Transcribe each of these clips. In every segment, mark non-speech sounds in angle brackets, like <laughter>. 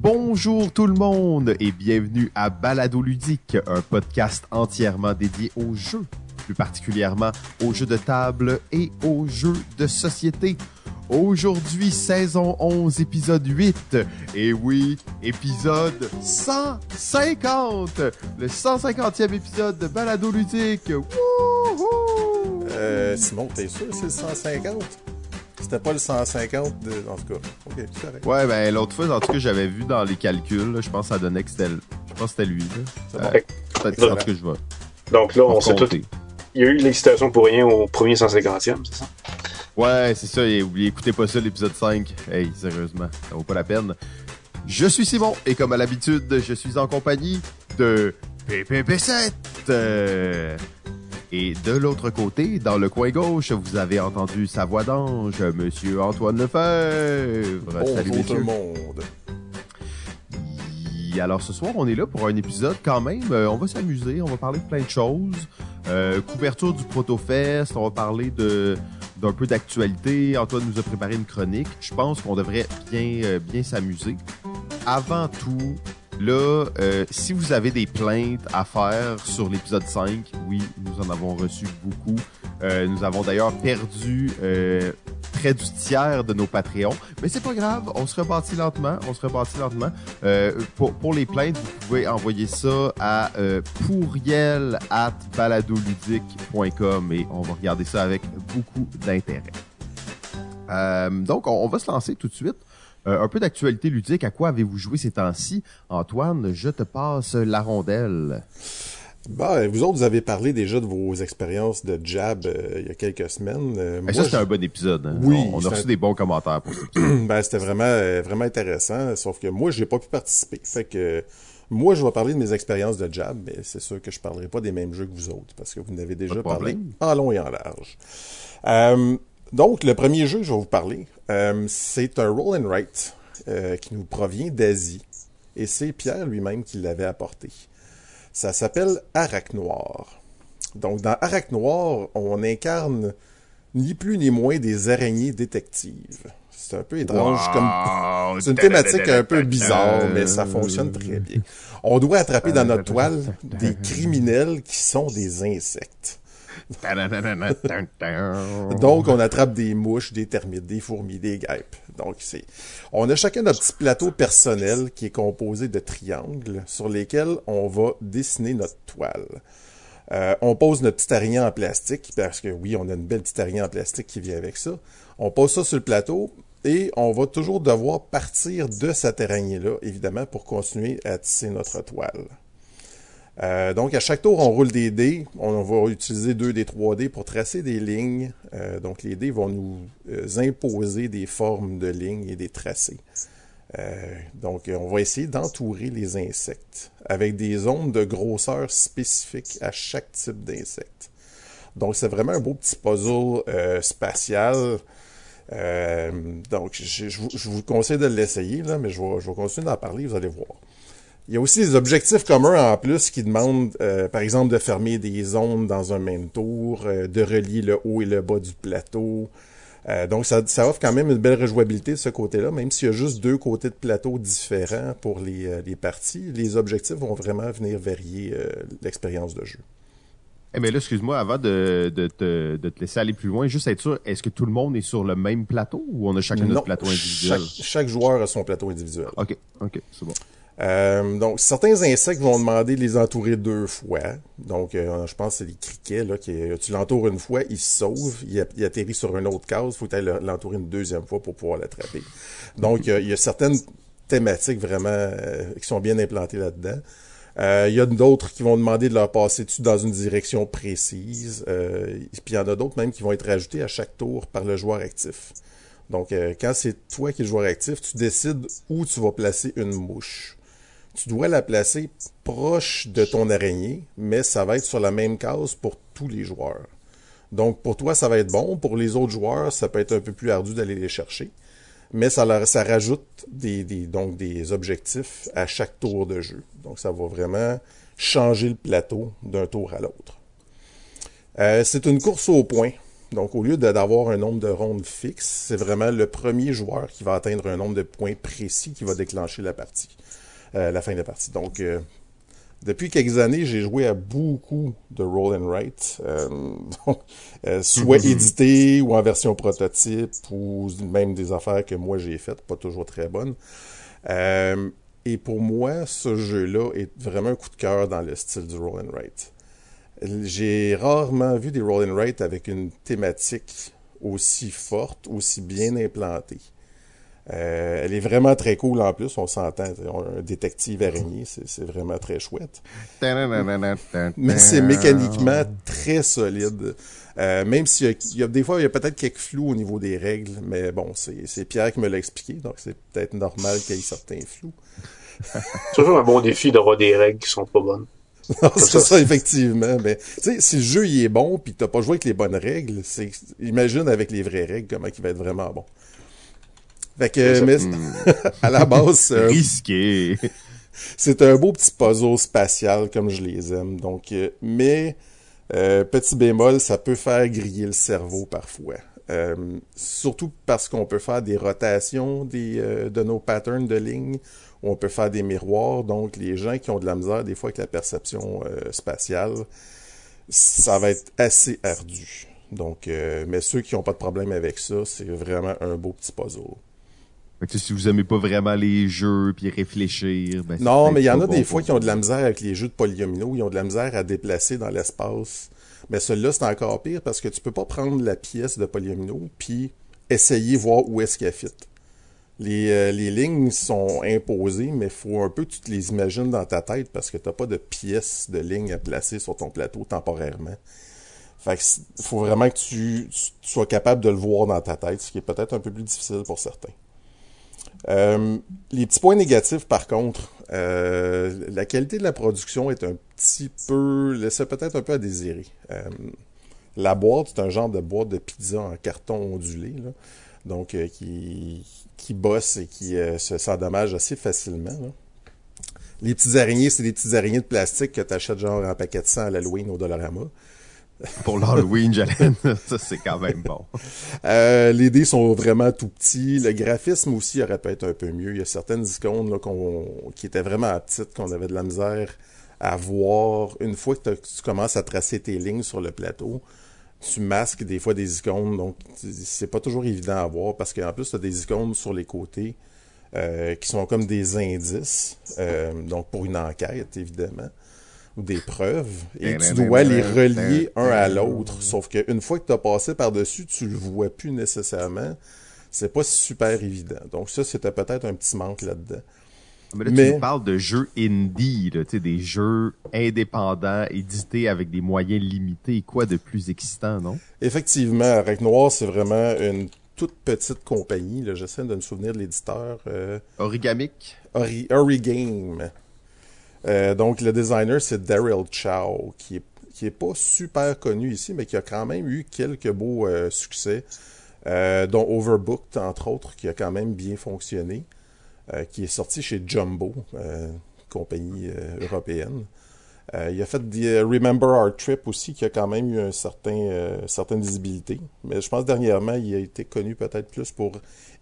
Bonjour tout le monde et bienvenue à Balado Ludique, un podcast entièrement dédié aux jeux, plus particulièrement aux jeux de table et aux jeux de société. Aujourd'hui, saison 11, épisode 8. Et oui, épisode 150! Le 150e épisode de Balado Ludique. Wouhou! Euh, Simon, t'es sûr que c'est le 150? C'était pas le 150 de... En tout cas, ok, c'est correct. Ouais, ben l'autre fois, en tout cas, j'avais vu dans les calculs, là, je pense que ça donnait que c'était le- Je pense que c'était lui. là. C'est Euh, bon. Peut-être que- en tout cas, je vais. Donc là, on on sait tout. Il y a eu l'excitation pour rien au premier 150e, c'est ça? Ouais, c'est ça, et oubliez, écoutez pas ça, l'épisode 5. Hey, sérieusement, ça vaut pas la peine. Je suis Simon, et comme à l'habitude, je suis en compagnie de PPP7. Euh, Et de l'autre côté, dans le coin gauche, vous avez entendu sa voix d'ange, Monsieur Antoine Lefebvre. Salut, Bonjour tout le monde. Et alors ce soir, on est là pour un épisode quand même. euh, on va s'amuser, on va parler de plein de choses. Euh, couverture du ProtoFest, on va parler de d'un peu d'actualité. Antoine nous a préparé une chronique. Je pense qu'on devrait bien euh, bien s'amuser. Avant tout, là, euh, si vous avez des plaintes à faire sur l'épisode 5, oui, nous en avons reçu beaucoup. Euh, nous avons d'ailleurs perdu euh, près du tiers de nos Patreons. Mais c'est pas grave, on se rebâtit lentement, on se lentement. Pour, les plaintes, vous pouvez envoyer ça à pourriel at et on va regarder ça avec beaucoup d'intérêt. Donc, on, on va se lancer tout de suite. Euh, un peu d'actualité ludique. À quoi avez-vous joué ces temps-ci? Antoine, je te passe la rondelle. Bah, vous autres, vous avez parlé déjà de vos expériences de jab euh, il y a quelques semaines. Euh, moi, ça, c'était je- un bon épisode. hein. Oui, On, on a reçu un- des bons commentaires pour cet <clears throat> ben, c'était vraiment, euh, vraiment intéressant, sauf que moi, j'ai pas pu participer. Fait que moi, je vais parler de mes expériences de jab, mais c'est sûr que je parlerai pas des mêmes jeux que vous autres, parce que vous n'avez déjà parlé en long et en large. Donc, le premier jeu que je vais vous parler, euh, c'est un roll and write euh, qui nous provient d'Asie, et c'est Pierre lui-même qui l'avait apporté. Ça s'appelle Arac Noir. Donc, dans Arac Noir, on incarne ni plus ni moins des araignées détectives. C'est un peu étrange comme <laughs> c'est une thématique un peu bizarre, mais ça <laughs> fonctionne très bien. On doit attraper dans notre toile des criminels qui sont des insectes. <laughs> Donc, on attrape des mouches, des termites, des fourmis, des guêpes. Donc, c'est, on a chacun notre petit plateau personnel qui est composé de triangles sur lesquels on va dessiner notre toile. Euh, on pose notre petite araignée en plastique, parce que oui, on a une belle petite araignée en plastique qui vient avec ça. On pose ça sur le plateau et on va toujours devoir partir de cette araignée-là, évidemment, pour continuer à tisser notre toile. Euh, donc, à chaque tour, on roule des dés. On va utiliser deux des 3D pour tracer des lignes. Euh, donc, les dés vont nous euh, imposer des formes de lignes et des tracés. Donc, on va essayer d'entourer les insectes avec des zones de grosseur spécifiques à chaque type d'insecte. Donc, c'est vraiment un beau petit puzzle spatial. Donc, je, vous, conseille de l'essayer, mais je vais, je vais continuer d'en parler, vous allez voir. Il y a aussi des objectifs communs en plus qui demandent, euh, par exemple, de fermer des zones dans un même tour, euh, de relier le haut et le bas du plateau. Euh, donc, ça, ça offre quand même une belle rejouabilité de ce côté-là, même s'il y a juste deux côtés de plateau différents pour les, les parties. Les objectifs vont vraiment venir varier l'expérience de jeu. Eh mais là, excuse-moi, avant de, de, te- de te laisser aller plus loin, juste être sûr, est-ce que tout le monde est sur le même plateau ou on a chacun Non, notre plateau individuel? Chaque, chaque joueur a son plateau individuel. Ok, ok, c'est bon. Euh, donc, certains insectes vont demander de les entourer deux fois. Donc, euh, je pense que c'est les criquets, là, qui, tu l'entoures une fois, il se sauve, il, atterrit sur une autre case, faut l'entourer une deuxième fois pour pouvoir l'attraper. Donc, euh, il y a certaines thématiques vraiment euh, qui sont bien implantées là-dedans. Euh, Il y a d'autres qui vont demander de leur passer dessus dans une direction précise. Euh, puis il y en a d'autres même qui vont être rajoutés à chaque tour par le joueur actif. Donc, euh, quand c'est toi qui es le joueur actif, tu décides où tu vas placer une mouche tu dois la placer proche de ton araignée, mais ça va être sur la même case pour tous les joueurs. Donc pour toi, ça va être bon. Pour les autres joueurs, ça peut être un peu plus ardu d'aller les chercher. Mais ça, leur, rajoute des, donc des objectifs à chaque tour de jeu. Donc ça va vraiment changer le plateau d'un tour à l'autre. Euh, c'est une course au point. Donc, au lieu d'avoir un nombre de rondes fixe, c'est vraiment le premier joueur qui va atteindre un nombre de points précis qui va déclencher la partie, euh, la fin de la partie. Donc, euh, depuis quelques années, j'ai joué à beaucoup de roll and write, euh, donc, <laughs> soit édité ou en version prototype ou même des affaires que moi j'ai faites, pas toujours très bonnes. Et pour moi, ce jeu-là est vraiment un coup de cœur dans le style du roll and write. J'ai rarement vu des roll and write avec une thématique aussi forte, aussi bien implantée. Euh, elle est vraiment très cool en plus, on s'entend. Un détective araignée, c'est c'est vraiment très chouette. Mais c'est mécaniquement très solide. Euh, même s'il y a, il y a des fois, il y a peut-être quelques flous au niveau des règles, mais bon, c'est c'est Pierre qui me l'a expliqué, donc c'est peut-être normal qu'il y ait certains flous. C'est <laughs> toujours un bon défi d'avoir des règles qui sont pas bonnes. <laughs> Non, c'est ça, effectivement. Mais, tu sais, si le jeu, il est bon, puis que t'as pas joué avec les bonnes règles, c'est, imagine avec les vraies règles comment il va être vraiment bon. Fait que, mais, Hmm. <laughs> à la base, euh, <laughs> Risqué. c'est un beau petit puzzle spatial comme je les aime. Donc, euh, mais, euh, petit bémol, ça peut faire griller le cerveau parfois. Euh, surtout parce qu'on peut faire des rotations des, euh, de nos patterns de lignes, ou on peut faire des miroirs. Donc, les gens qui ont de la misère des fois avec la perception euh, spatiale, ça va être assez ardu. Donc, euh, mais ceux qui n'ont pas de problème avec ça, c'est vraiment un beau petit puzzle. Fait que, si vous aimez pas vraiment les jeux puis réfléchir, ben, Non, mais il y en a bon des fois qui ont de la misère avec les jeux de polyomino, ils ont de la misère à déplacer dans l'espace. Mais celui-là, c'est encore pire parce que tu peux pas prendre la pièce de polyomino puis essayer voir où est-ce qu'elle fit. Les, euh, les lignes sont imposées, mais faut un peu que tu te les imagines dans ta tête parce que t'as pas de pièce de ligne à placer sur ton plateau temporairement. Fait que faut vraiment que tu, tu sois capable de le voir dans ta tête, ce qui est peut-être un peu plus difficile pour certains. Euh, les petits points négatifs, par contre, euh, la qualité de la production est un petit peu, laisse peut-être un peu à désirer. Euh, la boîte, c'est un genre de boîte de pizza en carton ondulé, donc qui, qui bosse et qui se s'endommage assez facilement. Les petites araignées, c'est des petites araignées de plastique que tu achètes genre en paquet de 100 à l'Halloween au Dollarama. Pour l'Halloween, Jalen, <laughs> ça c'est quand même bon. Euh, les dés sont vraiment tout petits. Le graphisme aussi aurait pu être un peu mieux. Il y a certaines icônes qui étaient vraiment petites, qu'on avait de la misère à voir. Une fois que tu commences à tracer tes lignes sur le plateau, tu masques des fois des icônes, donc c'est pas toujours évident à voir parce qu'en plus, tu as des icônes sur les côtés euh, qui sont comme des indices, euh, donc pour une enquête, évidemment, ou des preuves, et tu dois les relier un à l'autre. Sauf qu'une fois que tu as passé par-dessus, tu le vois plus nécessairement. C'est pas super évident. Donc ça, c'était peut-être un petit manque là-dedans. Mais là, Mais- tu nous parles de jeux indie, là, des jeux indépendants, édités avec des moyens limités. Quoi de plus excitant, non? Effectivement, Arc Noir, c'est vraiment une toute petite compagnie. J'essaie de me souvenir de l'éditeur. Euh, Origamic? Ori- Origame. Euh, donc, le designer, c'est Daryl Chow, qui est, qui est pas super connu ici, mais qui a quand même eu quelques beaux euh, succès, euh, dont Overbooked, entre autres, qui a quand même bien fonctionné, qui est sorti chez Jumbo, compagnie européenne. Il a fait Remember Our Trip aussi, qui a quand même eu un certain, certaine visibilité. Mais je pense dernièrement, il a été connu peut-être plus pour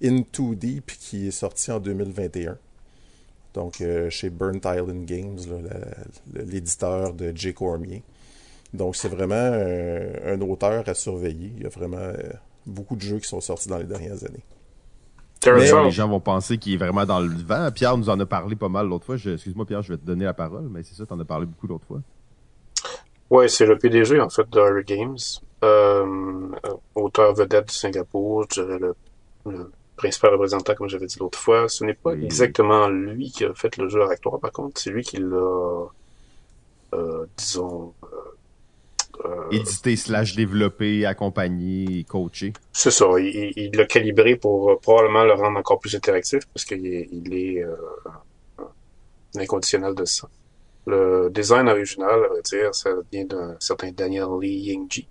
In Too Deep, qui est sorti en 2021. Donc, euh, chez Burnt Island Games, l'éditeur de Jay Cormier. Donc, c'est vraiment un, un auteur à surveiller. Il y a vraiment euh, beaucoup de jeux qui sont sortis dans les dernières années. Mais-. Les gens vont penser qu'il est vraiment dans le vent. Pierre nous en a parlé pas mal l'autre fois. Excuse-moi, Pierre, je vais te donner la parole, mais c'est ça, t'en as parlé beaucoup l'autre fois. Ouais, c'est le PDG, en fait, de Harry Games. Euh, euh, auteur vedette de Singapour, je dirais le, le principal représentant, comme j'avais dit l'autre fois. Ce n'est pas Oui. exactement lui qui a fait le jeu Aractoire, par contre. C'est lui qui l'a, euh, disons, euh, euh, Édité slash développé, accompagné, coaché. c'est ça. Il, il- il l'a calibré pour euh, probablement le rendre encore plus interactif parce qu'il est, il est euh, inconditionnel de ça. Le design original, à vrai dire, ça vient d'un certain Daniel Lee Yingji,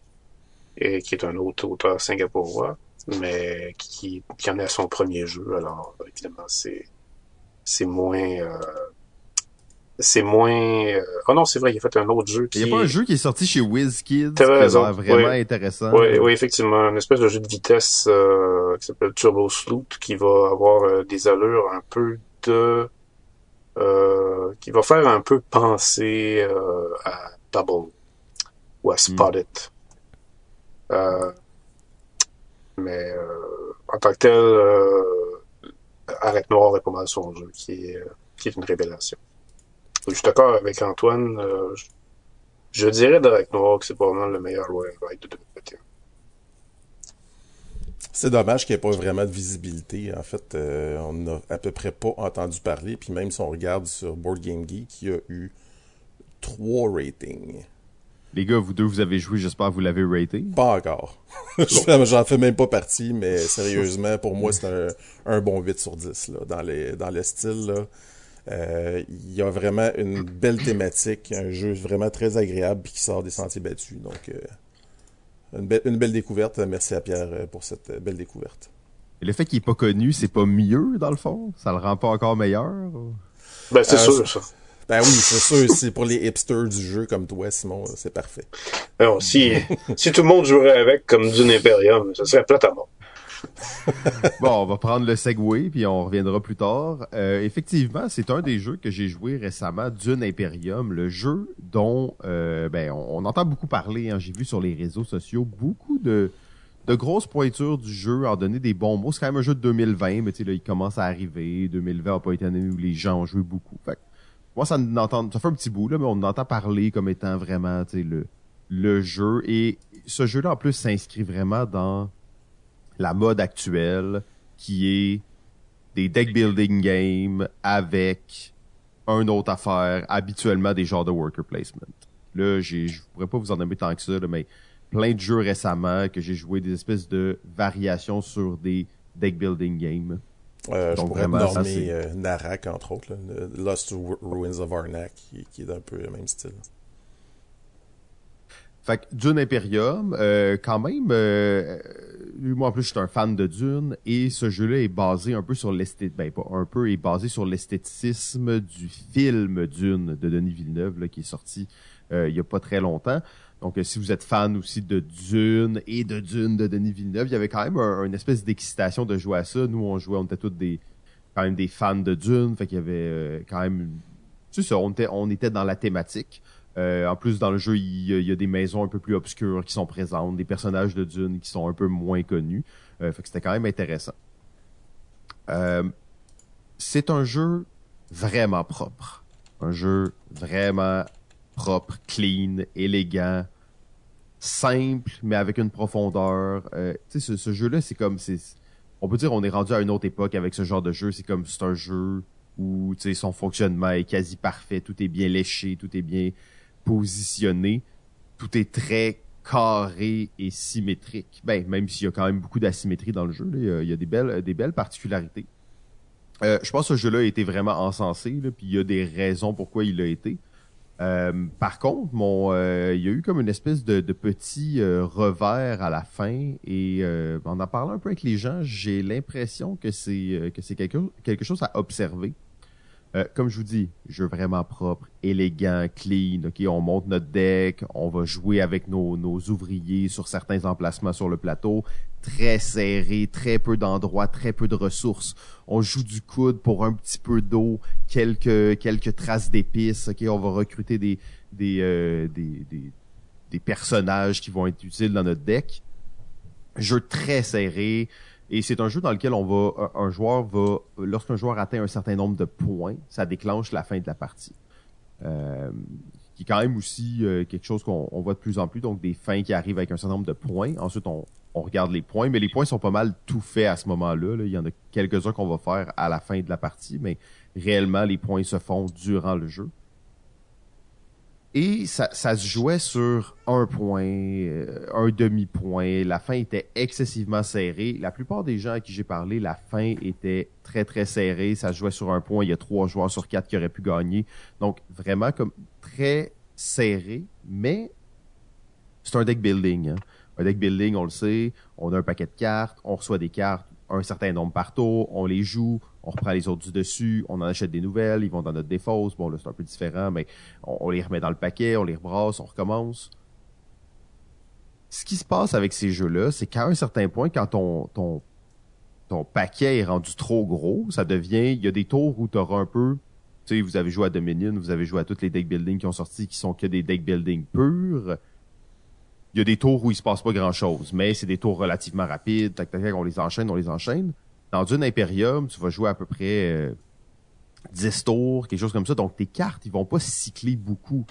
et qui est un autre auteur singapurois, mais qui, qui en est à son premier jeu. Alors, évidemment, c'est c'est moins euh, c'est moins. euh, Oh non, c'est vrai, il a fait un autre jeu qui. Il y a pas un jeu qui est sorti chez WizKids qui raison, vraiment oui. intéressant. Oui, oui, effectivement, une espèce de jeu de vitesse euh, qui s'appelle Turbo Sloot, qui va avoir euh, des allures un peu de... euh, qui va faire un peu penser euh, à Double ou à Spotted. Euh, mais euh, en tant que tel, euh, Arrête Noir est pas mal son jeu, qui est, euh, une révélation. Je suis d'accord avec Antoine. je, dirais d'Arrête Noir que c'est probablement le meilleur Royal Ride de 2021. C'est dommage qu'il n'y ait pas vraiment de visibilité. En fait, on n'a à peu près pas entendu parler. Puis même si on regarde sur Board Game Geek, il y a eu trois ratings. Les gars, vous deux, vous avez joué, j'espère que vous l'avez raté. Pas encore. <laughs> J'en fais même pas partie, mais sérieusement, pour moi, c'est un, un bon 8 sur 10 là, dans, les, dans le style. Là. Euh, Il y a vraiment une belle thématique, un jeu vraiment très agréable puis qui sort des sentiers battus. Donc, euh, une, belle- une belle découverte. Merci à Pierre euh, pour cette belle découverte. Et le fait qu'il est pas connu, c'est pas mieux, dans le fond? Ça le rend pas encore meilleur? ou? Ben, c'est Euh, sûr, ça. Ben oui, c'est sûr, c'est pour les hipsters du jeu comme toi, Simon, c'est parfait. Non, si, si tout le monde jouerait avec comme Dune Imperium, ça serait plate à mort. <laughs> Bon, on va prendre le segway, puis on reviendra plus tard. Euh, effectivement, c'est un des jeux que j'ai joué récemment, Dune Imperium, le jeu dont euh, ben, on, on entend beaucoup parler. hein. J'ai vu sur les réseaux sociaux beaucoup de, de grosses pointures du jeu, en donner des bons mots. C'est quand même un jeu de 2020, mais tu sais, là, il commence à arriver. 2020 n'a pas été année où les gens ont joué beaucoup. Fait que, moi, ça, ça fait un petit bout, là, mais on entend parler comme étant vraiment le, le jeu. Et ce jeu-là, en plus, s'inscrit vraiment dans la mode actuelle qui est des deck building games avec un autre affaire, habituellement des genres de worker placement. Là, j'ai, je pourrais pas vous en nommer tant que ça, mais plein de jeux récemment que j'ai joué des espèces de variations sur des deck building games. Euh, je Donc, pourrais vraiment, nommer euh, Narak, entre autres, là, Lost Ru- Ruins of Arnak, qui, qui est un peu le même style. Fait que Dune Imperium, euh, quand même, euh, lui, moi en plus je suis un fan de Dune et ce jeu-là est basé un peu sur l'esthétique, ben pas un peu, est basé sur l'esthéticisme du film Dune de Denis Villeneuve là, qui est sorti euh, il y a pas très longtemps. Donc euh, si vous êtes fan aussi de Dune et de Dune de Denis Villeneuve, il y avait quand même un- une espèce d'excitation de jouer à ça. Nous on jouait, on était tous des quand même des fans de Dune, fait qu'il y avait euh, quand même, une- c'est ça, on était on était dans la thématique. Euh, en plus, dans le jeu, il y, a, des maisons un peu plus obscures qui sont présentes, des personnages de Dune qui sont un peu moins connus. Fait que c'était quand même intéressant. C'est un jeu vraiment propre. Un jeu vraiment propre, clean, élégant, simple, mais avec une profondeur. Euh, tu sais, ce, jeu-là, c'est comme... c'est On peut dire on est rendu à une autre époque avec ce genre de jeu. C'est comme c'est un jeu où tu sais, son fonctionnement est quasi parfait, tout est bien léché, tout est bien positionné, tout est très carré et symétrique. Ben, même s'il y a quand même beaucoup d'asymétrie dans le jeu, il, y a, des belles, des belles particularités. Euh, je pense que ce jeu-là a été vraiment encensé, puis il y a des raisons pourquoi il a été. Euh, par contre, mon, euh, il y a eu comme une espèce de, de petit euh, revers à la fin et euh, en en parlant un peu avec les gens, j'ai l'impression que c'est euh, que c'est quelque, quelque chose à observer. Euh, comme je vous dis, jeu vraiment propre, élégant, clean. Ok, on monte notre deck, on va jouer avec nos, nos ouvriers sur certains emplacements sur le plateau, très serré, très peu d'endroits, très peu de ressources. On joue du coude pour un petit peu d'eau, quelques quelques traces d'épices. Ok, on va recruter des des, euh, des des des personnages qui vont être utiles dans notre deck. Jeu très serré. Et c'est un jeu dans lequel on va, un, joueur va, lorsqu'un joueur atteint un certain nombre de points, ça déclenche la fin de la partie. Euh, qui est quand même aussi euh, quelque chose qu'on on voit de plus en plus, donc des fins qui arrivent avec un certain nombre de points. Ensuite, on, regarde les points, mais les points sont pas mal tout faits à ce moment-là. là. Il y en a quelques-uns qu'on va faire à la fin de la partie, mais réellement, les points se font durant le jeu. Et ça, ça se jouait sur un point, euh, un demi-point. La fin était excessivement serrée. La plupart des gens à qui j'ai parlé, la fin était très très serrée. Ça se jouait sur un point. Il y a trois joueurs sur quatre qui auraient pu gagner. Donc vraiment comme très serré, mais c'est un deck building. hein. Un deck building, on le sait. On a un paquet de cartes, on reçoit des cartes. Un certain nombre par tour, on les joue, on reprend les autres du dessus, on en achète des nouvelles, ils vont dans notre défausse. Bon, là, c'est un peu différent, mais on, les remet dans le paquet, on les rebrasse, on recommence. Ce qui se passe avec ces jeux-là, c'est qu'à un certain point, quand ton, ton, ton paquet est rendu trop gros, ça devient, il y a des tours où tu auras un peu, tu sais, vous avez joué à Dominion, vous avez joué à tous les deck building qui ont sorti, qui sont que des deck building purs. Il y a des tours où il se passe pas grand chose, mais c'est des tours relativement rapides, tac, tac, tac, on les enchaîne, on les enchaîne. Dans une Imperium, tu vas jouer à peu près euh, 10 tours, quelque chose comme ça, donc tes cartes, ils vont pas cycler beaucoup.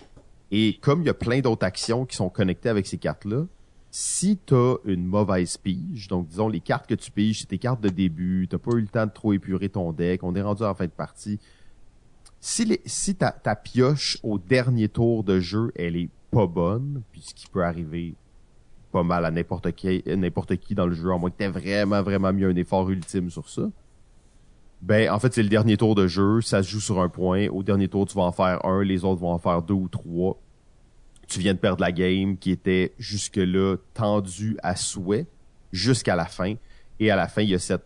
Et comme il y a plein d'autres actions qui sont connectées avec ces cartes-là, si t'as une mauvaise pige, donc disons les cartes que tu piges, c'est tes cartes de début, t'as pas eu le temps de trop épurer ton deck, on est rendu en fin de partie. Si, ta pioche au dernier tour de jeu, elle est pas bonne, puis ce qui peut arriver pas mal à n'importe qui, qui dans le jeu, à moins que t'aies vraiment, vraiment mis un effort ultime sur ça. Ben, en fait, c'est le dernier tour de jeu, ça se joue sur un point. Au dernier tour, tu vas en faire un, les autres vont en faire deux ou trois tu viens de perdre la game qui était jusque-là tendue à souhait jusqu'à la fin. Et à la fin, il y a cette,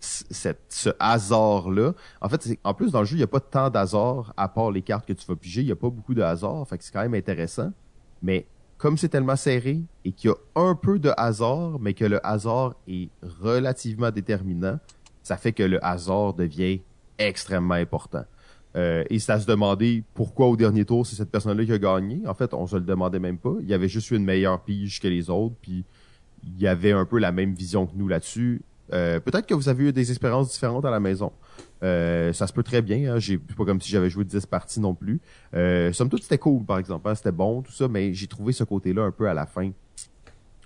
cette ce hasard-là. En fait, en plus, dans le jeu, il n'y a pas tant d'hasard à part les cartes que tu vas piger. Il n'y a pas beaucoup de hasard. Fait que c'est quand même intéressant. Mais comme c'est tellement serré et qu'il y a un peu de hasard, mais que le hasard est relativement déterminant, ça fait que le hasard devient extrêmement important. Euh, et c'est à se demander pourquoi au dernier tour c'est cette personne-là qui a gagné. En fait, on se le demandait même pas. Il y avait juste eu une meilleure pige que les autres, puis il y avait un peu la même vision que nous là-dessus. Euh, peut-être que vous avez eu des expériences différentes à la maison. Euh, ça se peut très bien. Hein. J'ai pas comme si j'avais joué 10 parties non plus. Euh, somme toute, c'était cool, par exemple. Hein. C'était bon, tout ça, mais j'ai trouvé ce côté-là un peu à la fin.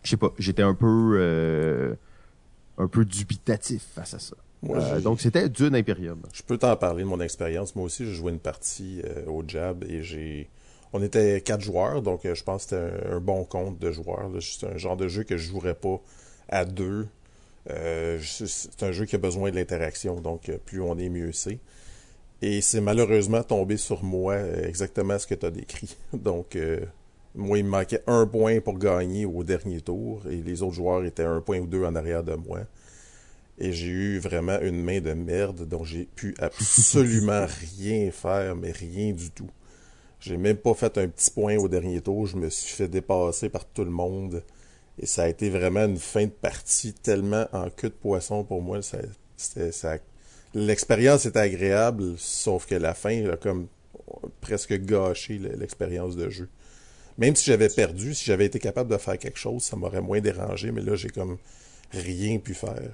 Je sais pas, j'étais un peu euh, un peu dubitatif face à ça. Moi, Euh, donc c'était Dune Imperium. Je peux t'en parler de mon expérience. Moi aussi, j'ai joué une partie au Jab et j'ai. On était quatre joueurs, donc je pense que c'était un, un bon compte de joueurs. C'est un genre de jeu que je jouerais pas à deux. Euh, c'est un jeu qui a besoin de l'interaction, donc euh, plus on est, mieux c'est. Et c'est malheureusement tombé sur moi euh, exactement ce que tu as décrit. <laughs> Donc, euh, moi, il me manquait un point pour gagner au dernier tour et les autres joueurs étaient un point ou deux en arrière de moi. Et j'ai eu vraiment une main de merde dont j'ai pu <laughs> absolument rien faire, mais rien du tout. J'ai même pas fait un petit point au dernier tour. Je me suis fait dépasser par tout le monde. Et ça a été vraiment une fin de partie tellement en queue de poisson pour moi. L'expérience était agréable, sauf que la fin a comme presque gâché le- l'expérience de jeu. Même si j'avais perdu, si j'avais été capable de faire quelque chose, ça m'aurait moins dérangé, mais là, j'ai comme rien pu faire.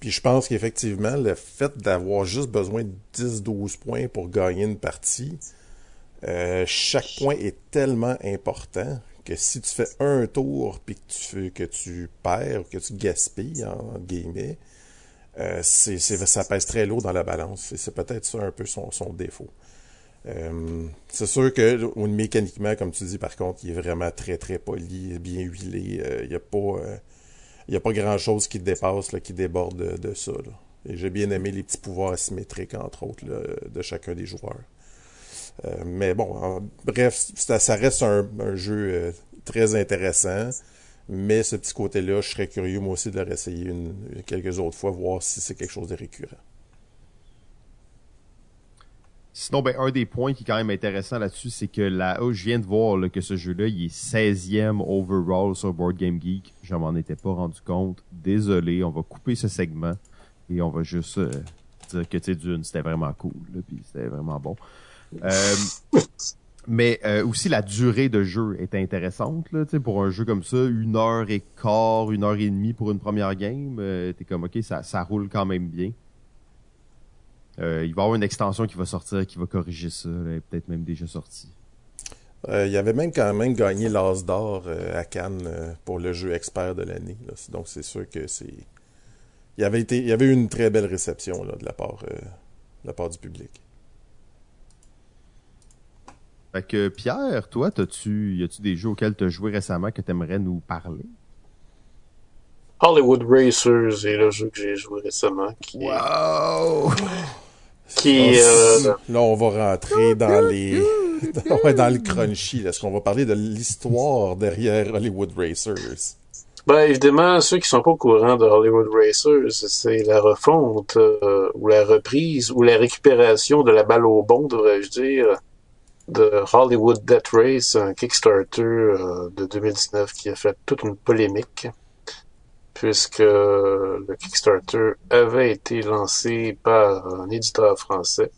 Puis je pense qu'effectivement, le fait d'avoir juste besoin de 10-12 points pour gagner une partie, euh, chaque point est tellement important que si tu fais un tour puis que tu, perds, que tu gaspilles en guillemets, euh, ça pèse très lourd dans la balance. C'est peut-être ça un peu son, défaut. Euh, c'est sûr que mécaniquement, comme tu dis, par contre, il est vraiment très très poli, bien huilé. Euh, il n'y a pas, pas grand chose qui dépasse, qui déborde de, ça. Et j'ai bien aimé les petits pouvoirs asymétriques, entre autres, de chacun des joueurs. Euh, mais bon, bref, ça, reste un, jeu euh, très intéressant. Mais ce petit côté-là, je serais curieux moi aussi de le réessayer une, quelques autres fois, voir si c'est quelque chose de récurrent. Sinon, ben, un des points qui est quand même intéressant là-dessus, c'est que là, oh, je viens de voir que ce jeu-là, il est 16e overall sur Board Game Geek. Je m'en étais pas rendu compte. Désolé, on va couper ce segment et on va juste euh, dire que, tu Dune, c'était vraiment cool, puis c'était vraiment bon. Euh, mais euh, aussi, la durée de jeu est intéressante, là, pour un jeu comme ça, une heure et quart, une heure et demie pour une première game, euh, t'es comme, ok, ça, roule quand même bien. Euh, il va y avoir une extension qui va sortir, qui va corriger ça. Peut-être même déjà sortie. Il avait même quand même gagné l'As d'or à Cannes pour le jeu expert de l'année. Donc c'est sûr que c'est. Il y avait été, il avait eu une très belle réception de la part du public. Fait que Pierre, toi, t'as-tu, y a-tu des jeux auxquels t'as joué récemment que t'aimerais nous parler? Hollywood Racers est le jeu que j'ai joué récemment, qui est, Wow! qui est, euh, Là, on va rentrer dans les. <laughs> dans le crunchy. Est-ce qu'on va parler de l'histoire derrière Hollywood Racers? Ben, évidemment, ceux qui sont pas au courant de Hollywood Racers, c'est la refonte, euh, ou la reprise, ou la récupération de la balle au bon, devrais-je dire, de Hollywood Death Race, un Kickstarter euh, de 2019 qui a fait toute une polémique, puisque le Kickstarter avait été lancé par un éditeur français.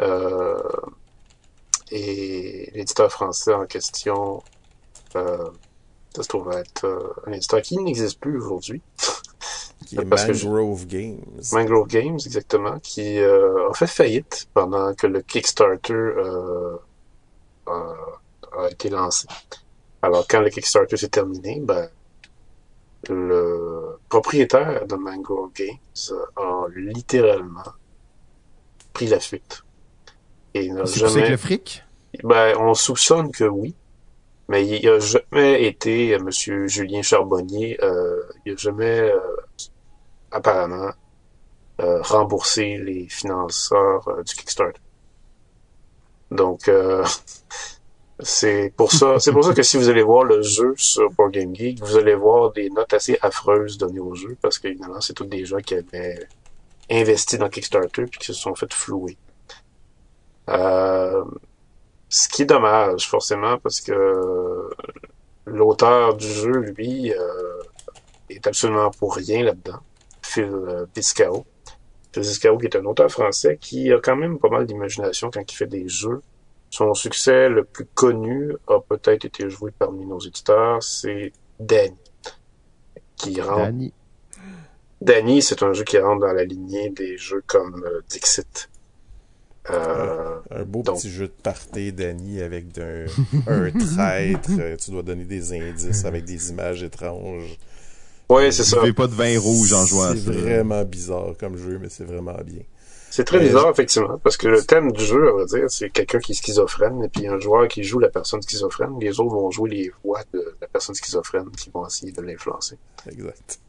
Euh, et l'éditeur français en question euh, ça se trouve être euh, un éditeur qui n'existe plus aujourd'hui. Qui <laughs> est Mangrove Games. Mangrove Games, exactement, qui euh, a fait faillite pendant que le Kickstarter euh, a été lancé. Alors, quand le Kickstarter s'est terminé, ben, le propriétaire de Mangrove Games a littéralement pris la fuite. Et n'a jamais... le fric? Ben, on soupçonne que oui. Mais il n'a jamais été, euh, Monsieur Julien Charbonnier, euh, il n'a jamais euh, apparemment euh, remboursé les financeurs du Kickstarter. Donc <laughs> c'est pour ça, c'est pour ça que si vous allez voir le jeu sur Board Game Geek, vous allez voir des notes assez affreuses données au jeu parce que évidemment c'est tous des gens qui avaient investi dans Kickstarter puis qui se sont fait flouer. Euh, ce qui est dommage, forcément, parce que l'auteur du jeu, lui, euh, est absolument pour rien là-dedans. Phil Piscao. Phil Piscao, qui est un auteur français qui a quand même pas mal d'imagination quand il fait des jeux. Son succès le plus connu a peut-être été joué parmi nos éditeurs, c'est Danny. Qui rentre... Danny. Danny, c'est un jeu qui rentre dans la lignée des jeux comme euh, Dixit, euh, un beau petit jeu de party, Danny, avec un, <laughs> un traître. Euh, tu dois donner des indices avec des images étranges. Oui, c'est ça. Tu fais pas de vin rouge en jouant C'est vraiment bizarre comme jeu, mais c'est vraiment bien. C'est très bizarre, effectivement, parce que le thème du jeu, on va dire, c'est quelqu'un qui est schizophrène, et puis un joueur qui joue la personne schizophrène, les autres vont jouer les voix de la personne schizophrène qui vont essayer de l'influencer. Exact.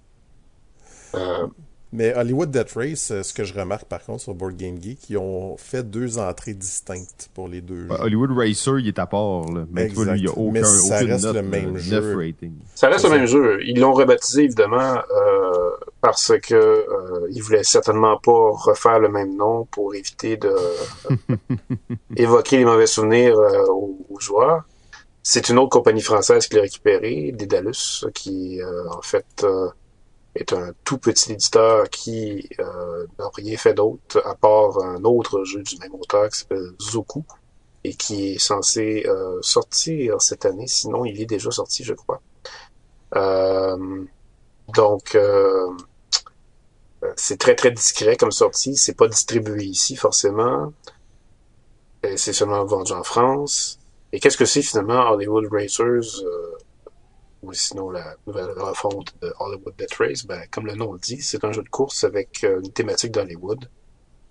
Euh, mais Hollywood Death Race, euh, ce que je remarque par contre sur Board Game Geek, ils ont fait deux entrées distinctes pour les deux jeux. Hollywood Racer, il est à part. Là. Mais exact. il y a aucun, Mais ça reste le même euh, jeu. Rating. Ça reste le même jeu. Ils l'ont rebaptisé évidemment euh, parce que euh, ils voulaient certainement pas refaire le même nom pour éviter de <laughs> évoquer les mauvais souvenirs euh, aux, aux, joueurs. C'est une autre compagnie française qui l'a récupéré, Dédalus, qui en fait est un tout petit éditeur qui euh, n'a rien fait d'autre à part un autre jeu du même auteur qui s'appelle Zoku et qui est censé euh, sortir cette année. Sinon, il est déjà sorti, je crois. Euh, donc, euh, c'est très très discret comme sortie. C'est pas distribué ici forcément. C'est seulement vendu en France. Et qu'est-ce que c'est finalement Hollywood Racers ou sinon la nouvelle refonte de Hollywood Death Race, ben, comme le nom le dit, c'est un jeu de course avec euh, une thématique d'Hollywood.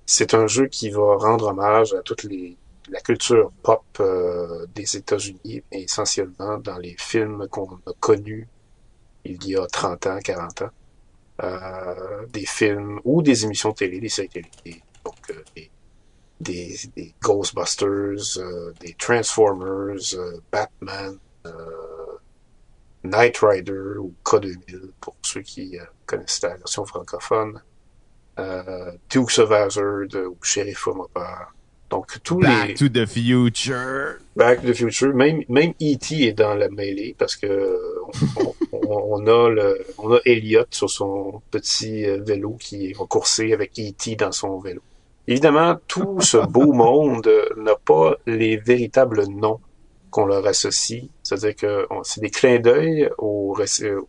C'est un jeu qui va rendre hommage à toute les, la culture pop euh, des États-Unis, essentiellement dans les films qu'on a connus il y a 30 ans, 40 ans. Euh, des films ou des émissions télé, des séries télé, donc euh, des, des, des, Ghostbusters, des Transformers, Batman, Knight Rider ou K2000 pour ceux qui euh, connaissent la version francophone. Euh, Dukes of Hazzard ou Sheriff Mopar. Donc tous Back to the Future. Back to the Future. Même même E.T. est dans la mêlée parce que on, on, a le on a Elliot sur son petit euh, vélo qui va courser avec E.T. dans son vélo. Évidemment, tout ce beau <laughs> monde n'a pas les véritables noms qu'on leur associe. C'est-à-dire que c'est des clins d'œil aux,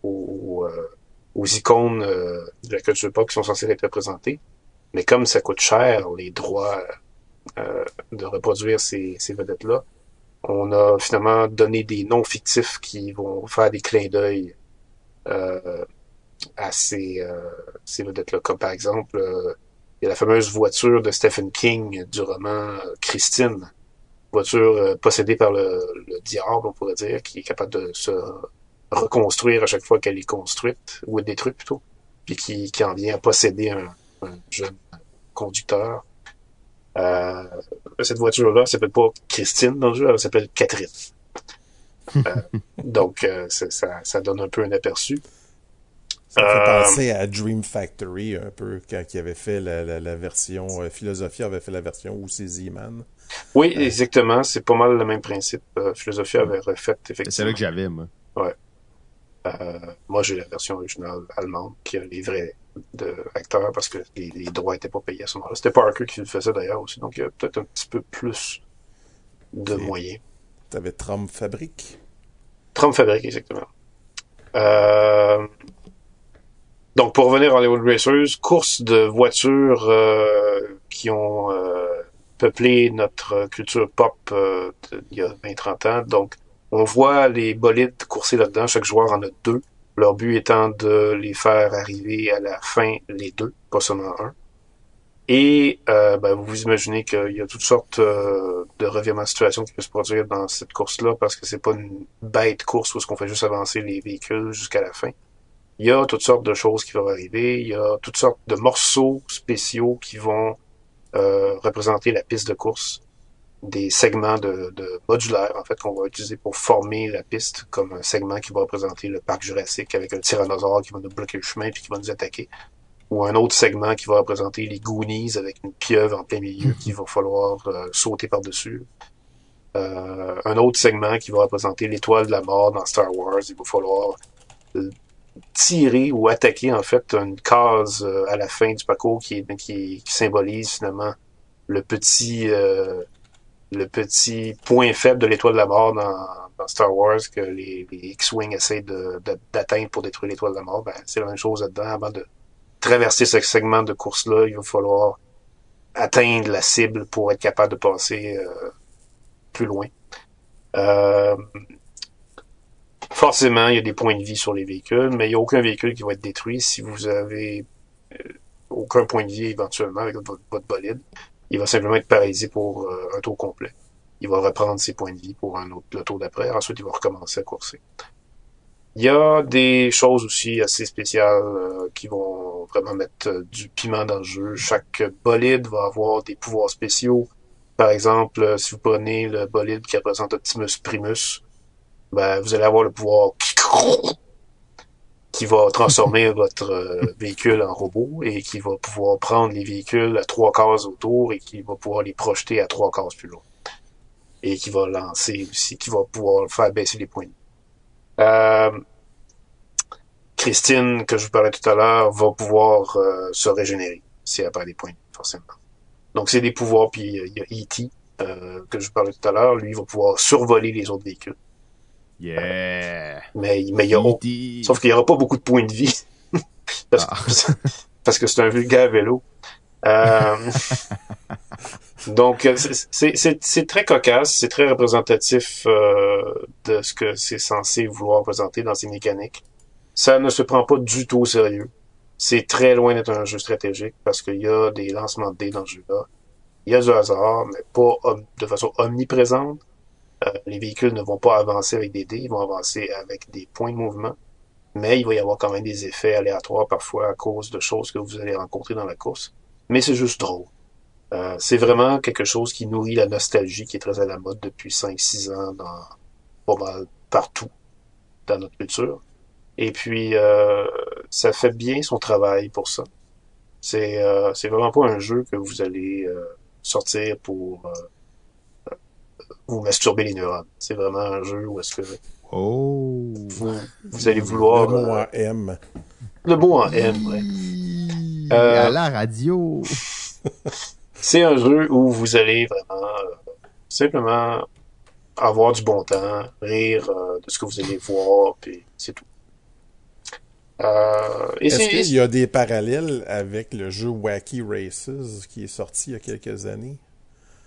aux, euh, aux, icônes euh, de la culture pop qui sont censées être représentées. Mais comme ça coûte cher, les droits euh, de reproduire ces, ces vedettes-là, on a finalement donné des noms fictifs qui vont faire des clins d'œil euh, à ces, ces vedettes-là. Comme par exemple, il y a la fameuse voiture de Stephen King du roman Christine, voiture euh, possédée par le, diable, on pourrait dire, qui est capable de se reconstruire à chaque fois qu'elle est construite, ou détruite plutôt, puis qui, qui en vient à posséder un, jeune conducteur. Euh, cette voiture-là s'appelle pas Christine dans le jeu, elle s'appelle Catherine. <laughs> donc, ça, ça donne un peu un aperçu. Ça me fait penser à Dream Factory un peu, quand il avait fait la, la, la version, Philosophia avait fait la version où c'est Oui, exactement. C'est pas mal le même principe. Philosophia avait refait, effectivement. C'est là que j'avais, moi. Ouais. Euh, moi, j'ai la version originale allemande qui a les vrais de acteurs parce que les, les droits étaient pas payés à ce moment-là. C'était Parker qui le faisait d'ailleurs aussi, donc il y a peut-être un petit peu plus de moyens. T'avais Tram Fabrique? Trump fabrique, exactement. Euh, donc, pour revenir à Hollywood Racers, course de voitures euh, qui ont euh, peuplé notre culture pop euh, il y a 20-30 ans. Donc, on voit les bolides courser là-dedans. Chaque joueur en a deux. Leur but étant de les faire arriver à la fin les deux, pas seulement un. Et euh, ben, vous vous imaginez qu'il y a toutes sortes euh, de revirements de situation qui peuvent se produire dans cette course-là parce que c'est pas une bête course où est-ce qu'on fait juste avancer les véhicules jusqu'à la fin. Il y a toutes sortes de choses qui vont arriver. Il y a toutes sortes de morceaux spéciaux qui vont représenter la piste de course. Des segments de, de modulaires, en fait, qu'on va utiliser pour former la piste, comme un segment qui va représenter le parc jurassique avec un tyrannosaure qui va nous bloquer le chemin puis qui va nous attaquer ou un autre segment qui va représenter les Goonies avec une pieuvre en plein milieu qu'il va falloir euh, sauter par-dessus. Euh, un autre segment qui va représenter l'étoile de la mort dans Star Wars. Il va falloir euh, tirer ou attaquer en fait une case euh, à la fin du parcours qui, qui, symbolise finalement le petit euh, le petit point faible de l'étoile de la mort dans, Star Wars que les, X-Wing essaient d'atteindre pour détruire l'étoile de la mort. Ben, c'est la même chose là-dedans avant de traverser ce segment de course-là, il va falloir atteindre la cible pour être capable de passer euh, plus loin. Euh, forcément, il y a des points de vie sur les véhicules, mais il n'y a aucun véhicule qui va être détruit si vous avez euh, aucun point de vie éventuellement avec votre, bolide. Il va simplement être paralysé pour euh, un tour complet. Il va reprendre ses points de vie pour un autre, le tour d'après. Ensuite, il va recommencer à courser. Il y a des choses aussi assez spéciales euh, qui vont vraiment mettre du piment dans le jeu. Chaque bolide va avoir des pouvoirs spéciaux. Par exemple, si vous prenez le bolide qui représente Optimus Primus, ben, vous allez avoir le pouvoir qui va transformer votre euh, véhicule en robot et qui va pouvoir prendre les véhicules à trois cases autour et qui va pouvoir les projeter à trois cases plus loin. Et qui va lancer aussi, qui va pouvoir faire baisser les points. Euh, Christine, que je vous parlais tout à l'heure, va pouvoir euh, se régénérer si elle perd des points, forcément. Donc, c'est des pouvoirs, puis euh, il y a E.T., euh, que je vous parlais tout à l'heure, lui, va pouvoir survoler les autres véhicules. Yeah! Mais, mais il y a aucun- E.T. Sauf qu'il n'y aura pas beaucoup de points de vie. <laughs> parce, que, parce que c'est un vulgaire vélo. Euh, <laughs> donc, euh, c'est- c'est c'est- c'est très cocasse, c'est très représentatif euh, de ce que c'est censé vouloir représenter dans ses mécaniques. Ça ne se prend pas du tout au sérieux. C'est très loin d'être un jeu stratégique parce qu'il y a des lancements de dés dans ce jeu-là. Il y a du hasard, mais pas de façon omniprésente. Euh, les véhicules ne vont pas avancer avec des dés, ils vont avancer avec des points de mouvement. Mais il va y avoir quand même des effets aléatoires parfois à cause de choses que vous allez rencontrer dans la course. Mais c'est juste drôle. Euh, c'est vraiment quelque chose qui nourrit la nostalgie qui est très à la mode depuis 5-6 ans dans pas mal partout dans notre culture. Et puis, euh, ça fait bien son travail pour ça. C'est c'est vraiment pas un jeu que vous allez sortir pour vous masturber les neurones. C'est vraiment un jeu où est-ce que Oh! vous, vous allez vouloir... Le mot euh, en M. le mot en M, ouais. Euh, À la radio! <laughs> C'est un jeu où vous allez vraiment euh, simplement avoir du bon temps, rire euh, de ce que vous allez voir, puis c'est tout. Euh, Est-ce qu'il y a des parallèles avec le jeu Wacky Races qui est sorti il y a quelques années?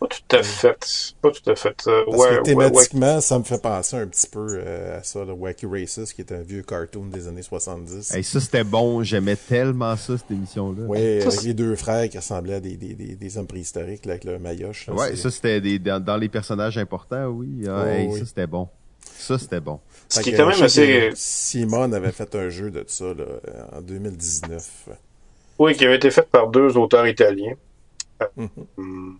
Pas tout à fait, pas tout à fait. euh, Parce ouais, que ouais, ouais. thématiquement, ça me fait penser un petit peu euh, à ça, le Wacky Races, qui est un vieux cartoon des années 70. Hey, ça, c'était bon. J'aimais tellement ça, cette émission-là. C'est- les deux frères qui ressemblaient à des, des, des, des hommes préhistoriques là, avec leur maillotche. c'est- ça, c'était des, dans, dans les personnages importants, oui. Ah, Oh, hey, oui. Ça, c'était bon. Ça, c'était bon. Ce qui est quand même assez... Simon avait fait un jeu de ça là, en 2019. Oui, qui avait été fait par deux auteurs italiens, Mhm. hum,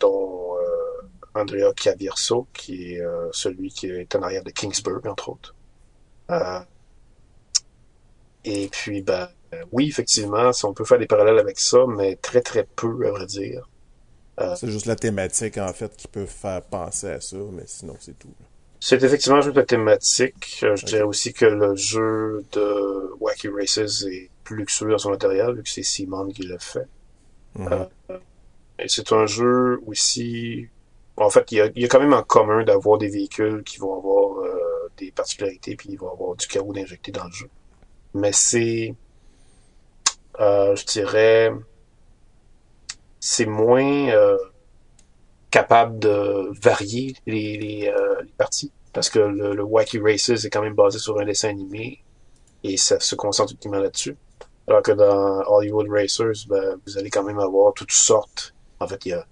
dont euh, Andrea Chiavirso, qui est euh, celui qui est en arrière de Kingsburg, entre autres. Euh, et puis, ben, oui, effectivement, si on peut faire des parallèles avec ça, mais très très peu, à vrai dire. C'est juste la thématique, en fait, qui peut faire penser à ça, mais sinon, c'est tout. C'est effectivement juste la thématique. Je dirais aussi que le jeu de Wacky Races est plus luxueux dans son matériel, vu que c'est Simon qui l'a fait. Euh, et c'est un jeu aussi... En fait, il y a, y a quand même en commun d'avoir des véhicules qui vont avoir euh, des particularités, puis ils vont avoir du carreau d'injecté dans le jeu. Mais c'est... euh, je dirais... C'est moins euh, capable de varier les, les, euh, les parties. Parce que le, le Wacky Races est quand même basé sur un dessin animé et ça se concentre uniquement là-dessus. Alors que dans Hollywood Racers, ben, vous allez quand même avoir toutes sortes. En fait, il y a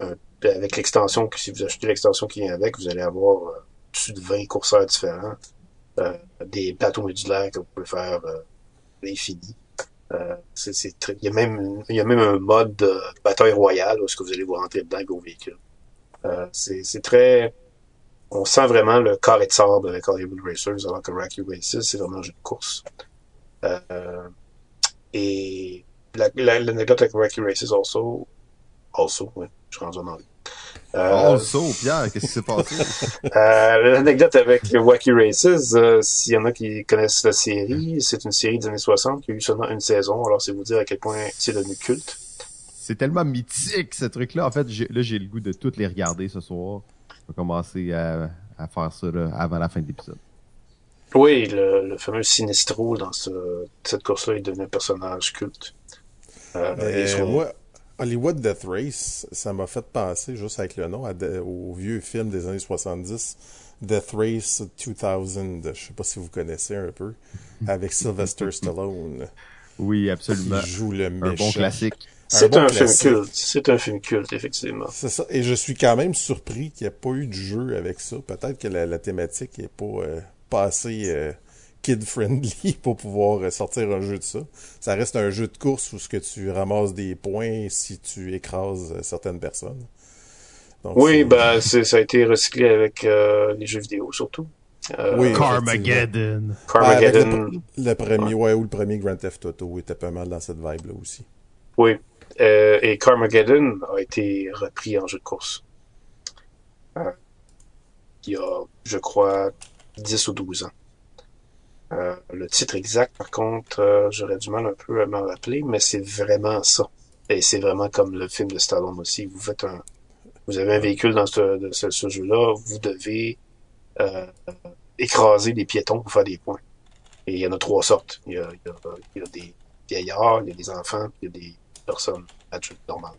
un, avec l'extension, si vous achetez l'extension qui vient avec, vous allez avoir euh, plus de 20 courseurs différents, euh, des plateaux modulaires que vous pouvez faire euh, l'infini. Euh, c'est, il y a même, il y a même un mode de bataille royale où est-ce que vous allez vous rentrer dedans avec vos véhicules. Euh, c'est, c'est très, on sent vraiment le carré de sable avec Hollywood Racers, alors que Rocky Races, c'est vraiment un jeu de course. Euh, et la, la, l'anecdote avec Rocky Races also, also, ouais, je suis rendu en anglais. Euh, Also, Pierre, qu'est-ce qui s'est passé? <laughs> euh, l'anecdote avec Wacky Races, euh, s'il y en a qui connaissent la série, c'est une série des années 60 qui a eu seulement une saison, alors c'est vous dire à quel point c'est devenu culte. C'est tellement mythique, ce truc-là. En fait, j'ai- là, j'ai le goût de toutes les regarder ce soir. Je vais commencer à, à faire ça là, avant la fin de l'épisode. Oui, le, le fameux Sinestro dans ce, cette course-là est devenu un personnage culte. Euh, moi, Hollywood Death Race, ça m'a fait penser, juste avec le nom, à de- au vieux film des années 70, Death Race 2000. Je sais pas si vous connaissez un peu, avec Sylvester Stallone, Oui, absolument. qui joue le Un méchant. bon classique. C'est bon un, film culte. C'est un film culte, effectivement. C'est ça. Et je suis quand même surpris qu'il n'y ait pas eu de jeu avec ça. Peut-être que la, la thématique est pas, euh, pas assez euh, kid-friendly <laughs> pour pouvoir euh, sortir un jeu de ça. Ça reste un jeu de course où ce que tu ramasses des points si tu écrases euh, certaines personnes. Donc, Oui, ben, c'est, ça a été recyclé avec euh, les jeux vidéo, surtout. Euh, Oui. Carmageddon. Ben, Carmageddon. le, le premier, ouais, ou le premier Grand Theft Auto était pas mal dans cette vibe-là aussi. Oui. Euh, et Carmageddon a été repris en jeu de course. Il y a, je crois, 10 ou 12 ans. Euh, le titre exact, par contre, euh, j'aurais du mal un peu à m'en rappeler, mais c'est vraiment ça. Et c'est vraiment comme le film de Stallone aussi. Vous faites un, vous avez un véhicule dans ce, ce, ce jeu-là, vous devez euh, écraser des piétons pour faire des points. Et il y en a trois sortes. Il y a, il y a, il y a des vieillards, il y a des enfants, puis il y a des personnes adultes normales.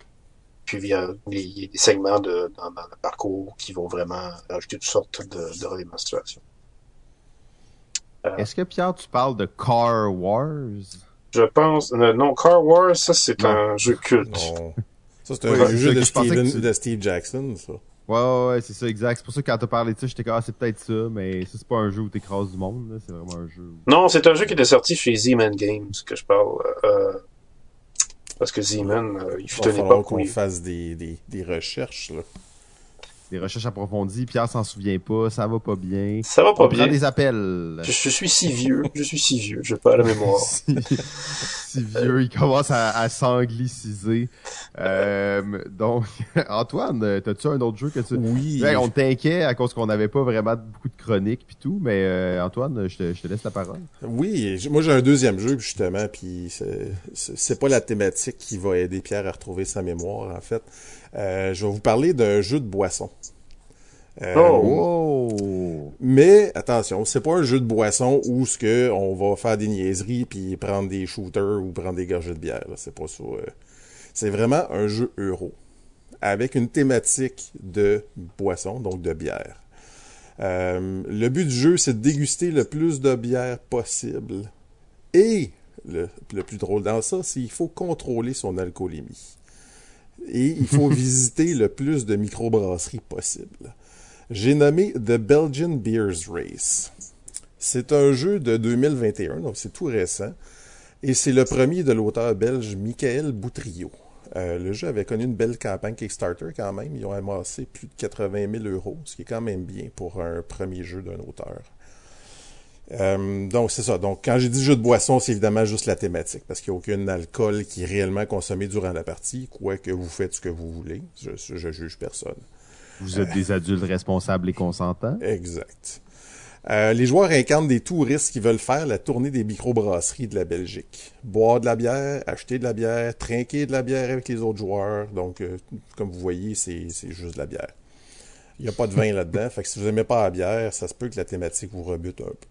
Puis il y a, des- segments de, dans, le parcours qui vont vraiment ajouter toutes sortes de, de. Est-ce que, Pierre, tu parles de Car Wars? Je pense, euh, non, Car Wars, ça c'est un jeu culte. Non. Ça, c'est un jeu de Steven, tu- de Steve Jackson, ça. Ouais, ouais, ouais, c'est ça, exact. C'est pour ça que quand t'as parlé de ça, j'étais comme, ah, c'est peut-être ça, mais ça, c'est pas un jeu où t'écrases du monde, là. C'est vraiment un jeu. où- Non, c'est un jeu qui était sorti chez Z-Man Games que je parle. Euh, parce que Z-Man, euh, il fut une époque où qu'on il- fasse des, des, des recherches, là. Des recherches approfondies. Pierre s'en souvient pas, ça va pas bien. ça va pas On prend bien. des appels. Je, je suis si vieux, je suis si vieux, j'ai pas la mémoire. <laughs> si, si vieux, il commence à, à s'angliciser. Euh, donc, <laughs> Antoine, t'as-tu un autre jeu que tu... Oui. Ouais, on t'inquiète à cause qu'on n'avait pas vraiment beaucoup de chroniques puis tout, mais euh, Antoine, je te, je te laisse la parole. Oui, moi j'ai un deuxième jeu justement, puis c'est pas la thématique qui va aider Pierre à retrouver sa mémoire en fait. Euh, je vais vous parler d'un jeu de boisson. Euh, Oh. Wow! Mais attention, c'est pas un jeu de boisson où ce que on va faire des niaiseries puis prendre des shooters ou prendre des gorgées de bière. C'est pas ça. euh. C'est vraiment un jeu euro avec une thématique de boisson, donc de bière. Euh, le but du jeu, c'est de déguster le plus de bière possible. Et le, le plus drôle dans ça, c'est qu'il faut contrôler son alcoolémie. Et il faut <laughs> visiter le plus de microbrasseries possible. J'ai nommé The Belgian Beers Race. C'est un jeu de 2021, donc c'est tout récent. Et c'est le premier de l'auteur belge Michael Boutrillo. Euh, le jeu avait connu une belle campagne Kickstarter quand même. Ils ont amassé plus de 80 000 euros, ce qui est quand même bien pour un premier jeu d'un auteur. Euh, donc c'est ça. Donc quand j'ai dit jeu de boisson, c'est évidemment juste la thématique, parce qu'il n'y a aucun alcool qui est réellement consommé durant la partie, quoique vous faites ce que vous voulez. Je, je juge personne. Vous êtes des adultes responsables et consentants. Exact. Euh, les joueurs incarnent des touristes qui veulent faire la tournée des microbrasseries de la Belgique. Boire de la bière, acheter de la bière, trinquer de la bière avec les autres joueurs. Donc, euh, comme vous voyez, c'est juste de la bière. Il n'y a pas de vin là-dedans. <laughs> Fait que si vous n'aimez pas la bière, ça se peut que la thématique vous rebute un peu.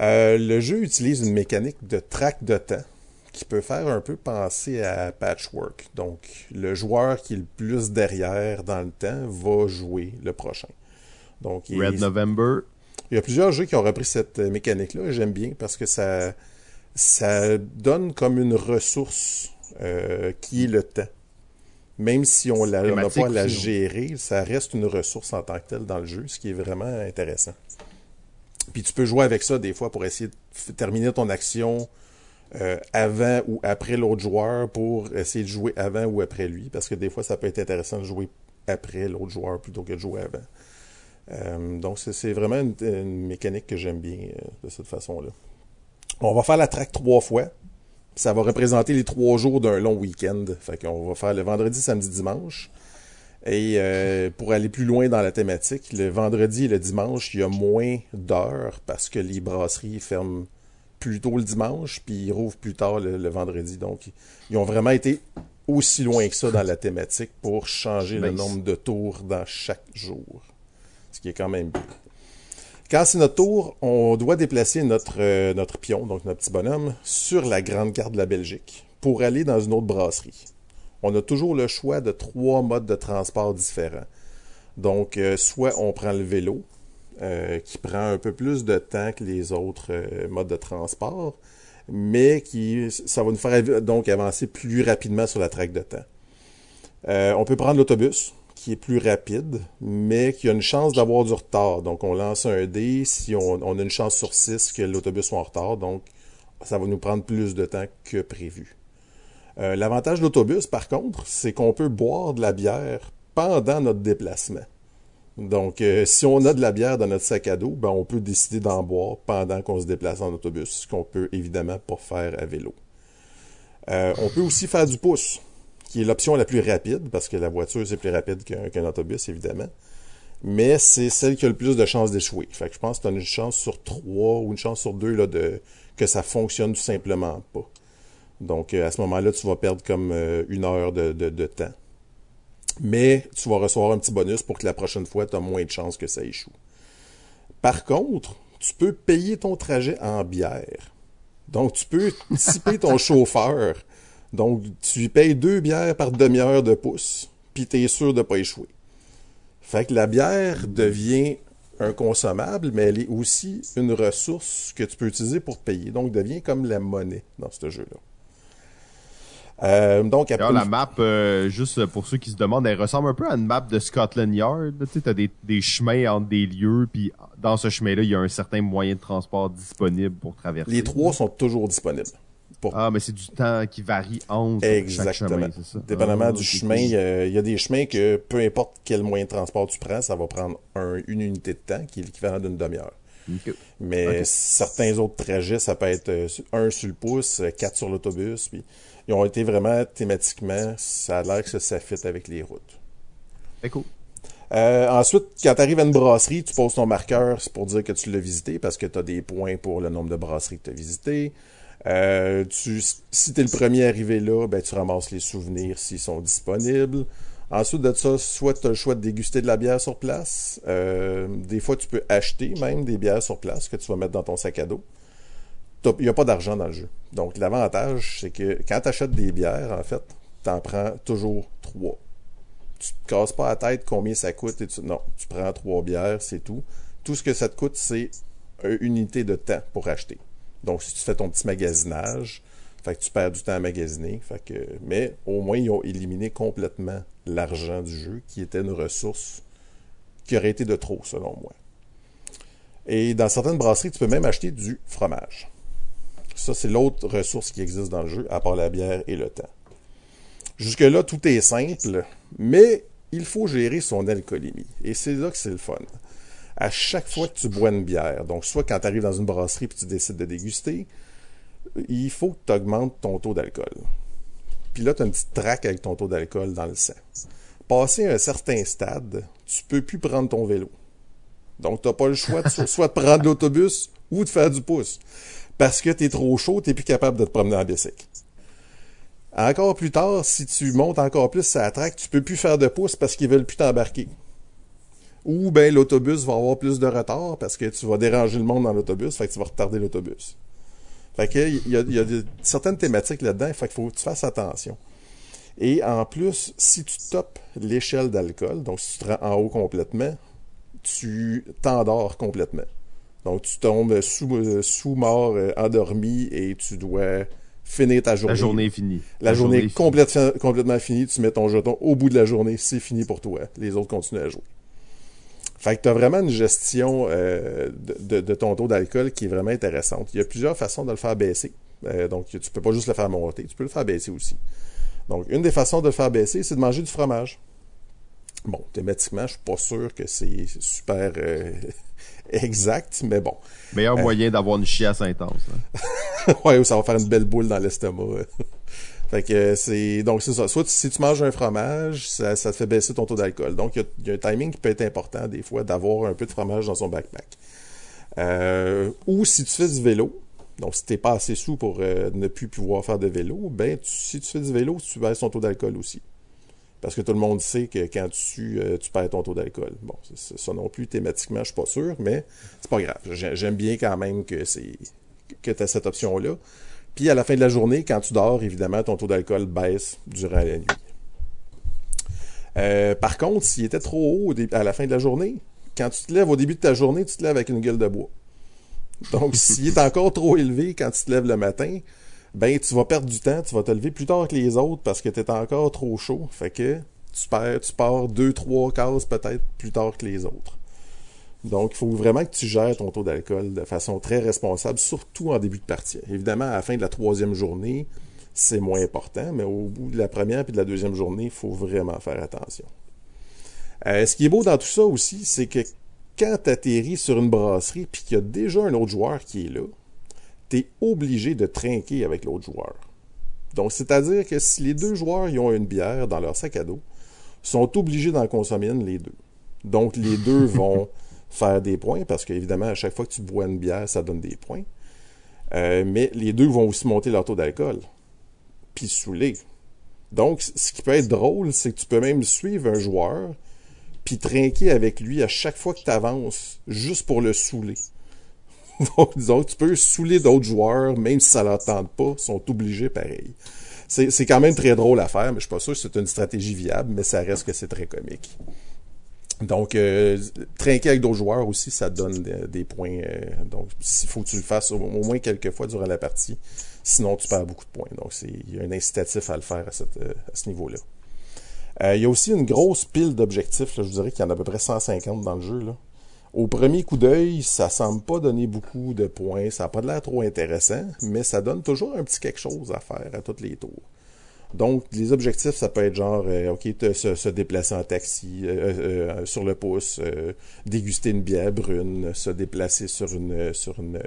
Euh, le jeu utilise une mécanique de track de temps qui peut faire un peu penser à Patchwork. Donc, le joueur qui est le plus derrière dans le temps va jouer le prochain. Donc, Red November. Il y a plusieurs jeux qui ont repris cette mécanique-là. J'aime bien parce que ça, ça donne comme une ressource euh, qui est le temps. Même si on n'a pas à la gérer, ça reste une ressource en tant que telle dans le jeu, ce qui est vraiment intéressant. Puis tu peux jouer avec ça des fois pour essayer de terminer ton action euh, avant ou après l'autre joueur pour essayer de jouer avant ou après lui, parce que des fois ça peut être intéressant de jouer après l'autre joueur plutôt que de jouer avant. Euh, donc c'est vraiment une, mécanique que j'aime bien euh, de cette façon-là. On va faire la track trois fois. Ça va représenter les trois jours d'un long week-end. Fait qu'on va faire le vendredi, samedi, dimanche. Et euh, pour aller plus loin dans la thématique, le vendredi et le dimanche, il y a moins d'heures parce que les brasseries ferment plus tôt le dimanche, puis ils rouvrent plus tard le, vendredi. Donc, ils ont vraiment été aussi loin que ça dans la thématique pour changer le nombre de tours dans chaque jour. Ce qui est quand même bien. Quand c'est notre tour, on doit déplacer notre, euh, notre pion, donc notre petit bonhomme, sur la grande carte de la Belgique pour aller dans une autre brasserie on a toujours le choix de trois modes de transport différents. Donc, euh, soit on prend le vélo, euh, qui prend un peu plus de temps que les autres euh, modes de transport, mais qui ça va nous faire donc avancer plus rapidement sur la traque de temps. on peut prendre l'autobus, qui est plus rapide, mais qui a une chance d'avoir du retard. Donc, on lance un dé si on, on a une chance sur 6 que l'autobus soit en retard. Donc, ça va nous prendre plus de temps que prévu. Euh, l'avantage de l'autobus, par contre, c'est qu'on peut boire de la bière pendant notre déplacement. Donc, euh, si on a de la bière dans notre sac à dos, ben, on peut décider d'en boire pendant qu'on se déplace en autobus, ce qu'on peut évidemment pas faire à vélo. Euh, on peut aussi faire du pouce, qui est l'option la plus rapide, parce que la voiture, c'est plus rapide qu'un autobus, évidemment. Mais c'est celle qui a le plus de chances d'échouer. Fait que je pense que tu as une chance sur trois ou une chance sur deux là, de, que ça fonctionne tout simplement pas. Donc, euh, à ce moment-là, tu vas perdre comme euh, une heure de, de, temps. Mais tu vas recevoir un petit bonus pour que la prochaine fois, tu as moins de chances que ça échoue. Par contre, tu peux payer ton trajet en bière. Donc, tu peux tiper ton <laughs> chauffeur. Donc, tu lui payes deux bières par demi-heure de pouce, puis tu es sûr de ne pas échouer. Fait que la bière devient un consommable, mais elle est aussi une ressource que tu peux utiliser pour payer. Donc, devient comme la monnaie dans ce jeu-là. Euh, donc après... la map, euh, juste pour ceux qui se demandent, elle ressemble un peu à une map de Scotland Yard. Tu as des, des chemins entre des lieux, puis dans ce chemin-là, il y a un certain moyen de transport disponible pour traverser. Les trois sont toujours disponibles. Ah, mais c'est du temps qui varie entre chaque chemin, c'est ça? Dépendamment ah, du chemin, il y, a des chemins que peu importe quel moyen de transport tu prends, ça va prendre une unité de temps qui est l'équivalent d'une demi-heure. Mais certains autres trajets, ça peut être euh, un sur le pouce, quatre sur l'autobus, puis ils ont été vraiment thématiquement, ça a l'air que ça fit avec les routes. C'est cool. Euh, ensuite, quand tu arrives à une brasserie, tu poses ton marqueur pour dire que tu l'as visité parce que tu as des points pour le nombre de brasseries que tu as visitées. Euh, tu, si tu es le premier arrivé là, ben, tu ramasses les souvenirs s'ils sont disponibles. Ensuite de ça, soit tu as le choix de déguster de la bière sur place. Euh, des fois, tu peux acheter même des bières sur place que tu vas mettre dans ton sac à dos il n'y a pas d'argent dans le jeu. Donc, l'avantage, c'est que quand tu achètes des bières, en fait, tu en prends toujours trois. Tu te casses pas la tête combien ça coûte. Non, tu prends trois bières, c'est tout. Tout ce que ça te coûte, c'est une unité de temps pour acheter. Donc, si tu fais ton petit magasinage, fait que tu perds du temps à magasiner. Fait que... Mais au moins, ils ont éliminé complètement l'argent du jeu, qui était une ressource qui aurait été de trop, selon moi. Et dans certaines brasseries, tu peux même acheter du fromage. Ça, c'est l'autre ressource qui existe dans le jeu, à part la bière et le temps. Jusque-là, tout est simple, mais il faut gérer son alcoolémie. Et c'est là que c'est le fun. À chaque fois que tu bois une bière, donc soit quand tu arrives dans une brasserie et tu décides de déguster, il faut que tu augmentes ton taux d'alcool. Puis là, tu as une petite traque avec ton taux d'alcool dans le sang. Passé un certain stade, tu peux plus prendre ton vélo. Donc, tu n'as pas le choix <laughs> soit de prendre l'autobus ou de faire du pouce. Parce que tu es trop chaud, tu plus capable de te promener en bicycle. Encore plus tard, si tu montes encore plus ça traque, tu peux plus faire de pouce parce qu'ils veulent plus t'embarquer. Ou ben l'autobus va avoir plus de retard parce que tu vas déranger le monde dans l'autobus, fait que tu vas retarder l'autobus. Fait que il y a, certaines thématiques là-dedans, fait faut que tu fasses attention. Et en plus, si tu topes l'échelle d'alcool, donc si tu te rends en haut complètement, tu t'endors complètement. Donc tu tombes sous, sous mort, euh, endormi et tu dois finir ta journée. La journée est finie. La, journée, est complètement finie. Tu mets ton jeton au bout de la journée, c'est fini pour toi. Les autres continuent à jouer. Fait que tu as vraiment une gestion euh, de, ton taux d'alcool qui est vraiment intéressante. Il y a plusieurs façons de le faire baisser. Euh, donc, tu peux pas juste le faire monter, tu peux le faire baisser aussi. Donc, une des façons de le faire baisser, c'est de manger du fromage. Bon, thématiquement, je suis pas sûr que c'est super euh, <laughs> exact, mais bon. Meilleur moyen d'avoir une chiasse intense. Hein? <laughs> ouais, ça va faire une belle boule dans l'estomac. <laughs> Fait que c'est donc c'est ça. Soit si tu manges un fromage, ça, ça te fait baisser ton taux d'alcool. Donc il y, a un timing qui peut être important des fois d'avoir un peu de fromage dans son backpack. Euh, ou si tu fais du vélo, donc si t'es pas assez sous pour euh, ne plus pouvoir faire de vélo, ben si tu fais du vélo, tu baisses ton taux d'alcool aussi. Parce que tout le monde sait que quand tu, euh, tu perds ton taux d'alcool. Bon, ça non plus thématiquement, je suis pas sûr, mais c'est pas grave. J'aime bien quand même que c'est que tu as cette option-là. Puis à la fin de la journée, quand tu dors, évidemment, ton taux d'alcool baisse durant la nuit. Euh, par contre, s'il était trop haut à la fin de la journée, quand tu te lèves au début de ta journée, tu te lèves avec une gueule de bois. Donc, <laughs> s'il est encore trop élevé quand tu te lèves le matin, ben tu vas perdre du temps, tu vas te lever plus tard que les autres parce que tu es encore trop chaud. Fait que tu perds, tu pars deux, trois cases peut-être plus tard que les autres. Donc, il faut vraiment que tu gères ton taux d'alcool de façon très responsable, surtout en début de partie. Évidemment, à la fin de la troisième journée, c'est moins important, mais au bout de la première et de la deuxième journée, il faut vraiment faire attention. Euh, ce qui est beau dans tout ça aussi, c'est que quand tu atterris sur une brasserie puis qu'il y a déjà un autre joueur qui est là, tu es obligé de trinquer avec l'autre joueur. Donc, c'est-à-dire que si les deux joueurs y ont une bière dans leur sac à dos, sont obligés d'en consommer une les deux. Donc, les deux <laughs> vont faire des points, parce qu'évidemment, à chaque fois que tu bois une bière, ça donne des points. Euh, mais les deux vont aussi monter leur taux d'alcool, puis saouler. Donc, ce qui peut être drôle, c'est que tu peux même suivre un joueur, puis trinquer avec lui à chaque fois que tu avances, juste pour le saouler. Donc, disons, tu peux saouler d'autres joueurs, même si ça leur tente pas, sont obligés pareil. C'est quand même très drôle à faire, mais je suis pas sûr que c'est une stratégie viable, mais ça reste que c'est très comique. Donc, euh, trinquer avec d'autres joueurs aussi, ça donne des, points. Euh, donc, il faut que tu le fasses au, moins quelques fois durant la partie. Sinon, tu perds beaucoup de points. Donc, il y a un incitatif à le faire à, euh, ce niveau-là. il y a aussi une grosse pile d'objectifs. Je vous dirais qu'il y en a à peu près 150 dans le jeu. Au premier coup d'œil, ça semble pas donner beaucoup de points. Ça n'a pas l'air trop intéressant, mais ça donne toujours un petit quelque chose à faire à tous les tours. Donc, les objectifs, ça peut être genre, euh, OK, se, se, déplacer en taxi, euh, euh, sur le pouce, déguster une bière brune, se déplacer sur une sur une,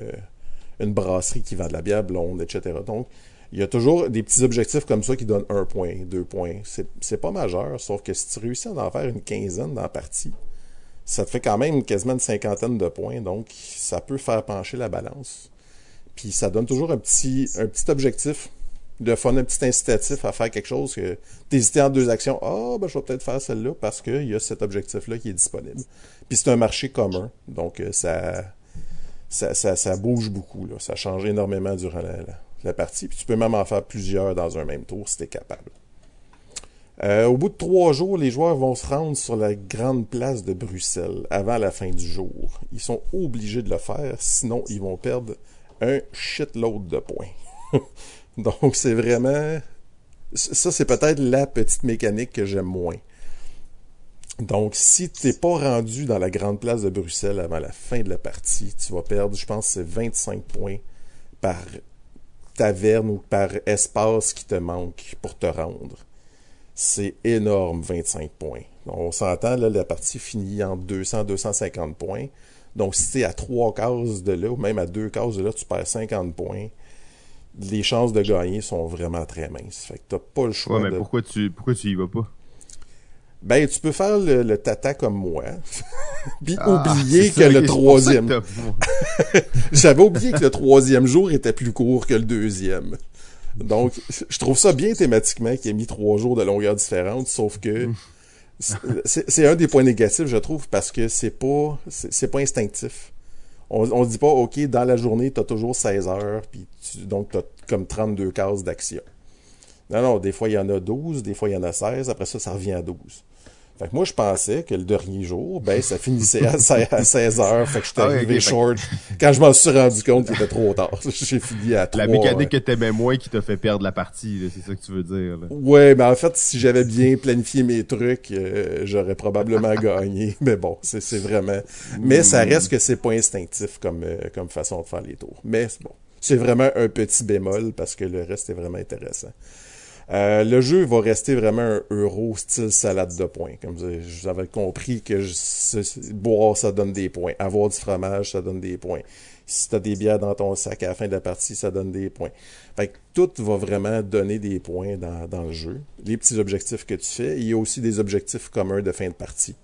brasserie qui vend de la bière blonde, etc. Donc, il y a toujours des petits objectifs comme ça qui donnent un point, deux points. C'est pas majeur, sauf que si tu réussis à en faire une quinzaine dans la partie, ça te fait quand même quasiment une cinquantaine de points, donc ça peut faire pencher la balance. Puis ça donne toujours un petit, un petit objectif de fun, un petit incitatif à faire quelque chose que t'hésitais en deux actions. Ah, oh, ben, je vais peut-être faire celle-là parce qu'il y a cet objectif-là qui est disponible. Puis c'est un marché commun. Donc, euh, ça, ça, ça, bouge beaucoup. Là. Ça change énormément durant la, la, partie. Puis tu peux même en faire plusieurs dans un même tour si t'es capable. Euh, au bout de trois jours, les joueurs vont se rendre sur la grande place de Bruxelles avant la fin du jour. Ils sont obligés de le faire, sinon ils vont perdre un shitload de points. <laughs> Donc, c'est vraiment. Ça, c'est peut-être la petite mécanique que j'aime moins. Donc, si tu n'es pas rendu dans la grande place de Bruxelles avant la fin de la partie, tu vas perdre, je pense, c'est 25 points par taverne ou par espace qui te manque pour te rendre. C'est énorme, 25 points. On s'entend, là, la partie finit en 200-250 points. Donc, si tu es à trois cases de là, ou même à deux cases de là, tu perds 50 points, les chances de gagner sont vraiment très minces. Fait que t'as pas le choix. Ouais, mais pourquoi tu pourquoi tu y vas pas? Ben, tu peux faire le, tata comme moi, <laughs> puis Ah, oublier que le troisième... <laughs> J'avais oublié que le troisième jour était plus court que le deuxième. Donc, je trouve ça bien thématiquement qu'il ait mis trois jours de longueur différente, sauf que c'est c'est un des points négatifs, je trouve, parce que c'est pas c'est pas instinctif. On, on dit pas, OK, dans la journée, t'as toujours 16 heures, puis tu- donc t'as comme 32 cases d'action. Non, non, des fois, il y en a 12, des fois, il y en a 16, après ça, ça revient à 12. Fait que moi, je pensais que le dernier jour, ben, ça finissait à 16 à 16 heures, fait que j'étais Ah arrivé short. Quand je m'en suis rendu compte, il était trop tard. <laughs> J'ai fini à 3. La mécanique que t'aimais moins qui t'a fait perdre la partie, c'est ça que tu veux dire. Là. Ouais, mais en fait, si j'avais bien planifié mes trucs, euh, j'aurais probablement <laughs> gagné. Mais bon, c'est c'est vraiment. Mais ça reste que c'est pas instinctif comme euh, comme façon de faire les tours. Mais c'est bon, c'est vraiment un petit bémol parce que le reste est vraiment intéressant. Euh, le jeu va rester vraiment un euro style salade de points. Comme avez- vous avez compris que je- boire, ça donne des points. Avoir du fromage, ça donne des points. Si t'as des bières dans ton sac à la fin de la partie, ça donne des points. Fait que tout va vraiment donner des points dans, le jeu. Les petits objectifs que tu fais. Il y a aussi des objectifs communs de fin de partie.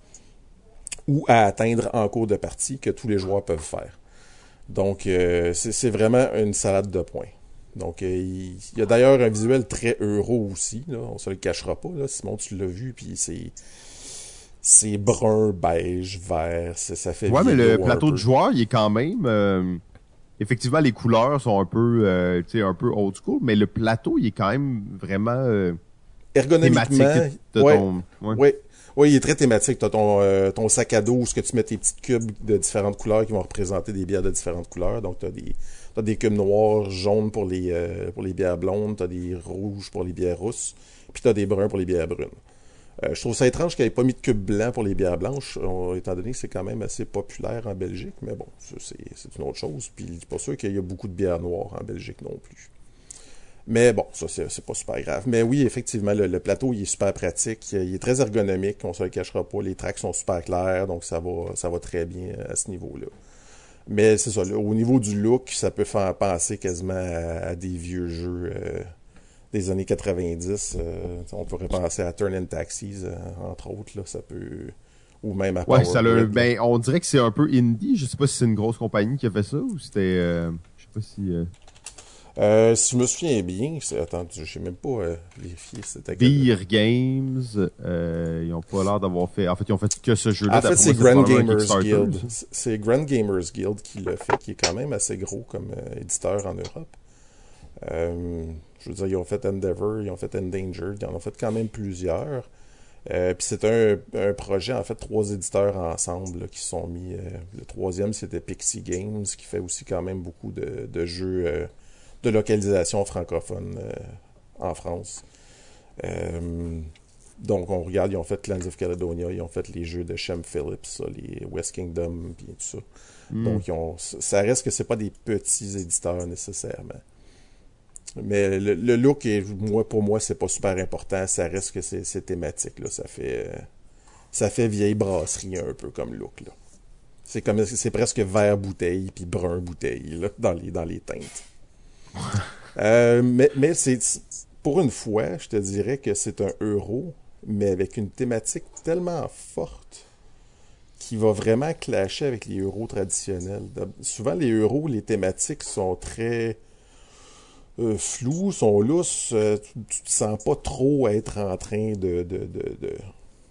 Ou à atteindre en cours de partie que tous les joueurs peuvent faire. Donc, euh, c'est vraiment une salade de points. Donc, euh, il, il y a d'ailleurs un visuel très euro aussi. Là. On se le cachera pas. Là. Simon, tu l'as vu. Puis c'est c'est brun, beige, vert. Ça fait Ouais, mais le plateau de joueur, il est quand même. euh, effectivement, les couleurs sont un peu, euh, tu sais, un peu old school, mais le plateau, il est quand même vraiment euh, Ergonomiquement, thématique. de ouais, ton- ouais. Oui, oui, il est très thématique. Tu as ton, euh, ton sac à dos où ce que tu mets tes petites cubes de différentes couleurs qui vont représenter des bières de différentes couleurs. Donc, tu as des, t'as des cubes noirs, jaunes pour les, euh, pour les bières blondes, tu as des rouges pour les bières rousses, puis tu as des bruns pour les bières brunes. Euh, je trouve ça étrange qu'il n'y ait pas mis de cubes blancs pour les bières blanches, euh, étant donné que c'est quand même assez populaire en Belgique, mais bon, c'est une autre chose. Puis, je pas sûr qu'il y a beaucoup de bières noires en Belgique non plus. Mais bon, ça, c'est pas super grave. Mais oui, effectivement, le, le plateau, il est super pratique. Il est très ergonomique, on se le cachera pas. Les tracks sont super clairs, donc ça va, ça va très bien à ce niveau-là. Mais c'est ça, là, au niveau du look, ça peut faire penser quasiment à, à des vieux jeux euh, des années 90. euh, on pourrait penser à Turn and Taxis, euh, entre autres, là, ça peut... Ou même à Ouais, Power ça le, ben, on dirait que c'est un peu indie. Je sais pas si c'est une grosse compagnie qui a fait ça ou c'était, je sais pas si, euh, si je me souviens bien, attends, je sais même pas euh, vérifier quel- Beer Games, euh, ils ont pas l'air d'avoir fait, en fait, ils ont fait que ce jeu-là. En fait, c'est Grand Gamers. Guild. C'est- Grand Gamers Guild qui l'a fait, qui est quand même assez gros comme euh, éditeur en Europe. Je veux dire, ils ont fait Endeavor, ils ont fait Endangered, ils en ont fait quand même plusieurs. Euh, Puis c'est un, un projet, en fait, trois éditeurs ensemble là, qui sont mis. euh, le troisième, c'était Pixie Games, qui fait aussi quand même beaucoup de, de jeux euh, de localisation francophone euh, en France. Euh, donc, on regarde, ils ont fait Clans of Caledonia, ils ont fait les jeux de Shem Phillips, ça, les West Kingdom, puis tout ça. Hmm. Donc, ils ont, ça reste que c'est pas des petits éditeurs nécessairement. Mais le, le look, est, moi, pour moi, c'est pas super important. Ça reste que c'est thématique. Là. Ça fait euh, ça fait vieille brasserie un peu comme look. là. C'est comme c'est presque vert bouteille puis brun bouteille là, dans les dans les teintes. <laughs> Euh, mais c'est pour une fois, je te dirais que c'est un euro, mais avec une thématique tellement forte qui va vraiment clasher avec les euros traditionnels. Souvent, les euros, les thématiques sont très euh, floues, sont lousses. euh, tu, tu te sens pas trop être en train de,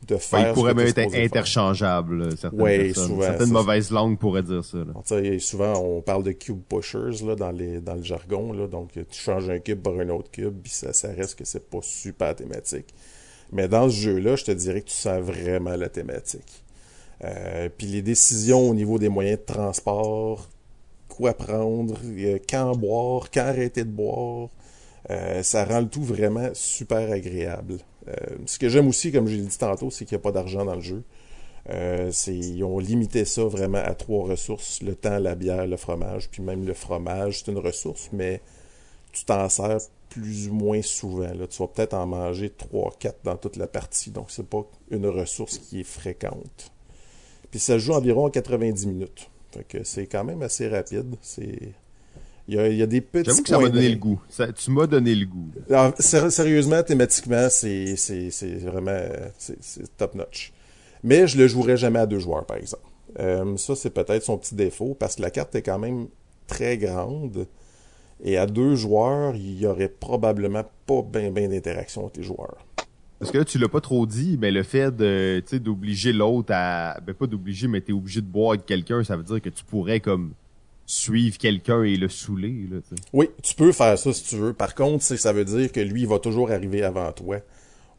de Ouais, faire. il pourrait même être faire. interchangeable, certaines Ouais, personnes. souvent, certaines ça, mauvaises langues pourraient dire ça, là. Souvent, on parle de cube pushers là, dans, les, dans le jargon. Là, donc, tu changes un cube par un autre cube, puis ça, ça reste que c'est pas super thématique. Mais dans ce jeu-là, je te dirais que tu sens vraiment la thématique. Euh, puis les décisions au niveau des moyens de transport, quoi prendre, euh, quand boire, quand arrêter de boire, euh, ça rend le tout vraiment super agréable. Euh, ce que j'aime aussi, comme je l'ai dit tantôt, c'est qu'il n'y a pas d'argent dans le jeu. Euh, ils ont limité ça vraiment à trois ressources, le temps, la bière, le fromage, puis même le fromage, c'est une ressource, mais tu t'en sers plus ou moins souvent. Là. Tu vas peut-être en manger 3-4 dans toute la partie, donc c'est pas une ressource qui est fréquente. Puis ça joue environ 90 minutes. Fait que c'est quand même assez rapide. C'est il y, a, des petits. J'avoue que ça m'a donné le goût. tu m'as donné le goût. sérieusement, thématiquement, c'est, c'est, c'est vraiment c'est, top notch. Mais je le jouerai jamais à deux joueurs, par exemple. Euh, ça, c'est peut-être son petit défaut, parce que la carte est quand même très grande. Et à deux joueurs, il y aurait probablement pas bien ben, d'interaction entre les joueurs. Parce que là, tu l'as pas trop dit, mais le fait de, d'obliger l'autre à, ben pas d'obliger, mais t'es obligé de boire avec quelqu'un, ça veut dire que tu pourrais comme suivre quelqu'un et le saouler. Là, oui, tu peux faire ça si tu veux. Par contre, ça veut dire que lui, il va toujours arriver avant toi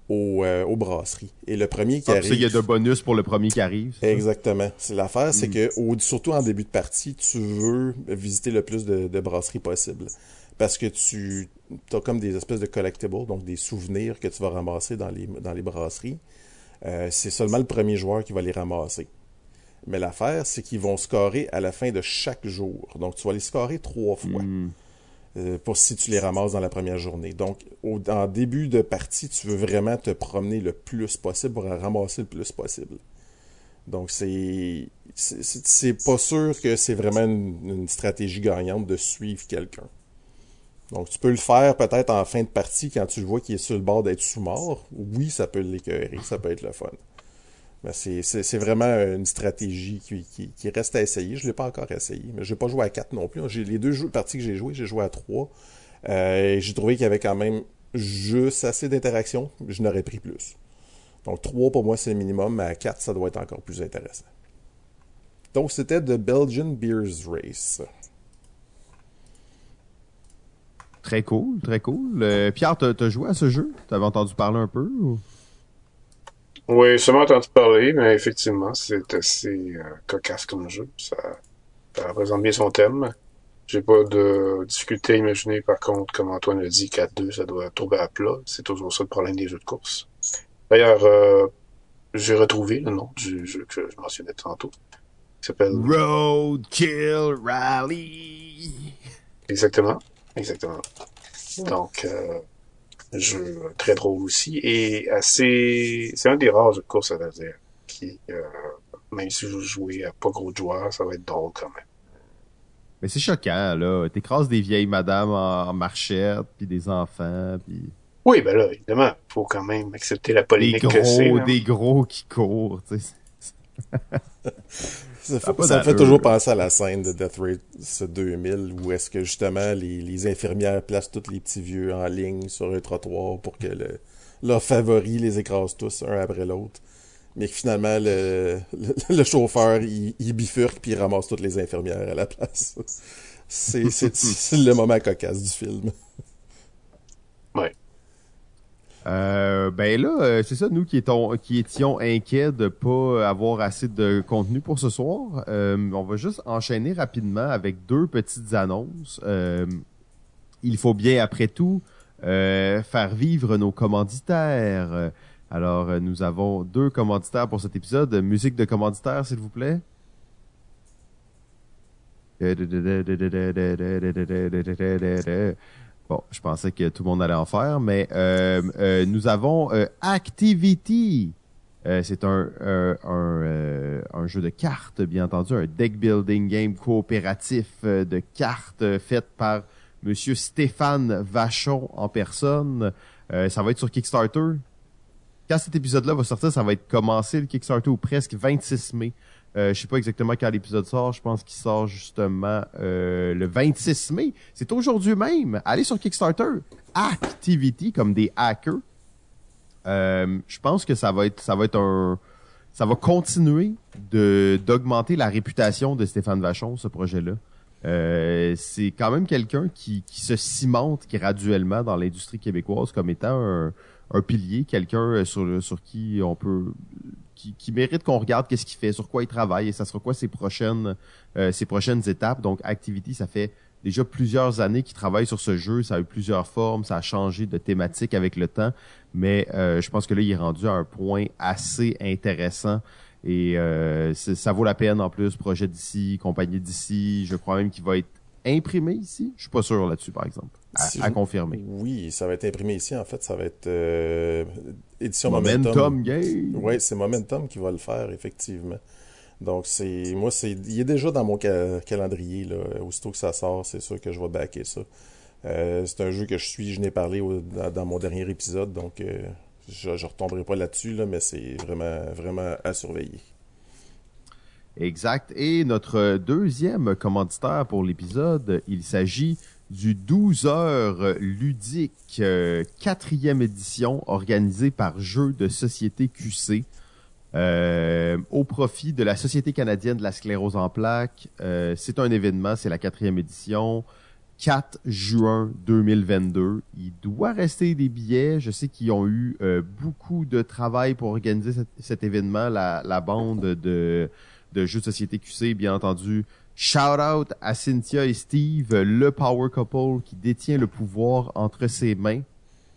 au, euh, aux brasseries. Et le premier qui ah, arrive... Il y a de bonus pour le premier qui arrive. Exactement. C'est l'affaire, c'est que au, surtout en début de partie, tu veux visiter le plus de, de brasseries possible. Parce que tu as comme des espèces de collectibles, donc des souvenirs que tu vas ramasser dans les, dans les brasseries. Euh, c'est seulement le premier joueur qui va les ramasser. Mais l'affaire, c'est qu'ils vont scorer à la fin de chaque jour. Donc, tu vas les scorer trois fois. Hmm. Euh, pour si tu les ramasses dans la première journée. Donc, au, en début de partie, tu veux vraiment te promener le plus possible pour ramasser le plus possible. Donc, c'est c'est pas sûr que c'est vraiment une, stratégie gagnante de suivre quelqu'un. Donc, tu peux le faire peut-être en fin de partie quand tu vois qu'il est sur le bord d'être sous-mort. Oui, ça peut l'écœurer, ça peut être le fun. C'est vraiment une stratégie qui, reste à essayer. Je ne l'ai pas encore essayé, mais je n'ai pas joué à 4 non plus. Les deux parties que j'ai jouées, j'ai joué à 3. Euh, j'ai trouvé qu'il y avait quand même juste assez d'interaction. Je n'aurais pris plus. Donc 3 pour moi c'est le minimum, mais à 4 ça doit être encore plus intéressant. Donc c'était The Belgian Beers Race. Très cool, très cool. Euh, Pierre, t'as as joué à ce jeu? T'avais entendu parler un peu? Oui, seulement entendu parler, mais effectivement, c'est assez euh, cocasse comme jeu. Ça, ça, représente bien son thème. J'ai pas de difficulté à imaginer, par contre, comme Antoine l'a dit, 4-2, ça doit tomber à plat. C'est toujours ça le problème des jeux de course. D'ailleurs, euh, j'ai retrouvé le nom du jeu que je mentionnais tantôt. Il s'appelle... Roadkill Rally. Exactement. Exactement. Donc, euh, jeu très drôle aussi et assez. C'est un des rares jeux de course à dire qui, euh, même si vous jouez à pas gros de joueurs, ça va être drôle quand même. Mais c'est choquant, là. T'écrases des vieilles madames en, marchette, puis des enfants, puis... Oui, ben là, évidemment, faut quand même accepter la polémique des gros, Des gros qui courent, tu sais. <laughs> Ça, me fait toujours penser à la scène de Death Race 2000 où est-ce que justement les, infirmières placent tous les petits vieux en ligne sur un trottoir pour que le, leurs favoris les écrasent tous un après l'autre. Mais que finalement, le, le, chauffeur, il, il, bifurque puis il ramasse toutes les infirmières à la place. C'est le moment cocasse du film. Ouais. Euh, ben là, euh, c'est ça, nous qui, étions, qui étions inquiets de pas avoir assez de contenu pour ce soir. Euh, on va juste enchaîner rapidement avec deux petites annonces. il faut bien, après tout, faire vivre nos commanditaires. Alors, nous avons deux commanditaires pour cet épisode. Musique de commanditaire, s'il vous plaît. Bon, je pensais que tout le monde allait en faire, mais euh, euh, nous avons euh, Activity. c'est un, un, un, jeu de cartes, bien entendu, un deck building game coopératif de cartes fait par Monsieur Stéphane Vachon en personne. ça va être sur Kickstarter. Quand cet épisode-là va sortir, ça va être commencé le Kickstarter ou presque 26 mai. Euh, je sais pas exactement quand l'épisode sort. Je pense qu'il sort justement euh, le 26 mai. C'est aujourd'hui même. Allez sur Kickstarter. Activity comme des hackers. Euh, je pense que ça va être ça va être un ça va continuer de d'augmenter la réputation de Stéphane Vachon ce projet-là. Euh, c'est quand même quelqu'un qui, qui se cimente graduellement dans l'industrie québécoise comme étant un, un pilier, quelqu'un sur, sur qui on peut qui, mérite qu'on regarde qu'est-ce qu'il fait, sur quoi il travaille et ça sera quoi ses prochaines euh, ses prochaines étapes. Donc Activity, ça fait déjà plusieurs années qu'il travaille sur ce jeu, ça a eu plusieurs formes, ça a changé de thématique avec le temps, mais euh, je pense que là il est rendu à un point assez intéressant et euh, ça vaut la peine en plus, projet d'ici, compagnie d'ici, je crois même qu'il va être imprimé ici. Je suis pas sûr là-dessus par exemple. À, confirmer. Oui, ça va être imprimé ici. En fait, ça va être euh, édition Momentum. Momentum. Oui, c'est Momentum qui va le faire, effectivement. Donc, c'est moi, c'est il est déjà dans mon calendrier. Là. Aussitôt que ça sort, c'est sûr que je vais backer ça. Euh, c'est un jeu que je suis, je n'ai parlé dans, mon dernier épisode, donc euh, je ne retomberai pas là-dessus, là, mais c'est vraiment, vraiment à surveiller. Exact. Et notre deuxième commanditaire pour l'épisode, il s'agit du 12 heures ludique euh, quatrième édition organisée par Jeux de Société QC euh, au profit de la Société canadienne de la sclérose en plaques. Euh, c'est un événement, c'est la quatrième édition. 4 juin 2022. Il doit rester des billets. Je sais qu'ils ont eu beaucoup de travail pour organiser cet, événement. La, la bande de, de jeux de société QC, bien entendu, Shout out à Cynthia et Steve, le power couple qui détient le pouvoir entre ses mains.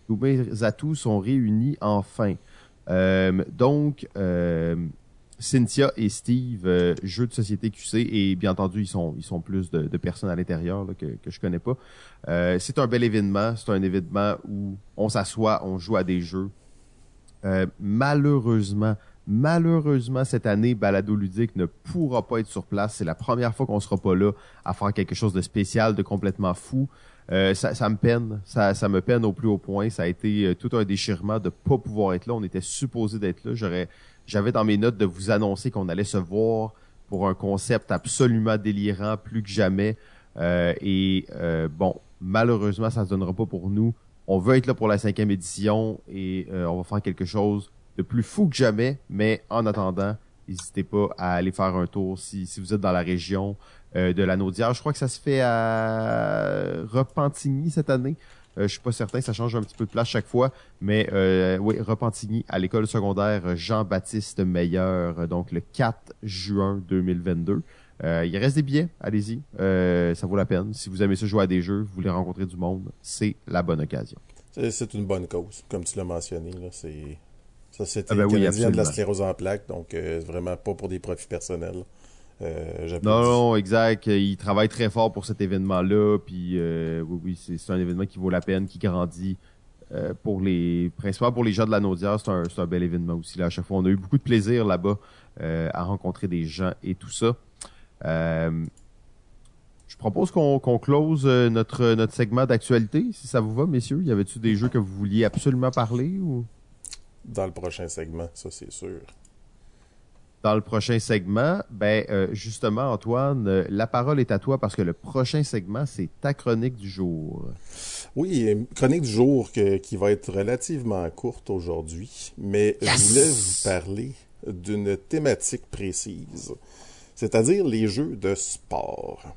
Tous mes atouts sont réunis enfin. Euh, donc, euh, Cynthia et Steve, euh, jeux de société QC, et bien entendu, ils sont, ils sont plus de, personnes à l'intérieur que, que je connais pas. c'est un bel événement. C'est un événement où on s'assoit, on joue à des jeux. malheureusement, Malheureusement, cette année, Balado Ludique ne pourra pas être sur place. C'est la première fois qu'on sera pas là à faire quelque chose de spécial, de complètement fou. Euh, ça, me peine, ça, ça me peine au plus haut point. Ça a été euh, tout un déchirement de pas pouvoir être là. On était supposé d'être là. J'aurais, j'avais dans mes notes de vous annoncer qu'on allait se voir pour un concept absolument délirant, plus que jamais. Euh, et bon, malheureusement, ça se donnera pas pour nous. On veut être là pour la cinquième édition et on va faire quelque chose de plus fou que jamais. Mais en attendant, n'hésitez pas à aller faire un tour si, si vous êtes dans la région euh, de la Naudière. Je crois que ça se fait à Repentigny cette année. Euh, je suis pas certain, ça change un petit peu de place chaque fois, mais euh, oui, Repentigny à l'école secondaire Jean-Baptiste Meilleur, donc le 4 juin 2022. Euh, il reste des billets, allez-y, ça vaut la peine. Si vous aimez ça jouer à des jeux, vous voulez rencontrer du monde, c'est la bonne occasion. C'est une bonne cause, comme tu l'as mentionné. C'est Société ah ben de la sclérose en plaques, donc euh, vraiment pas pour des profits personnels. Euh, non, non, exact. Il travaille très fort pour cet événement-là, puis euh, oui, oui, c'est un événement qui vaut la peine, qui grandit. pour les principalement pour les gens de la Naudière, c'est un, un, bel événement aussi. Là, à chaque fois, on a eu beaucoup de plaisir là-bas à rencontrer des gens et tout ça. je propose qu'on close notre notre segment d'actualité, si ça vous va, messieurs. Y avait-tu des jeux que vous vouliez absolument parler ou? Dans le prochain segment, ça c'est sûr. Dans le prochain segment, ben euh, justement Antoine, euh, la parole est à toi parce que le prochain segment c'est ta chronique du jour. Oui, chronique du jour qui va être relativement courte aujourd'hui, mais je voulais vous parler d'une thématique précise, c'est-à-dire les jeux de sport.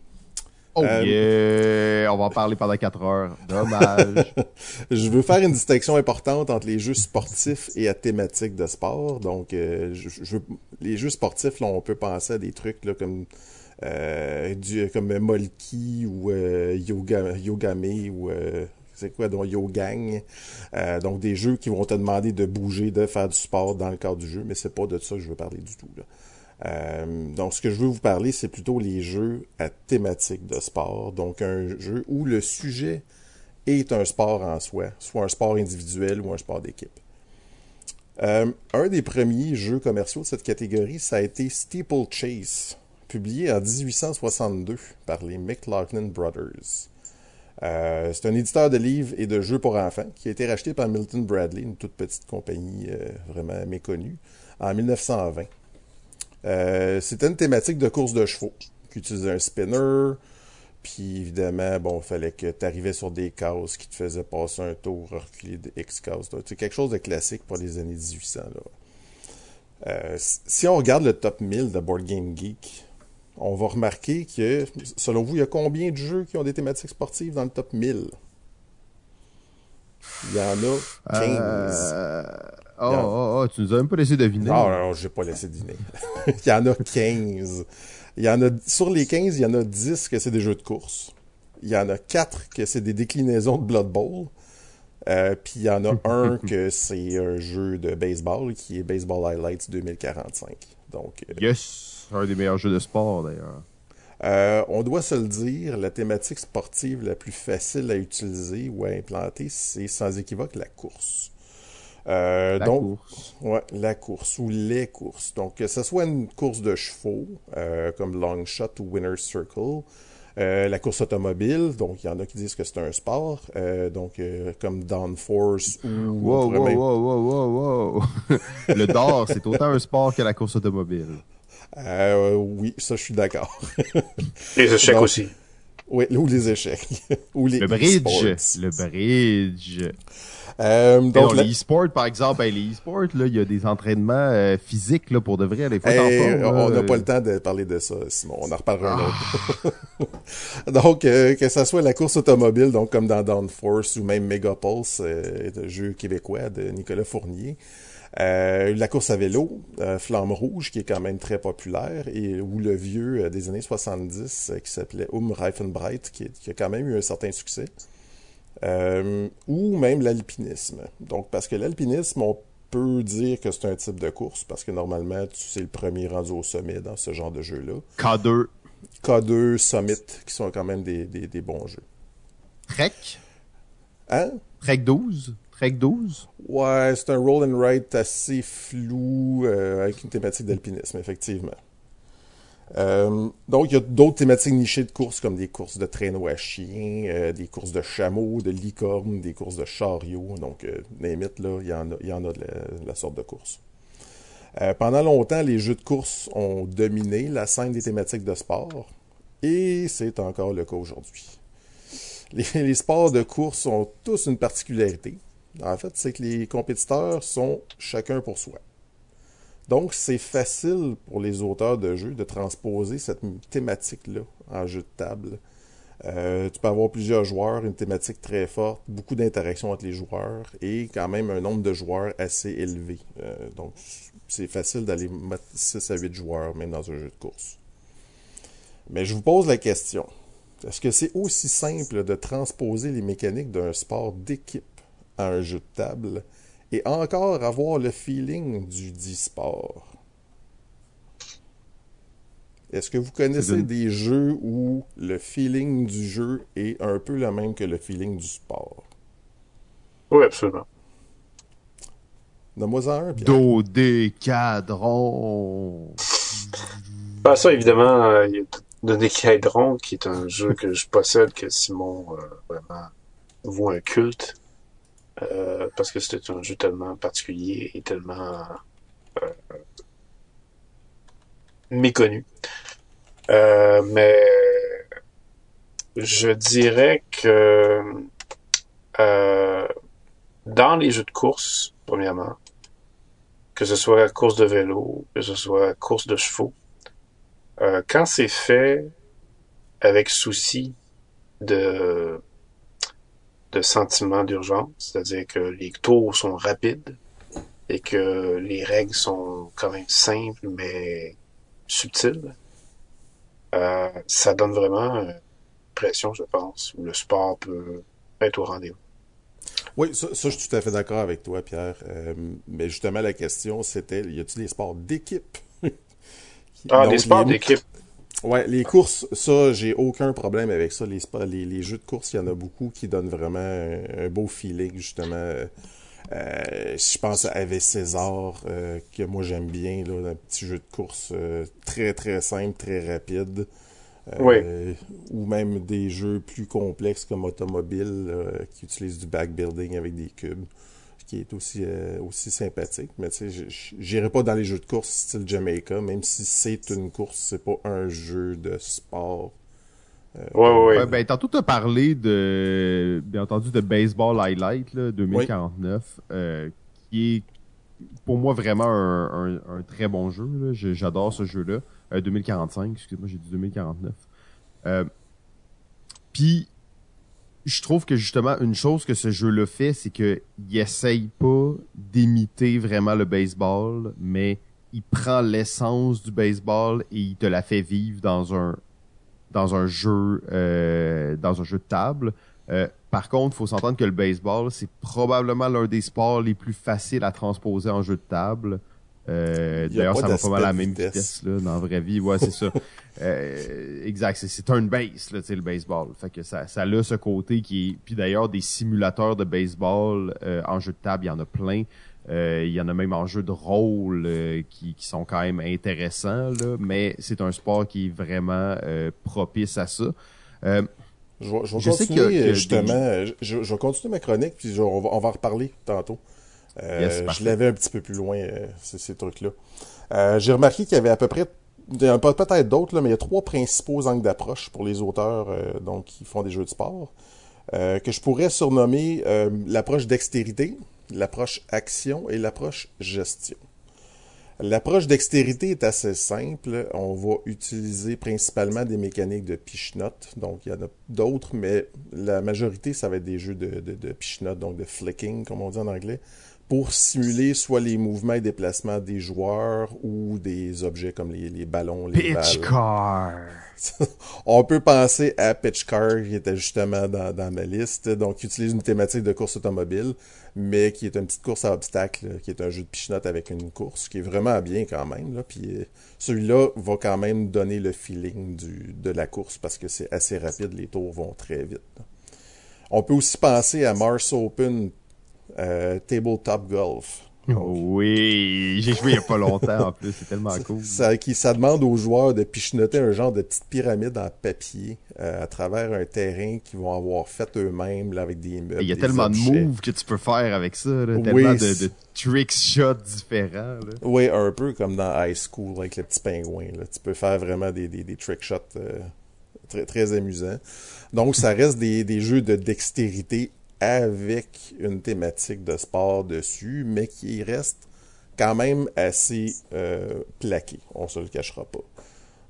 Oh euh, On va en parler pendant 4 heures. Dommage. <laughs> je veux faire une distinction importante entre les jeux sportifs et à thématique de sport. Donc, euh, je, les jeux sportifs, là, on peut penser à des trucs là, comme euh, du, comme Molki ou Yoga, Yogame ou c'est quoi donc Yogang. donc des jeux qui vont te demander de bouger, de faire du sport dans le cadre du jeu, mais c'est pas de ça que je veux parler du tout. Là. Euh, donc, ce que je veux vous parler, c'est plutôt les jeux à thématique de sport. Donc, un jeu où le sujet est un sport en soi, soit un sport individuel ou un sport d'équipe. Euh, un des premiers jeux commerciaux de cette catégorie, ça a été Steeple Chase, publié en 1862 par les McLaughlin Brothers. Euh, c'est un éditeur de livres et de jeux pour enfants qui a été racheté par Milton Bradley, une toute petite compagnie vraiment méconnue, en 1920. Euh, c'était une thématique de course de chevaux, qui utilisait un spinner, puis évidemment, bon, il fallait que tu arrivais sur des cases qui te faisaient passer un tour, reculer de X cases. C'est quelque chose de classique pour les années 1800. Là. Euh, si on regarde le top 1000 de Board Game Geek, on va remarquer que, selon vous, il y a combien de jeux qui ont des thématiques sportives dans le top 1000? Il y en a 15. Euh... Oh, oh, oh, tu nous as même pas laissé deviner. Non, non, non, j'ai pas laissé deviner. <laughs> il y en a 15. Il y en a, sur les 15, il y en a 10 que c'est des jeux de course. Il y en a 4 que c'est des déclinaisons de Blood Bowl. Euh, puis il y en a <laughs> un que c'est un jeu de baseball qui est Baseball Highlights 2045. Donc, euh, yes! Un des meilleurs jeux de sport d'ailleurs. Euh, on doit se le dire, la thématique sportive la plus facile à utiliser ou à implanter, c'est sans équivoque la course. Euh, la donc, course. Ouais, la course ou les courses. Donc, que ce soit une course de chevaux, euh, comme Long Shot ou Winner's Circle, euh, la course automobile, donc il y en a qui disent que c'est un sport, euh, donc euh, comme Downforce ou... Wow, wow, même... wow, wow, wow, wow, <laughs> Le d'or, c'est autant un sport que la course automobile. Euh, oui, ça je suis d'accord. les échecs donc, aussi. Oui, ou les échecs. <laughs> ou les le bridge. Le bridge. Euh, donc, les par exemple, les e-sports, il y a des entraînements euh, physiques là, pour de vrai. Faut hey, on n'a pas le temps de parler de ça, Simon. On en reparlera ah. un autre. <laughs> donc, euh, que ça soit la course automobile, donc comme dans Downforce ou même Megapulse, jeu québécois de Nicolas Fournier. Euh, la course à vélo, euh, Flamme Rouge, qui est quand même très populaire, et ou le vieux euh, des années 70 qui s'appelait Um Reifenbreit, qui, qui, a quand même eu un certain succès. ou même l'alpinisme. Donc, parce que l'alpinisme, on peut dire que c'est un type de course, parce que normalement, tu c'est le premier rendu au sommet dans ce genre de jeu-là. K2. K2, Summit, qui sont quand même des, des, des bons jeux. Trek. Hein? Trek 12. Trek 12? Ouais, c'est un roll and write assez flou euh, avec une thématique d'alpinisme, effectivement. Euh, donc, il y a d'autres thématiques nichées de courses comme des courses de traîneau à chien, euh, des courses de chameaux, de licornes, des courses de chariots. Donc, euh, là, il y en a, y en a de la, sorte de course. Pendant longtemps, les jeux de course ont dominé la scène des thématiques de sport et c'est encore le cas aujourd'hui. Les sports de course ont tous une particularité. En fait, c'est que les compétiteurs sont chacun pour soi. Donc, c'est facile pour les auteurs de jeux de transposer cette thématique-là en jeu de table. Euh, tu peux avoir plusieurs joueurs, une thématique très forte, beaucoup d'interactions entre les joueurs et quand même un nombre de joueurs assez élevé. Euh, donc, c'est facile d'aller mettre 6 à 8 joueurs, même dans un jeu de course. Mais je vous pose la question. Est-ce que c'est aussi simple de transposer les mécaniques d'un sport d'équipe à un jeu de table et encore avoir le feeling du dit sport. Est-ce que vous connaissez de... des jeux où le feeling du jeu est un peu le même que le feeling du sport? Oui, absolument. Donne-moi un, Pierre. Dodécadron! Ben ça, évidemment, euh, il y a Dodécadron, qui est un jeu que je possède, que Simon euh, vraiment voit un culte. Euh, parce que c'était un jeu tellement particulier et tellement euh, méconnu. Euh, mais je dirais que dans les jeux de course, premièrement, que ce soit course de vélo, que ce soit course de chevaux, quand c'est fait avec souci de de sentiment d'urgence, c'est-à-dire que les tours sont rapides et que les règles sont quand même simples mais subtiles. Euh, ça donne vraiment une pression, je pense, où le sport peut être au rendez-vous. Oui, ça, ça, je suis tout à fait d'accord avec toi, Pierre. Euh, mais justement, la question, c'était, y a-t-il des sports d'équipe? <laughs> ah, des sports d'équipe. Ouais, les courses, ça, j'ai aucun problème avec ça. Les, les, les jeux de course, il y en a beaucoup qui donnent vraiment un, un beau feeling, justement. Euh, si je pense à Ave César, euh, que moi j'aime bien, là, un petit jeu de course euh, très très simple, très rapide. oui. Ou même des jeux plus complexes comme Automobile, qui utilisent du backbuilding avec des cubes qui est aussi, euh, aussi sympathique. Mais tu sais, j'irai pas dans les jeux de course style Jamaica, même si c'est une course, c'est pas un jeu de sport. Euh, ouais, ouais. ouais ben, tantôt, tu as parlé de, bien entendu, de Baseball Highlight, là, 2049, oui. euh, qui est pour moi vraiment un, un, un très bon jeu. J'adore ce jeu-là. 2045, excusez-moi, j'ai dit 2049. Euh, Puis, je trouve que justement une chose que ce jeu-là fait, c'est que il essaye pas d'imiter vraiment le baseball, mais il prend l'essence du baseball et il te la fait vivre dans un dans un jeu euh, dans un jeu de table. Euh, par contre, faut s'entendre que le baseball, c'est probablement l'un des sports les plus faciles à transposer en jeu de table Euh, D'ailleurs, ça va pas mal à la même vitesse. vitesse, là, dans la vraie vie. Ouais, c'est ça. <laughs> Euh, exact, c'est- c'est turn base, là, sais, le baseball. Fait que ça, ça a ce côté qui est... Puis d'ailleurs, des simulateurs de baseball euh, en jeu de table, il y en a plein. Euh, il y en a même en jeu de rôle euh, qui, qui sont quand même intéressants, là, mais c'est un sport qui est vraiment euh, propice à ça. Euh, Je vais, je vais Je sais continuer, y a justement, je, je- vais continuer ma chronique, puis on, va, on va en reparler tantôt. Euh, Yes, je l'avais un petit peu plus loin, euh, ces, ces trucs-là. Euh, J'ai remarqué qu'il y avait à peu près, il y en a peut-être d'autres, mais il y a trois principaux angles d'approche pour les auteurs euh, donc, qui font des jeux de sport, euh, que je pourrais surnommer euh, l'approche dextérité, l'approche action et l'approche gestion. L'approche dextérité est assez simple. On va utiliser principalement des mécaniques de pichenote. Donc, il y en a d'autres, mais la majorité, ça va être des jeux de, de, de donc de flicking, comme on dit en anglais, pour simuler soit les mouvements et déplacements des joueurs ou des objets comme les, les ballons, les pitch balles. car! <laughs> On peut penser à Pitch Car, qui était justement dans, dans ma liste, donc qui utilise une thématique de course automobile, mais qui est une petite course à obstacles, qui est un jeu de pichenote avec une course, qui est vraiment bien quand même. Là, puis euh, celui-là va quand même donner le feeling du, de la course parce que c'est assez rapide, les tours vont très vite. là. On peut aussi penser à Mars Open euh, Tabletop Golf. Oui, j'ai joué il y a pas longtemps en plus, c'est tellement <laughs> cool. Ça, qui, ça demande aux joueurs de pichenoter un genre de petite pyramide en papier euh, à travers un terrain qu'ils vont avoir fait eux-mêmes là, avec des. Il y a des tellement objets. de moves que tu peux faire avec ça, là, Oui, tellement de, de trick shots différents. Là. Oui, un peu comme dans High School avec le petit pingouin. Là. Tu peux faire vraiment des, des, des trick shots euh, très, très amusants. Donc, ça reste des, des jeux de dextérité avec une thématique de sport dessus, mais qui reste quand même assez euh, plaqué. On se le cachera pas.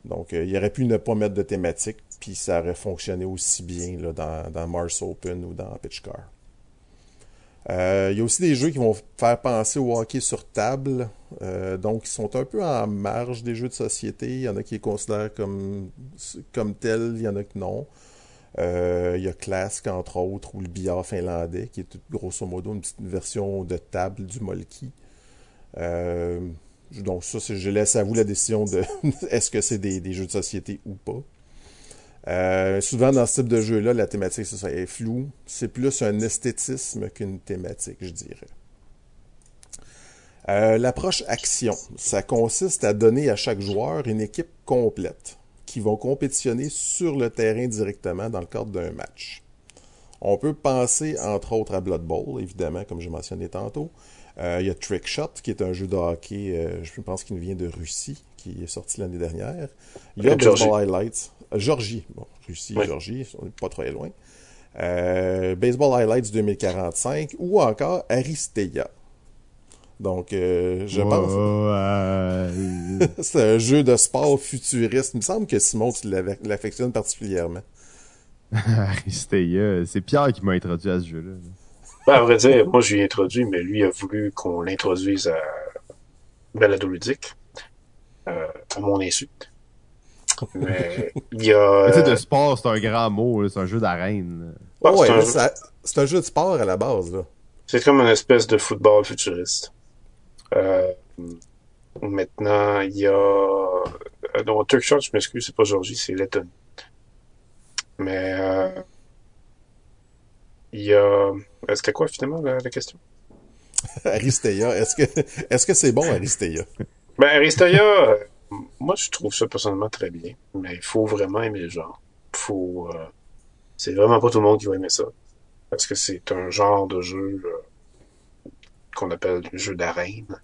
Donc, euh, il aurait pu ne pas mettre de thématique, puis ça aurait fonctionné aussi bien dans, Mars Open ou dans Pitch Car. Euh, il y a aussi des jeux qui vont faire penser au hockey sur table, euh, donc ils sont un peu en marge des jeux de société. Il y en a qui les considèrent comme, comme tels, il y en a que non. Euh, il y a Clask, entre autres, ou le billard finlandais, qui est grosso modo une petite version de table du Molki. Euh, donc ça, je laisse à vous la décision de <laughs> est-ce que c'est des, jeux de société ou pas. Euh, souvent dans ce type de jeu-là, la thématique est floue. C'est plus un esthétisme qu'une thématique, je dirais. L'approche action, ça consiste à donner à chaque joueur une équipe complète qui vont compétitionner sur le terrain directement dans le cadre d'un match. On peut penser entre autres à Blood Bowl, évidemment, comme j'ai mentionné tantôt. Euh, il y a Trick Shot, qui est un jeu de hockey, euh, je pense qu'il vient de Russie, qui est sorti l'année dernière. Il y a Georgie. Baseball Highlights. Euh, Georgie, bon, Russie, Oui. Georgie, on n'est pas très loin. Euh, Baseball Highlights 2045 ou encore Aristeia. Donc, euh, je pense Ouais. <laughs> c'est un jeu de sport futuriste. Il me semble que Simon, tu l'affectionnes particulièrement. <laughs> Aristeia, c'est Pierre qui m'a introduit à ce jeu-là. Ben, à vrai dire, moi, je lui ai introduit, mais lui a voulu qu'on l'introduise à Balado Ludique, euh, à mon insu. Mais <laughs> il y a... Mais Tu sais, euh, de sport, c'est un grand mot, c'est un jeu d'arène. ouais, ouais, c'est un un jeu de sport à la base. Là. C'est comme une espèce de football futuriste. Euh, maintenant, il y a... euh, Non, Turk Shot, je m'excuse, c'est pas Georgie, c'est Letton. Mais... Euh... Il y a... C'était quoi, finalement, la, la question? <laughs> Aristeia, est-ce que est-ce que c'est bon Aristeia? <laughs> Ben, Aristoia, euh, moi, je trouve ça personnellement très bien. Mais il faut vraiment aimer le genre. Faut... euh, C'est vraiment pas tout le monde qui va aimer ça. Parce que c'est un genre de jeu euh, qu'on appelle jeu d'arène.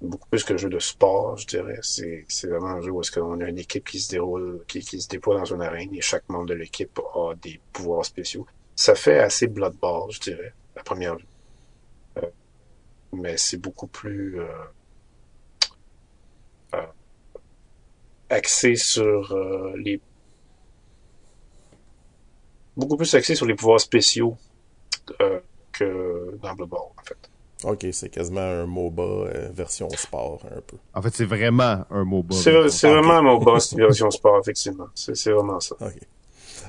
Beaucoup plus que jeu de sport, je dirais. C'est vraiment un jeu où est-ce qu'on a une équipe qui se déroule, qui, se déploie dans une arène et chaque membre de l'équipe a des pouvoirs spéciaux. Ça fait assez Blood je dirais, à première vue. Euh, mais c'est beaucoup plus euh, euh, axé sur euh, les beaucoup plus axé sur les pouvoirs spéciaux euh, que dans Blood Bowl, en fait. Ok, c'est quasiment un MOBA euh, version sport un peu. En fait, c'est vraiment un MOBA. C'est vraiment mon boss <laughs> version sport, effectivement. C'est vraiment ça. Ok.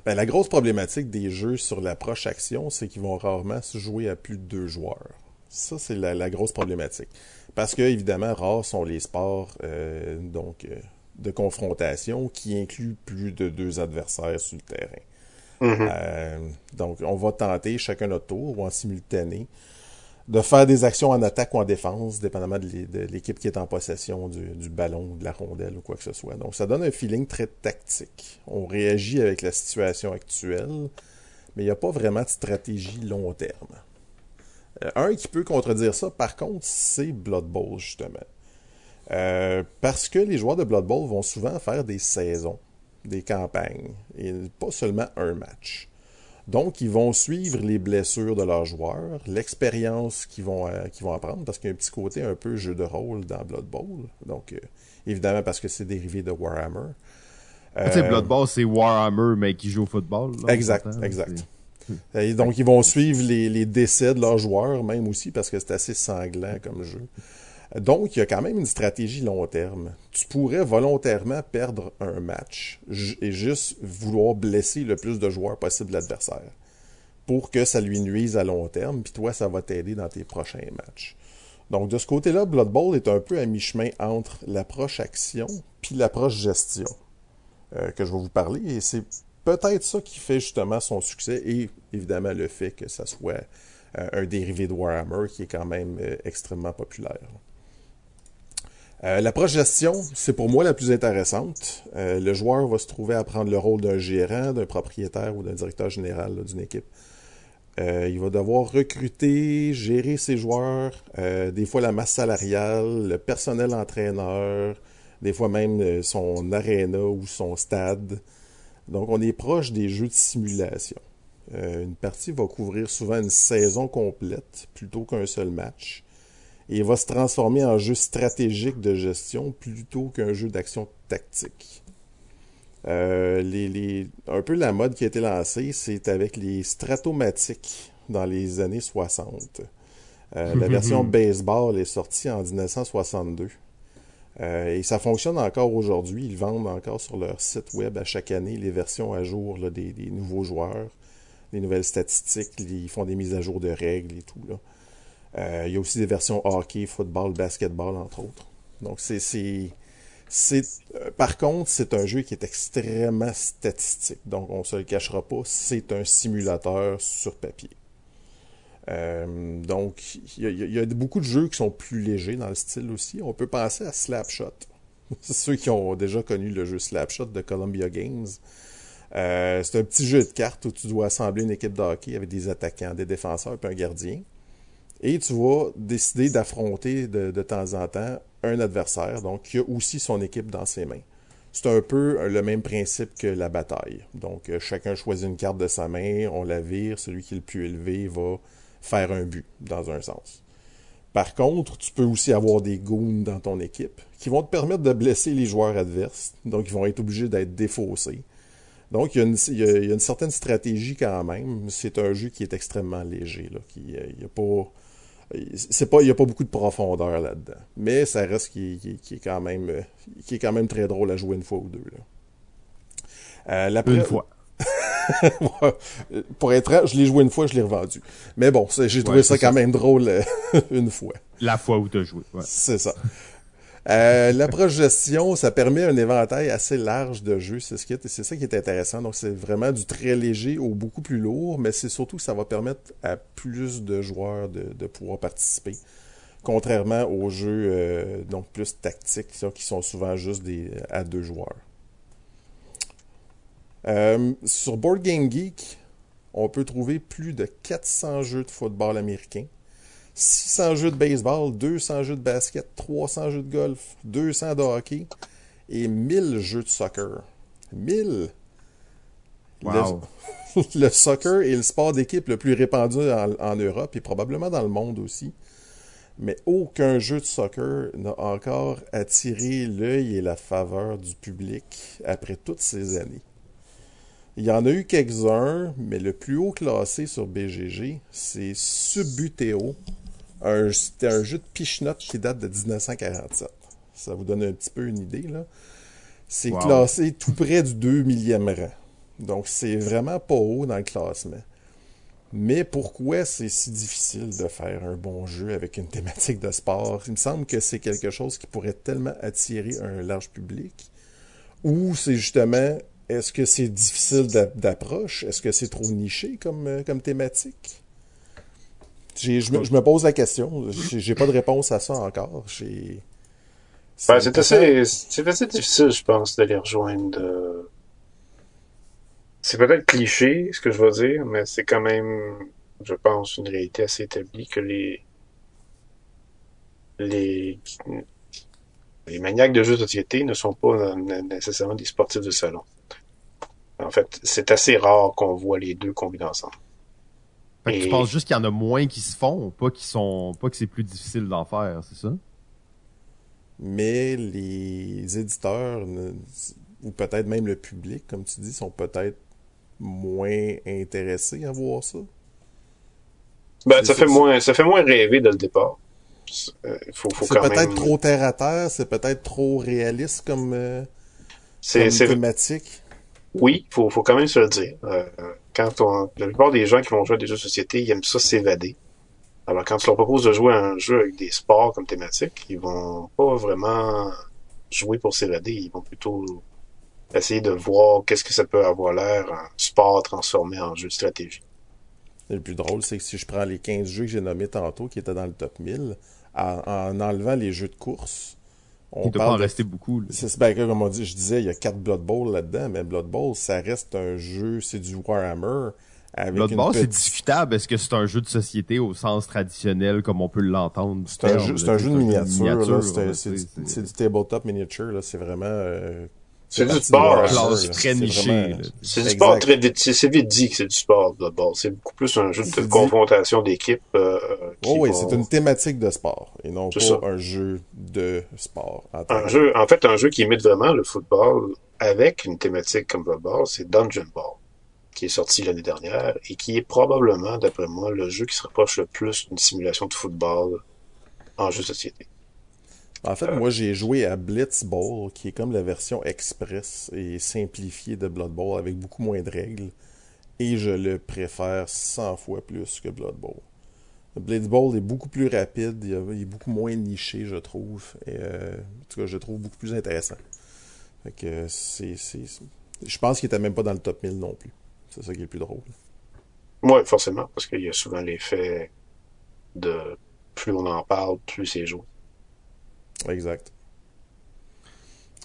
Ben, la grosse problématique des jeux sur l'approche action, c'est qu'ils vont rarement se jouer à plus de deux joueurs. Ça, c'est la, la grosse problématique. parce que, évidemment, rares sont les sports euh, donc, euh, de confrontation qui incluent plus de deux adversaires sur le terrain. Mhm. Euh, donc, on va tenter chacun notre tour ou en simultané de faire des actions en attaque ou en défense, dépendamment de l'é- de l'équipe qui est en possession du, ballon, de la rondelle ou quoi que ce soit. Donc, ça donne un feeling très tactique. On réagit avec la situation actuelle, mais il n'y a pas vraiment de stratégie long terme. Euh, un qui peut contredire ça, par contre, c'est Blood Bowl, justement. Euh, parce que les joueurs de Blood Bowl vont souvent faire des saisons, des campagnes, et pas seulement un match. Donc, ils vont suivre les blessures de leurs joueurs, l'expérience qu'ils vont, euh, vont apprendre, parce qu'il y a un petit côté un peu jeu de rôle dans Blood Bowl. Donc, euh, évidemment, parce que c'est dérivé de Warhammer. Tu sais, Euh, Blood Bowl, c'est Warhammer, mais qui joue au football. là, Exact, exact. <laughs> Et donc, ils vont suivre les, les décès de leurs joueurs, même aussi, parce que c'est assez sanglant comme jeu. Donc, il y a quand même une stratégie long terme. Tu pourrais volontairement perdre un match et juste vouloir blesser le plus de joueurs possible de l'adversaire pour que ça lui nuise à long terme, puis toi, ça va t'aider dans tes prochains matchs. Donc, de ce côté-là, Blood Bowl est un peu à mi-chemin entre l'approche action puis l'approche gestion euh, que je vais vous parler. Et c'est peut-être ça qui fait justement son succès et évidemment le fait que ça soit euh, un dérivé de Warhammer qui est quand même euh, extrêmement populaire. Euh, gestion, c'est pour moi la plus intéressante. Euh, le joueur va se trouver à prendre le rôle d'un gérant, d'un propriétaire ou d'un directeur général d'une équipe. Euh, il va devoir recruter, gérer ses joueurs, euh, des fois la masse salariale, le personnel entraîneur, des fois même son aréna ou son stade. Donc on est proche des jeux de simulation. Une partie va couvrir souvent une saison complète plutôt qu'un seul match. Et il va se transformer en jeu stratégique de gestion plutôt qu'un jeu d'action tactique. Euh, les, les- un peu la mode qui a été lancée, c'est avec les stratomatiques dans les années 60. Euh, la version baseball est sortie en 1962. Euh, et ça fonctionne encore aujourd'hui. Ils vendent encore sur leur site web à chaque année les versions à jour là, des, des nouveaux joueurs, les nouvelles statistiques. Ils font des mises à jour de règles et tout. Là. Euh, il y a aussi des versions hockey, football, basketball, entre autres. Donc, c'est. euh, par contre, c'est un jeu qui est extrêmement statistique. Donc, on se le cachera pas, c'est un simulateur sur papier. Euh, donc, il y, a- beaucoup de jeux qui sont plus légers dans le style aussi. On peut penser à Slapshot. <laughs> Ceux qui ont déjà connu le jeu Slapshot de Columbia Games. C'est un petit jeu de cartes où tu dois assembler une équipe de hockey avec des attaquants, des défenseurs et un gardien. Et tu vas décider d'affronter de, temps en temps un adversaire, donc qui a aussi son équipe dans ses mains. C'est un peu euh, le même principe que la bataille. Donc, euh, chacun choisit une carte de sa main, on la vire, celui qui est le plus élevé va faire un but, dans un sens. Par contre, tu peux aussi avoir des goons dans ton équipe qui vont te permettre de blesser les joueurs adverses, donc ils vont être obligés d'être défaussés. Donc, il y, a une, certaine stratégie quand même. C'est un jeu qui est extrêmement léger. Euh, il y a pas, c'est pas, il y a pas beaucoup de profondeur là-dedans. Mais ça reste qui, qui, qui est quand même, qui est quand même très drôle à jouer une fois ou deux. Là. Euh, la Une fois. <laughs> Pour être je l'ai joué une fois, je l'ai revendu. Mais bon, j'ai trouvé Ouais, ça quand ça. même drôle euh, <laughs> une fois. La fois où tu as joué. ouais. C'est ça. Euh, L'approche gestion, ça permet un éventail assez large de jeux. C'est ce qui est- c'est ça qui est intéressant. Donc, c'est vraiment du très léger au beaucoup plus lourd, mais c'est surtout que ça va permettre à plus de joueurs de, pouvoir participer. Contrairement aux jeux euh, donc plus tactiques, qui sont souvent juste des à deux joueurs. Euh, sur Board Game Geek, on peut trouver plus de 400 jeux de football américain. 600 jeux de baseball, 200 jeux de basket, 300 jeux de golf, 200 de hockey et 1000 jeux de soccer. 1000! Wow. Le, <laughs> le soccer est le sport d'équipe le plus répandu en, en Europe et probablement dans le monde aussi. Mais aucun jeu de soccer n'a encore attiré l'œil et la faveur du public après toutes ces années. Il y en a eu quelques-uns, mais le plus haut classé sur BGG, c'est Subbuteo. Un- C'était un jeu de pichenotte qui date de 1947. Ça vous donne un petit peu une idée, là. C'est Wow. classé tout près du 2 millième rang. Donc, c'est vraiment pas haut dans le classement. Mais pourquoi c'est si difficile de faire un bon jeu avec une thématique de sport? Il me semble que c'est quelque chose qui pourrait tellement attirer un large public. Ou c'est justement, est-ce que c'est difficile d'approche? Est-ce que c'est trop niché comme, euh, comme thématique? Je me, je me, pose la question. J'ai pas de réponse à ça encore. C'est ben, assez, assez difficile, je pense, de les rejoindre. Euh, c'est peut-être cliché, ce que je veux dire, mais c'est quand même, je pense, une réalité assez établie que les les les maniaques de jeux de société ne sont pas nécessairement des sportifs de salon. En fait, c'est assez rare qu'on voit les deux combinés ensemble. Et... Tu penses juste qu'il y en a moins qui se font, pas qui sont, pas que c'est plus difficile d'en faire, c'est ça? Mais les éditeurs, ou peut-être même le public, comme tu dis, sont peut-être moins intéressé à voir ça? Ben, ça, fait moins, ça fait moins rêver dès le départ. Euh, faut, faut c'est peut-être trop terre à terre, c'est peut-être trop réaliste comme, euh, c'est, thématique. Oui, faut, faut quand même se le dire. Euh, quand la plupart des gens qui vont jouer à des jeux de société, ils aiment ça s'évader. Alors quand tu leur proposes de jouer à un jeu avec des sports comme thématique, ils vont pas vraiment jouer pour s'évader, ils vont plutôt essayer de voir qu'est-ce que ça peut avoir l'air un sport transformé en jeu de stratégie. le plus drôle, c'est que si je prends les 15 jeux que j'ai nommés tantôt, qui étaient dans le top 1000, en, enlevant les jeux de course, on doit pas en rester beaucoup. C'est ben, comme on dit, je disais, il y a 4 Blood Bowl là-dedans, mais Blood Bowl, ça reste un jeu, c'est du Warhammer. Blood Bowl, c'est discutable. Est-ce que c'est un jeu de société au sens traditionnel, comme on peut l'entendre? C'est un, jeu, un jeu de miniature. c'est du tabletop miniature. C'est vraiment... Euh, c'est du sport. C'est très niché. C'est du sport très vite. C'est vite dit que c'est du sport de C'est beaucoup plus un jeu de confrontation d'équipe. Euh, oh oui, c'est une thématique de sport et non pas un jeu de sport. un jeu, en fait, un jeu qui imite vraiment le football avec une thématique comme le ball, c'est Dungeon Ball, qui est sorti l'année dernière et qui est probablement, d'après moi, le jeu qui se rapproche le plus d'une simulation de football en jeu de société. En fait, moi, j'ai joué à Blitz Ball, qui est comme la version express et simplifiée de Blood Bowl, avec beaucoup moins de règles. Et je le préfère 100 fois plus que Blood Bowl. Blitz Ball est beaucoup plus rapide, il est beaucoup moins niché, je trouve. Et, euh, en tout cas, je le trouve beaucoup plus intéressant. Fait que c'est, Je pense qu'il était même pas dans le top 1000 non plus. C'est ça qui est le plus drôle. Oui, forcément, parce qu'il y a souvent l'effet de plus on en parle, plus c'est joué. Exact.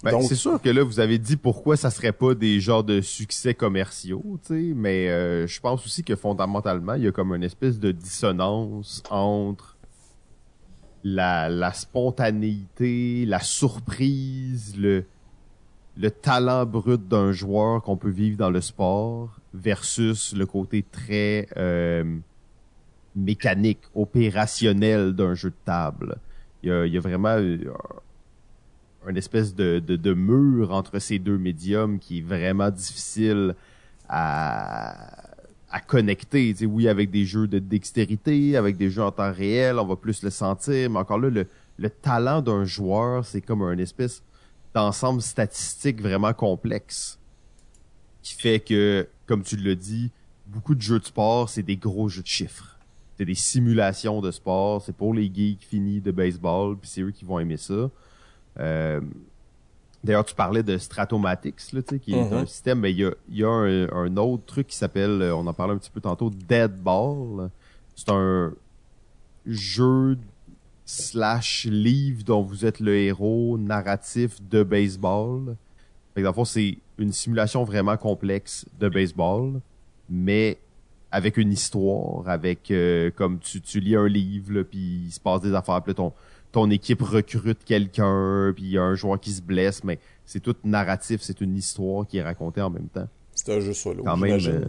Ben, c'est sûr que là, vous avez dit pourquoi ça serait pas des genres de succès commerciaux, tu sais, mais euh, je pense aussi que fondamentalement, il y a comme une espèce de dissonance entre la, la spontanéité, la surprise, le, le talent brut d'un joueur qu'on peut vivre dans le sport versus le côté très euh, mécanique, opérationnel d'un jeu de table il y a, vraiment une espèce de, de, mur entre ces deux médiums qui est vraiment difficile à, à connecter. Tu oui, avec des jeux de dextérité, avec des jeux en temps réel, on va plus le sentir, mais encore là, le, le talent d'un joueur, c'est comme un espèce d'ensemble statistique vraiment complexe qui fait que, comme tu l'as dit, beaucoup de jeux de sport, c'est des gros jeux de chiffres c'est des simulations de sport. C'est pour les geeks finis de baseball, puis c'est eux qui vont aimer ça. Euh, d'ailleurs, tu parlais de Stratomatics, là, qui est un mm-hmm. système, mais il y a, un, autre truc qui s'appelle, euh, on en parlait un petit peu tantôt, Dead Ball. C'est un jeu slash livre dont vous êtes le héros narratif de baseball. Fait dans le fond, c'est une simulation vraiment complexe de baseball, mais avec une histoire, avec euh, comme tu, tu lis un livre, puis il se passe des affaires, puis ton, ton équipe recrute quelqu'un, puis il y a un joueur qui se blesse, mais c'est tout narratif, c'est une histoire qui est racontée en même temps. C'est un jeu solo. Quand même. Euh,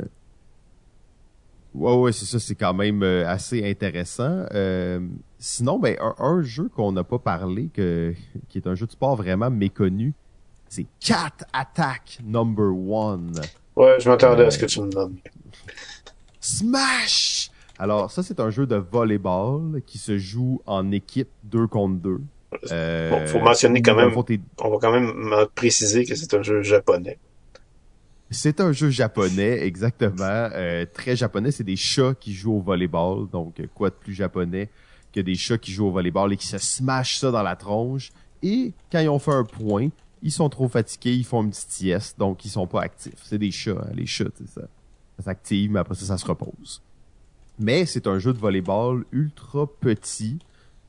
ouais, ouais, c'est ça, c'est quand même euh, assez intéressant. sinon, ben un, jeu qu'on n'a pas parlé, que qui est un jeu de sport vraiment méconnu, c'est Cat Attack Number One. Ouais, je m'attendais à ce que tu me nommes. Smash! Alors, ça, c'est un jeu de volleyball qui se joue en équipe 2 contre 2. Euh, bon, faut mentionner quand même, on va quand même préciser que c'est un jeu japonais. C'est un jeu japonais, exactement. Euh, très japonais. C'est des chats qui jouent au volleyball. Donc, quoi de plus japonais que des chats qui jouent au volleyball et qui se smashent ça dans la tronche. Et quand ils ont fait un point, ils sont trop fatigués, ils font une petite sieste, donc ils sont pas actifs. C'est des chats, hein, les chats, ça, ça s'active, mais après ça, ça se repose. Mais c'est un jeu de volleyball ultra petit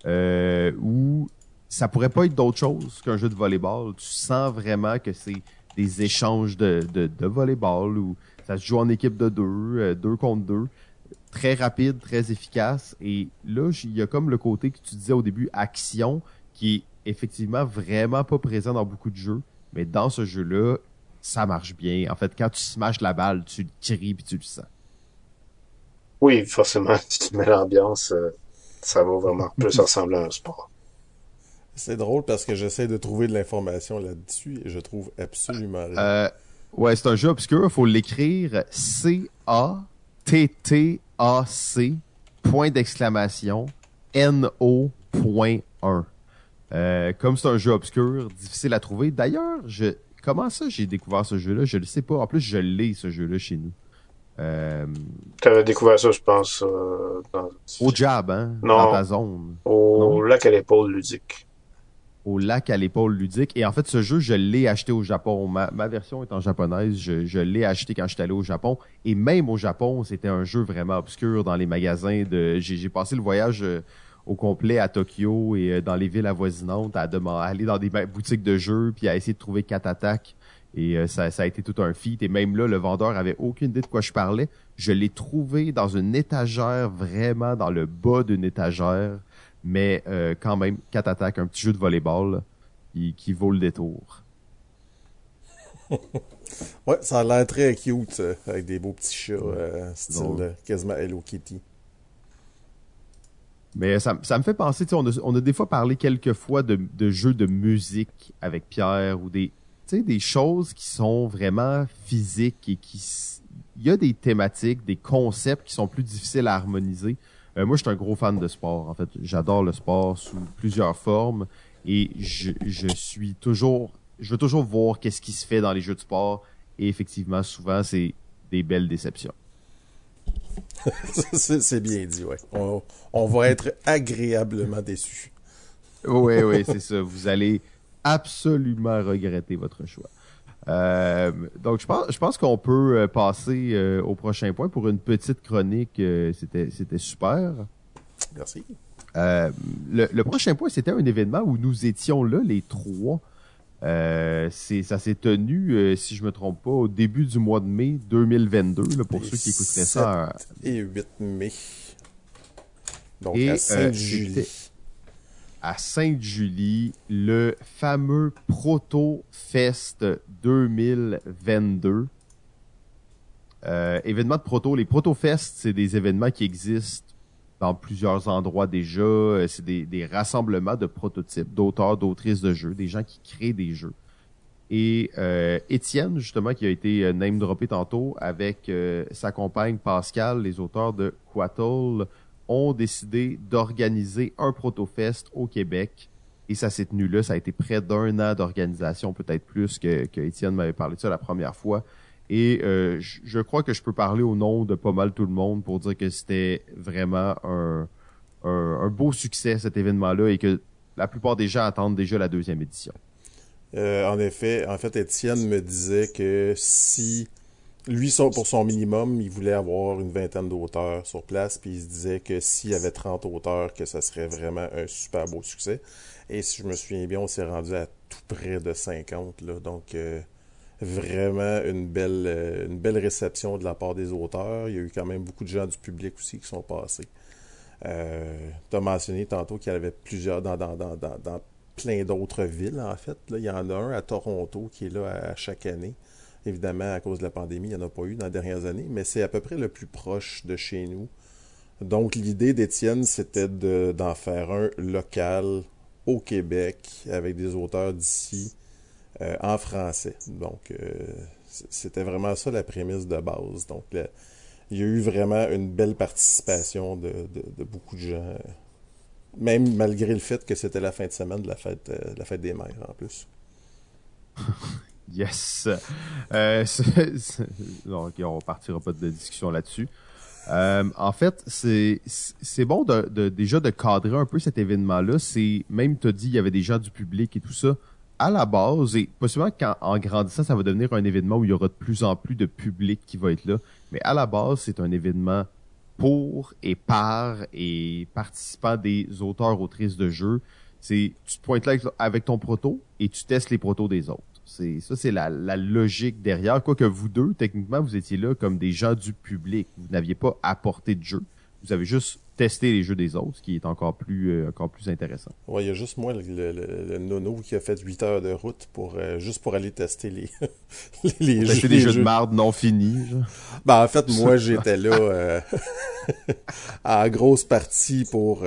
euh, où ça pourrait pas être d'autre chose qu'un jeu de volleyball. Tu sens vraiment que c'est des échanges de, de, de volleyball où ça se joue en équipe de deux, euh, deux contre deux. Très rapide, très efficace. Et là, il y a comme le côté que tu disais au début, action, qui est effectivement vraiment pas présent dans beaucoup de jeux. Mais dans ce jeu-là, ça marche bien. En fait, quand tu smashes la balle, tu le cries puis tu le sens. Oui, forcément, si <laughs> tu mets l'ambiance, euh, ça va vraiment <laughs> plus ressembler à un sport. C'est drôle parce que j'essaie de trouver de l'information là-dessus et je trouve absolument rien. Euh, ouais, c'est un jeu obscur. Il faut l'écrire C-A-T-T-A-C point d'exclamation N-O.1. Euh, comme c'est un jeu obscur, difficile à trouver. D'ailleurs, je comment ça j'ai découvert ce jeu-là? Je le sais pas. En plus, je l'ai ce jeu-là chez nous. Euh... Tu avais découvert ça, je pense, euh, dans... au Jab, hein, non, dans ta zone. Au Non? lac à l'épaule ludique. Au lac à l'épaule ludique. Et en fait, ce jeu, je l'ai acheté au Japon. Ma, ma version est en japonaise. Je, je l'ai acheté quand j'étais allé au Japon. Et même au Japon, c'était un jeu vraiment obscur dans les magasins. de J'ai j'ai passé le voyage euh, au complet à Tokyo et euh, dans les villes avoisinantes à, demander, à aller dans des ma- boutiques de jeux puis à essayer de trouver quatre attaques. Et euh, ça, ça a été tout un feat. Et même là, le vendeur avait aucune idée de quoi je parlais. Je l'ai trouvé dans une étagère, vraiment dans le bas d'une étagère. Mais euh, quand même, quatre attaques, un petit jeu de volleyball qui, qui vaut le détour. <laughs> Ouais, ça a l'air très cute, avec des beaux petits chats, euh, style quasiment Hello Kitty. Mais ça, ça me fait penser, on a, on a des fois parlé quelques fois de, de jeux de musique avec Pierre ou des, des choses qui sont vraiment physiques et qui, il y a des thématiques, des concepts qui sont plus difficiles à harmoniser. Euh, moi, je suis un gros fan de sport. En fait, j'adore le sport sous plusieurs formes et je, je suis toujours, je veux toujours voir qu'est-ce qui se fait dans les jeux de sport et effectivement, souvent, c'est des belles déceptions. <laughs> c'est bien dit, ouais. On, on va être agréablement déçus. Oui, oui, c'est ça. Vous allez absolument regretter votre choix. Euh, donc, je pense, je pense qu'on peut euh, passer euh, au prochain point pour une petite chronique. euh, c'était, c'était super. Merci. Le, le prochain point, c'était un événement où nous étions là, les trois. Euh, c'est, ça s'est tenu, euh, si je me trompe pas, au début du mois de mai 2022, là, pour ceux qui écouteraient ça. euh, Et 8 mai. Donc, Et, à euh, Sainte-Julie. à Sainte-Julie, le fameux Proto Fest 2022. Euh, événement de proto. Les Proto Fest, c'est des événements qui existent dans plusieurs endroits déjà. Euh, C'est des, rassemblements de prototypes, d'auteurs, d'autrices de jeux, des gens qui créent des jeux. Et euh, Étienne, justement, qui a été euh, name droppé tantôt, avec sa compagne Pascal, les auteurs de Quattle, ont décidé d'organiser un protofest au Québec. Et ça s'est tenu là. Ça a été près d'un an d'organisation, peut-être plus que, que Étienne m'avait parlé de ça la première fois. Et euh, je crois que je peux parler au nom de pas mal tout le monde pour dire que c'était vraiment un, un, beau succès cet événement-là et que la plupart des gens attendent déjà la deuxième édition. Euh, en effet, en fait, Étienne me disait que si lui, pour son minimum, il voulait avoir une vingtaine d'auteurs sur place, puis il se disait que s'il y avait 30 auteurs, que ça serait vraiment un super beau succès. Et si je me souviens bien, on s'est rendu à tout près de 50, là. Donc, euh, vraiment une belle, euh, une belle réception de la part des auteurs. Il y a eu quand même beaucoup de gens du public aussi qui sont passés. Euh, tu as mentionné tantôt qu'il y en avait plusieurs dans, dans, dans, dans, plein d'autres villes, en fait. Il y en a un à Toronto qui est là à, chaque année. Évidemment, à cause de la pandémie, il n'y en a pas eu dans les dernières années, mais c'est à peu près le plus proche de chez nous. Donc, l'idée d'Étienne, c'était de- d'en faire un local au Québec avec des auteurs d'ici euh, en français. Donc, euh, c- c'était vraiment ça la prémisse de base. Donc, il y a eu vraiment une belle participation de, beaucoup de gens, euh, même malgré le fait que c'était la fin de semaine de la fête, la fête des mères en plus. <laughs> Yes. Euh, <laughs> non, ok, on partira pas de discussion là-dessus. En fait, c'est bon de, déjà de cadrer un peu cet événement-là. Même t'as dit il y avait des du public et tout ça. À la base, et possiblement qu'en grandissant, ça va devenir un événement où il y aura de plus en plus de public qui va être là. Mais à la base, c'est un événement pour et par et participant des auteurs autrices de jeux. C'est tu te pointes là avec ton proto et tu testes les protos des autres. C'est ça, c'est la, la, logique derrière. Quoique vous deux, techniquement, vous étiez là comme des gens du public. Vous n'aviez pas apporté de jeu. Vous avez juste testé les jeux des autres, ce qui est encore plus euh, encore plus intéressant. Il y a juste moi, le, le, nono, qui a fait 8 heures de route pour euh, juste pour aller tester les <laughs> les, jeux, des jeux, de marde non finis. Ben en fait, moi <laughs> j'étais là euh, <laughs> en grosse partie pour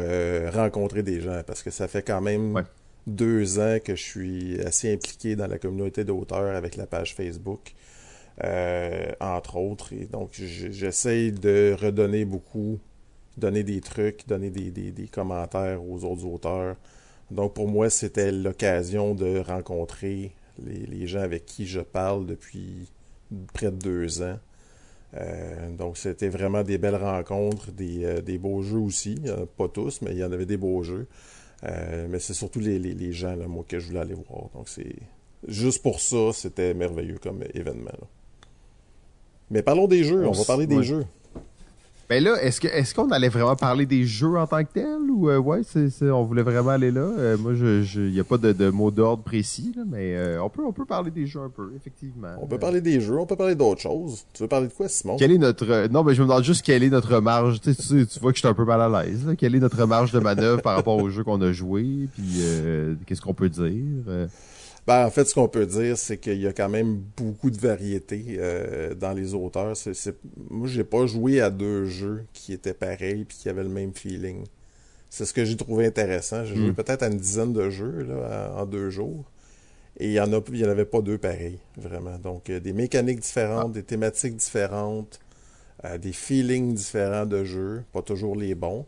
rencontrer des gens parce que ça fait quand même deux ans que je suis assez impliqué dans la communauté d'auteurs avec la page Facebook, euh, entre autres. Et donc, j'essaye de redonner beaucoup, donner des trucs, donner des, des, commentaires aux autres auteurs. Donc, pour moi, c'était l'occasion de rencontrer les, les, gens avec qui je parle depuis près de deux ans. Euh, donc, c'était vraiment des belles rencontres, des, euh, des beaux jeux aussi. pas tous, mais il y en avait des beaux jeux. Euh, mais c'est surtout les, les, gens, là, moi, que je voulais aller voir. Donc, c'est juste pour ça, c'était merveilleux comme événement. Mais parlons des jeux, on, va parler des jeux. Ben là, est-ce que est-ce qu'on allait vraiment parler des jeux en tant que tels ou euh, ouais, c'est, on voulait vraiment aller là? Euh, moi, je, il y a pas de, de mot d'ordre précis, là, mais euh, on peut on peut parler des jeux un peu, effectivement. On peut parler des jeux, on peut parler d'autres choses. Tu veux parler de quoi, Simon? Quelle est notre non, mais je me demande juste quelle est notre marge. Tu, sais, tu, vois que je suis un peu mal à l'aise. Là. Quelle est notre marge de manœuvre par rapport aux jeux qu'on a joués, puis qu'est-ce qu'on peut dire ben, en fait, ce qu'on peut dire, c'est qu'il y a quand même beaucoup de variété euh, dans les auteurs. C'est, c'est... Moi, j'ai pas joué à deux jeux qui étaient pareils puis qui avaient le même feeling. C'est ce que j'ai trouvé intéressant. J'ai joué hmm. peut-être à une dizaine de jeux là, en deux jours. Et il y en a, il y en avait pas deux pareils, vraiment. Donc, euh, des mécaniques différentes, ah. des thématiques différentes, euh, des feelings différents de jeux, pas toujours les bons.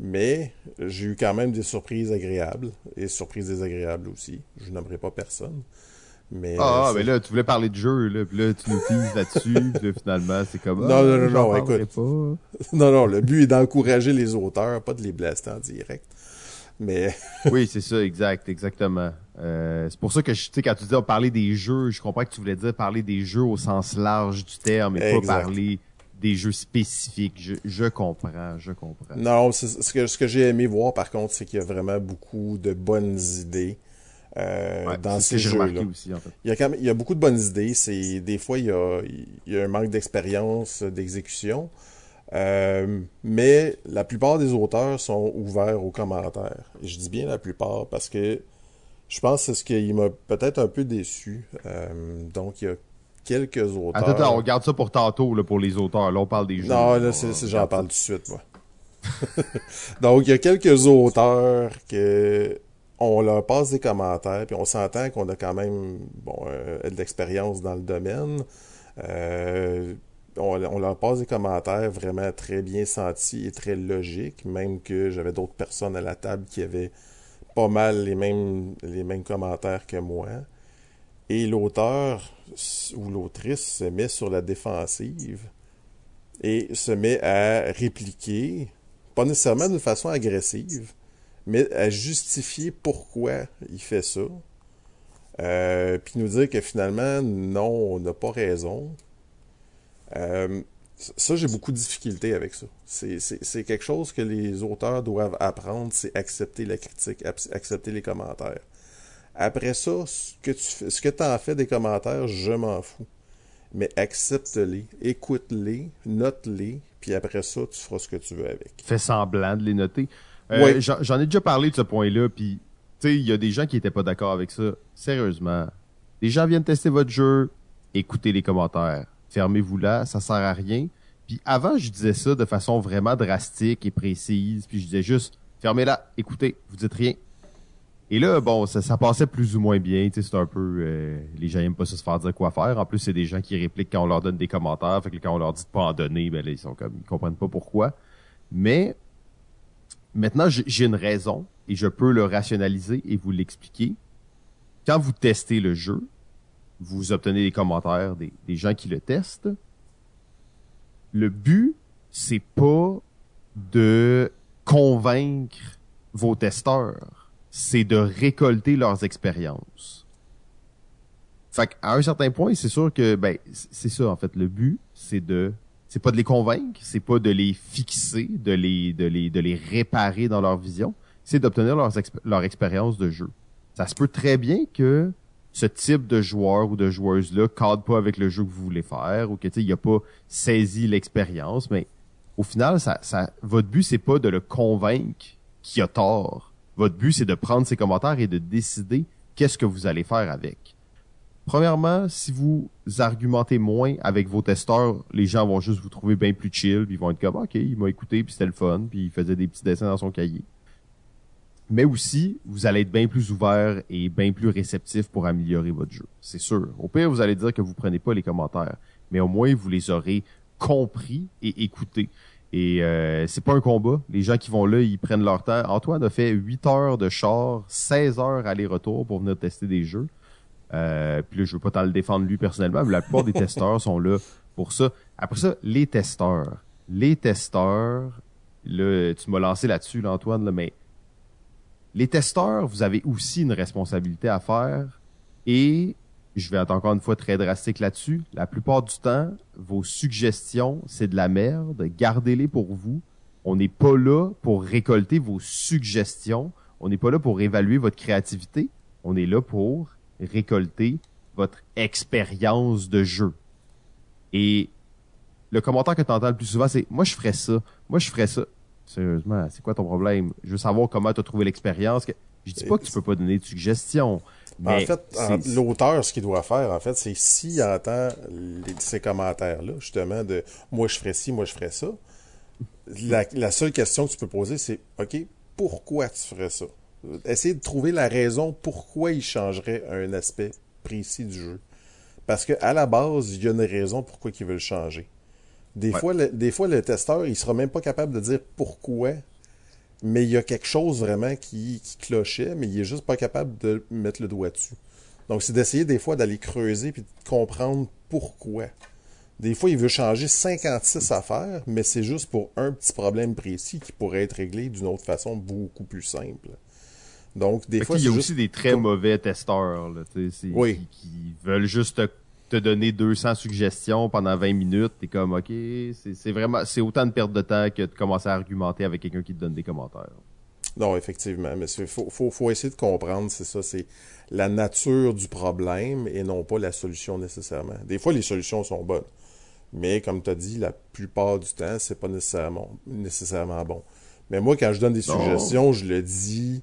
Mais j'ai eu quand même des surprises agréables et surprises désagréables aussi. Je n'aimerais pas personne. Mais, ah, euh, mais là, tu voulais parler de jeu, là, puis là, tu nous teases là-dessus, <laughs> puis finalement, c'est comme... Non, non, non, non, écoute. <laughs> Non, non, le but est d'encourager les auteurs, pas de les blaster en direct. Mais... <laughs> oui, c'est ça, exact, exactement. Euh, c'est pour ça que, tu sais, quand tu dis parler des jeux, je comprends que tu voulais dire parler des jeux au sens large du terme, et pas parler des jeux spécifiques. Je, je comprends, je comprends. Non, ce que, ce que j'ai aimé voir par contre, c'est qu'il y a vraiment beaucoup de bonnes idées. Euh, dans ces jeux-là. En fait. il, y a quand même, il y a beaucoup de bonnes idées. C'est des fois il y a, il y a un manque d'expérience d'exécution, euh, mais la plupart des auteurs sont ouverts aux commentaires. Et je dis bien la plupart parce que je pense que c'est ce qui m'a peut-être un peu déçu. Euh, donc il y a quelques auteurs. Attends, on garde ça pour tantôt, là, pour les auteurs. Là, on parle des jeux. Non, là, c'est, j'en parle tout de suite, moi. <laughs> Donc, il y a quelques auteurs que on leur passe des commentaires, puis on s'entend qu'on a quand même bon, euh, de l'expérience dans le domaine. Euh, on, on, leur passe des commentaires vraiment très bien sentis et très logiques, même que j'avais d'autres personnes à la table qui avaient pas mal les mêmes, les mêmes commentaires que moi. Et l'auteur ou l'autrice se met sur la défensive et se met à répliquer, pas nécessairement d'une façon agressive, mais à justifier pourquoi il fait ça. Euh, puis nous dire que finalement, non, on n'a pas raison. Euh, ça, j'ai beaucoup de difficultés avec ça. C'est quelque chose que les auteurs doivent apprendre, c'est accepter la critique, accepter les commentaires. Après ça, ce que tu ce que en fais des commentaires, je m'en fous. Mais accepte-les, écoute-les, note-les, puis après ça, tu feras ce que tu veux avec. Fais semblant de les noter. Euh, J'en ai déjà parlé de ce point-là, puis tu sais, il y a des gens qui étaient pas d'accord avec ça. Sérieusement, les gens viennent tester votre jeu, écoutez les commentaires, fermez-vous là, ça sert à rien. Puis avant, je disais ça de façon vraiment drastique et précise, puis je disais juste fermez-la, écoutez, vous dites rien, et là, bon, ça, ça passait plus ou moins bien. C'est un peu... Euh, les gens aiment pas se faire dire quoi faire. En plus, c'est des gens qui répliquent quand on leur donne des commentaires. Fait que quand on leur dit de pas en donner, ben là, ils sont comme... Ils comprennent pas pourquoi. Mais maintenant, j'ai une raison et je peux le rationaliser et vous l'expliquer. Quand vous testez le jeu, vous obtenez des commentaires des, des gens qui le testent. Le but, c'est pas de convaincre vos testeurs, c'est de récolter leurs expériences. Fait qu'à un certain point, c'est sûr que ben c'est ça en fait le but, c'est de c'est pas de les convaincre, c'est pas de les fixer, de les de les de les réparer dans leur vision, c'est d'obtenir leur, leur expérience de jeu. Ça se peut très bien que ce type de joueur ou de joueuse là cadre pas avec le jeu que vous voulez faire ou que tu il a pas saisi l'expérience, mais au final ça ça votre but c'est pas de le convaincre qu'il a tort. Votre but c'est de prendre ses commentaires et de décider qu'est-ce que vous allez faire avec. Premièrement, si vous argumentez moins avec vos testeurs, les gens vont juste vous trouver bien plus chill, puis ils vont être comme OK, il m'a écouté, puis c'était le fun, puis il faisait des petits dessins dans son cahier. Mais aussi, vous allez être bien plus ouvert et bien plus réceptif pour améliorer votre jeu. C'est sûr. Au pire, vous allez dire que vous prenez pas les commentaires, mais au moins vous les aurez compris et écoutés. Et euh, c'est pas un combat. Les gens qui vont là, ils prennent leur temps. Antoine a fait 8 heures de char, 16 heures aller-retour pour venir tester des jeux. Euh, puis là, je veux pas t'en le défendre lui personnellement, mais la plupart des testeurs sont là pour ça. Après ça, les testeurs. Les testeurs, là, tu m'as lancé là-dessus, là, Antoine, là, mais les testeurs, vous avez aussi une responsabilité à faire et je vais être encore une fois très drastique là-dessus. La plupart du temps, vos suggestions, c'est de la merde. Gardez-les pour vous. On n'est pas là pour récolter vos suggestions. On n'est pas là pour évaluer votre créativité. On est là pour récolter votre expérience de jeu. Et le commentaire que tu entends le plus souvent, c'est moi je ferais ça, moi je ferais ça. Sérieusement, c'est quoi ton problème? Je veux savoir comment tu as trouvé l'expérience. Je dis pas que tu peux pas donner de suggestions. En fait, l'auteur, ce qu'il doit faire, en fait, c'est s'il entend ces commentaires-là, justement, de moi je ferais ci, moi je ferais ça, la, la seule question que tu peux poser, c'est OK, pourquoi tu ferais ça? essayer de trouver la raison pourquoi il changerait un aspect précis du jeu. Parce qu'à la base, il y a une raison pourquoi il veut le changer. Des, fois, le, des fois, le testeur, il sera même pas capable de dire pourquoi, mais il y a quelque chose vraiment qui, qui clochait, mais il est juste pas capable de mettre le doigt dessus. Donc, c'est d'essayer des fois d'aller creuser puis de comprendre pourquoi. Des fois, il veut changer 56 affaires, mais c'est juste pour un petit problème précis qui pourrait être réglé d'une autre façon beaucoup plus simple. Donc, des fois, il y a aussi des très mauvais testeurs, là, oui. qui, veulent juste te, donner 200 suggestions pendant 20 minutes. T'es comme, OK, c'est vraiment, c'est autant de perte de temps que de commencer à argumenter avec quelqu'un qui te donne des commentaires. Non, effectivement, mais il faut, faut, faut, essayer de comprendre, c'est ça, c'est la nature du problème et non pas la solution nécessairement. Des fois, les solutions sont bonnes, mais comme tu as dit, la plupart du temps, c'est pas nécessairement, nécessairement bon. Mais moi, quand je donne des suggestions, je le dis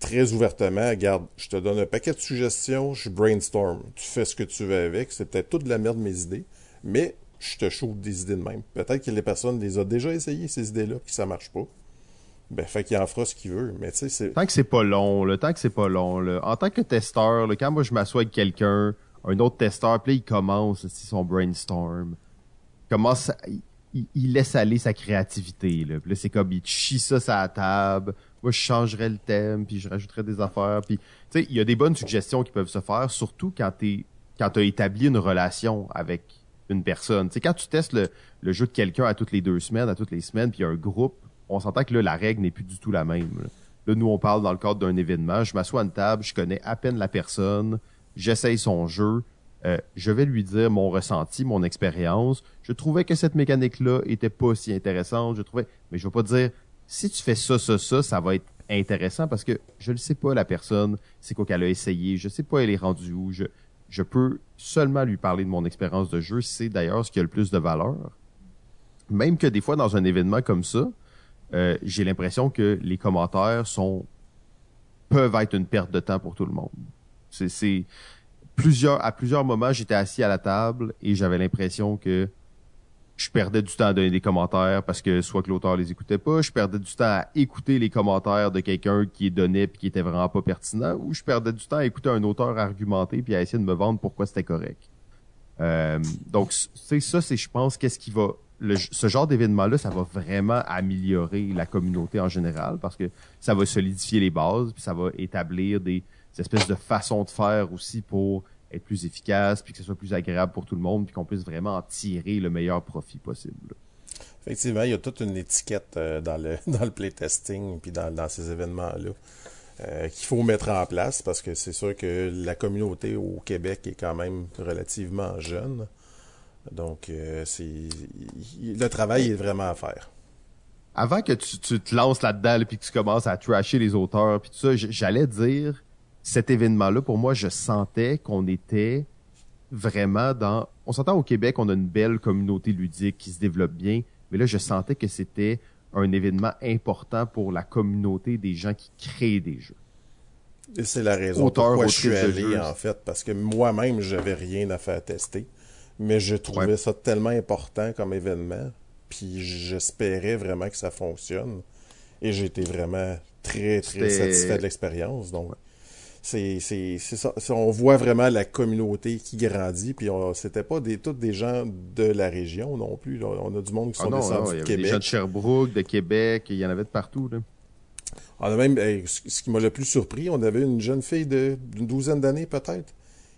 très ouvertement, regarde, je te donne un paquet de suggestions, je brainstorm. Tu fais ce que tu veux avec, c'est peut-être toute la merde mes idées, mais je te chauffe des idées de même. Peut-être que les personnes les ont déjà essayées, ces idées-là, puis ça marche pas. Ben, fait qu'il en fera ce qu'il veut. Mais tu sais, c'est. Tant que c'est pas long, le tant que c'est pas long, là. En tant que testeur, là, quand moi je m'assois avec quelqu'un, un autre testeur, puis là, il commence aussi son brainstorm. Il commence il, laisse aller sa créativité, là. Puis là, c'est comme il chie ça sur la table moi je changerais le thème, puis je rajouterais des affaires, puis tu sais, il y a des bonnes suggestions qui peuvent se faire, surtout quand t'es quand t'as établi une relation avec une personne. Tu sais, quand tu testes le, jeu de quelqu'un à toutes les deux semaines, à toutes les semaines, puis il un groupe, on s'entend que là la règle n'est plus du tout la même. Là. nous on parle dans le cadre d'un événement, je m'assois à une table, je connais à peine la personne, j'essaye son jeu. Euh, je vais lui dire mon ressenti, mon expérience. Je trouvais que cette mécanique-là était pas si intéressante. Je trouvais, mais je vais pas dire si tu fais ça, ça, ça, ça va être intéressant parce que je ne sais pas la personne, c'est quoi qu'elle a essayé, je sais pas elle est rendue où, je, je peux seulement lui parler de mon expérience de jeu, c'est d'ailleurs ce qui a le plus de valeur. Même que des fois dans un événement comme ça, euh, j'ai l'impression que les commentaires sont peuvent être une perte de temps pour tout le monde. C'est plusieurs à plusieurs moments j'étais assis à la table et j'avais l'impression que je perdais du temps à donner des commentaires parce que soit que l'auteur les écoutait pas, je perdais du temps à écouter les commentaires de quelqu'un qui donné puis qui était vraiment pas pertinent, ou je perdais du temps à écouter un auteur argumenter puis à essayer de me vendre pourquoi c'était correct. Euh, donc c'est ça, c'est je pense qu'est-ce qui va ce genre d'événement-là, ça va vraiment améliorer la communauté en général parce que ça va solidifier les bases, puis ça va établir des espèces de façons de faire aussi pour être plus efficace, puis que ce soit plus agréable pour tout le monde, puis qu'on puisse vraiment en tirer le meilleur profit possible. Effectivement, il y a toute une étiquette euh, dans le <laughs> dans le playtesting puis dans, dans ces événements-là euh, qu'il faut mettre en place parce que c'est sûr que la communauté au Québec est quand même relativement jeune. Donc euh, c'est le travail est vraiment à faire. Avant que tu, tu te lances là-dedans puis que tu commences à trasher les auteurs puis tout ça, j'allais dire cet événement-là pour moi, je sentais qu'on était vraiment dans on s'entend au Québec, on a une belle communauté ludique qui se développe bien, mais là, je sentais que c'était un événement important pour la communauté des gens qui créent des jeux. Et c'est la raison Auteur, pourquoi je suis allé, en fait, parce que moi-même, j'avais rien à faire tester, mais je trouvais ça tellement important comme événement, puis j'espérais vraiment que ça fonctionne, et j'étais vraiment très, très satisfait de l'expérience, donc c'est ça. On voit vraiment la communauté qui grandit. Puis c'était pas des toutes des gens de la région non plus. On a du monde qui ah sont descendus de Québec. Des gens de Sherbrooke, de Québec. Il y en avait de partout. Là. On a même ce qui m'a le plus surpris, on avait une jeune fille d'une douzaine d'années peut-être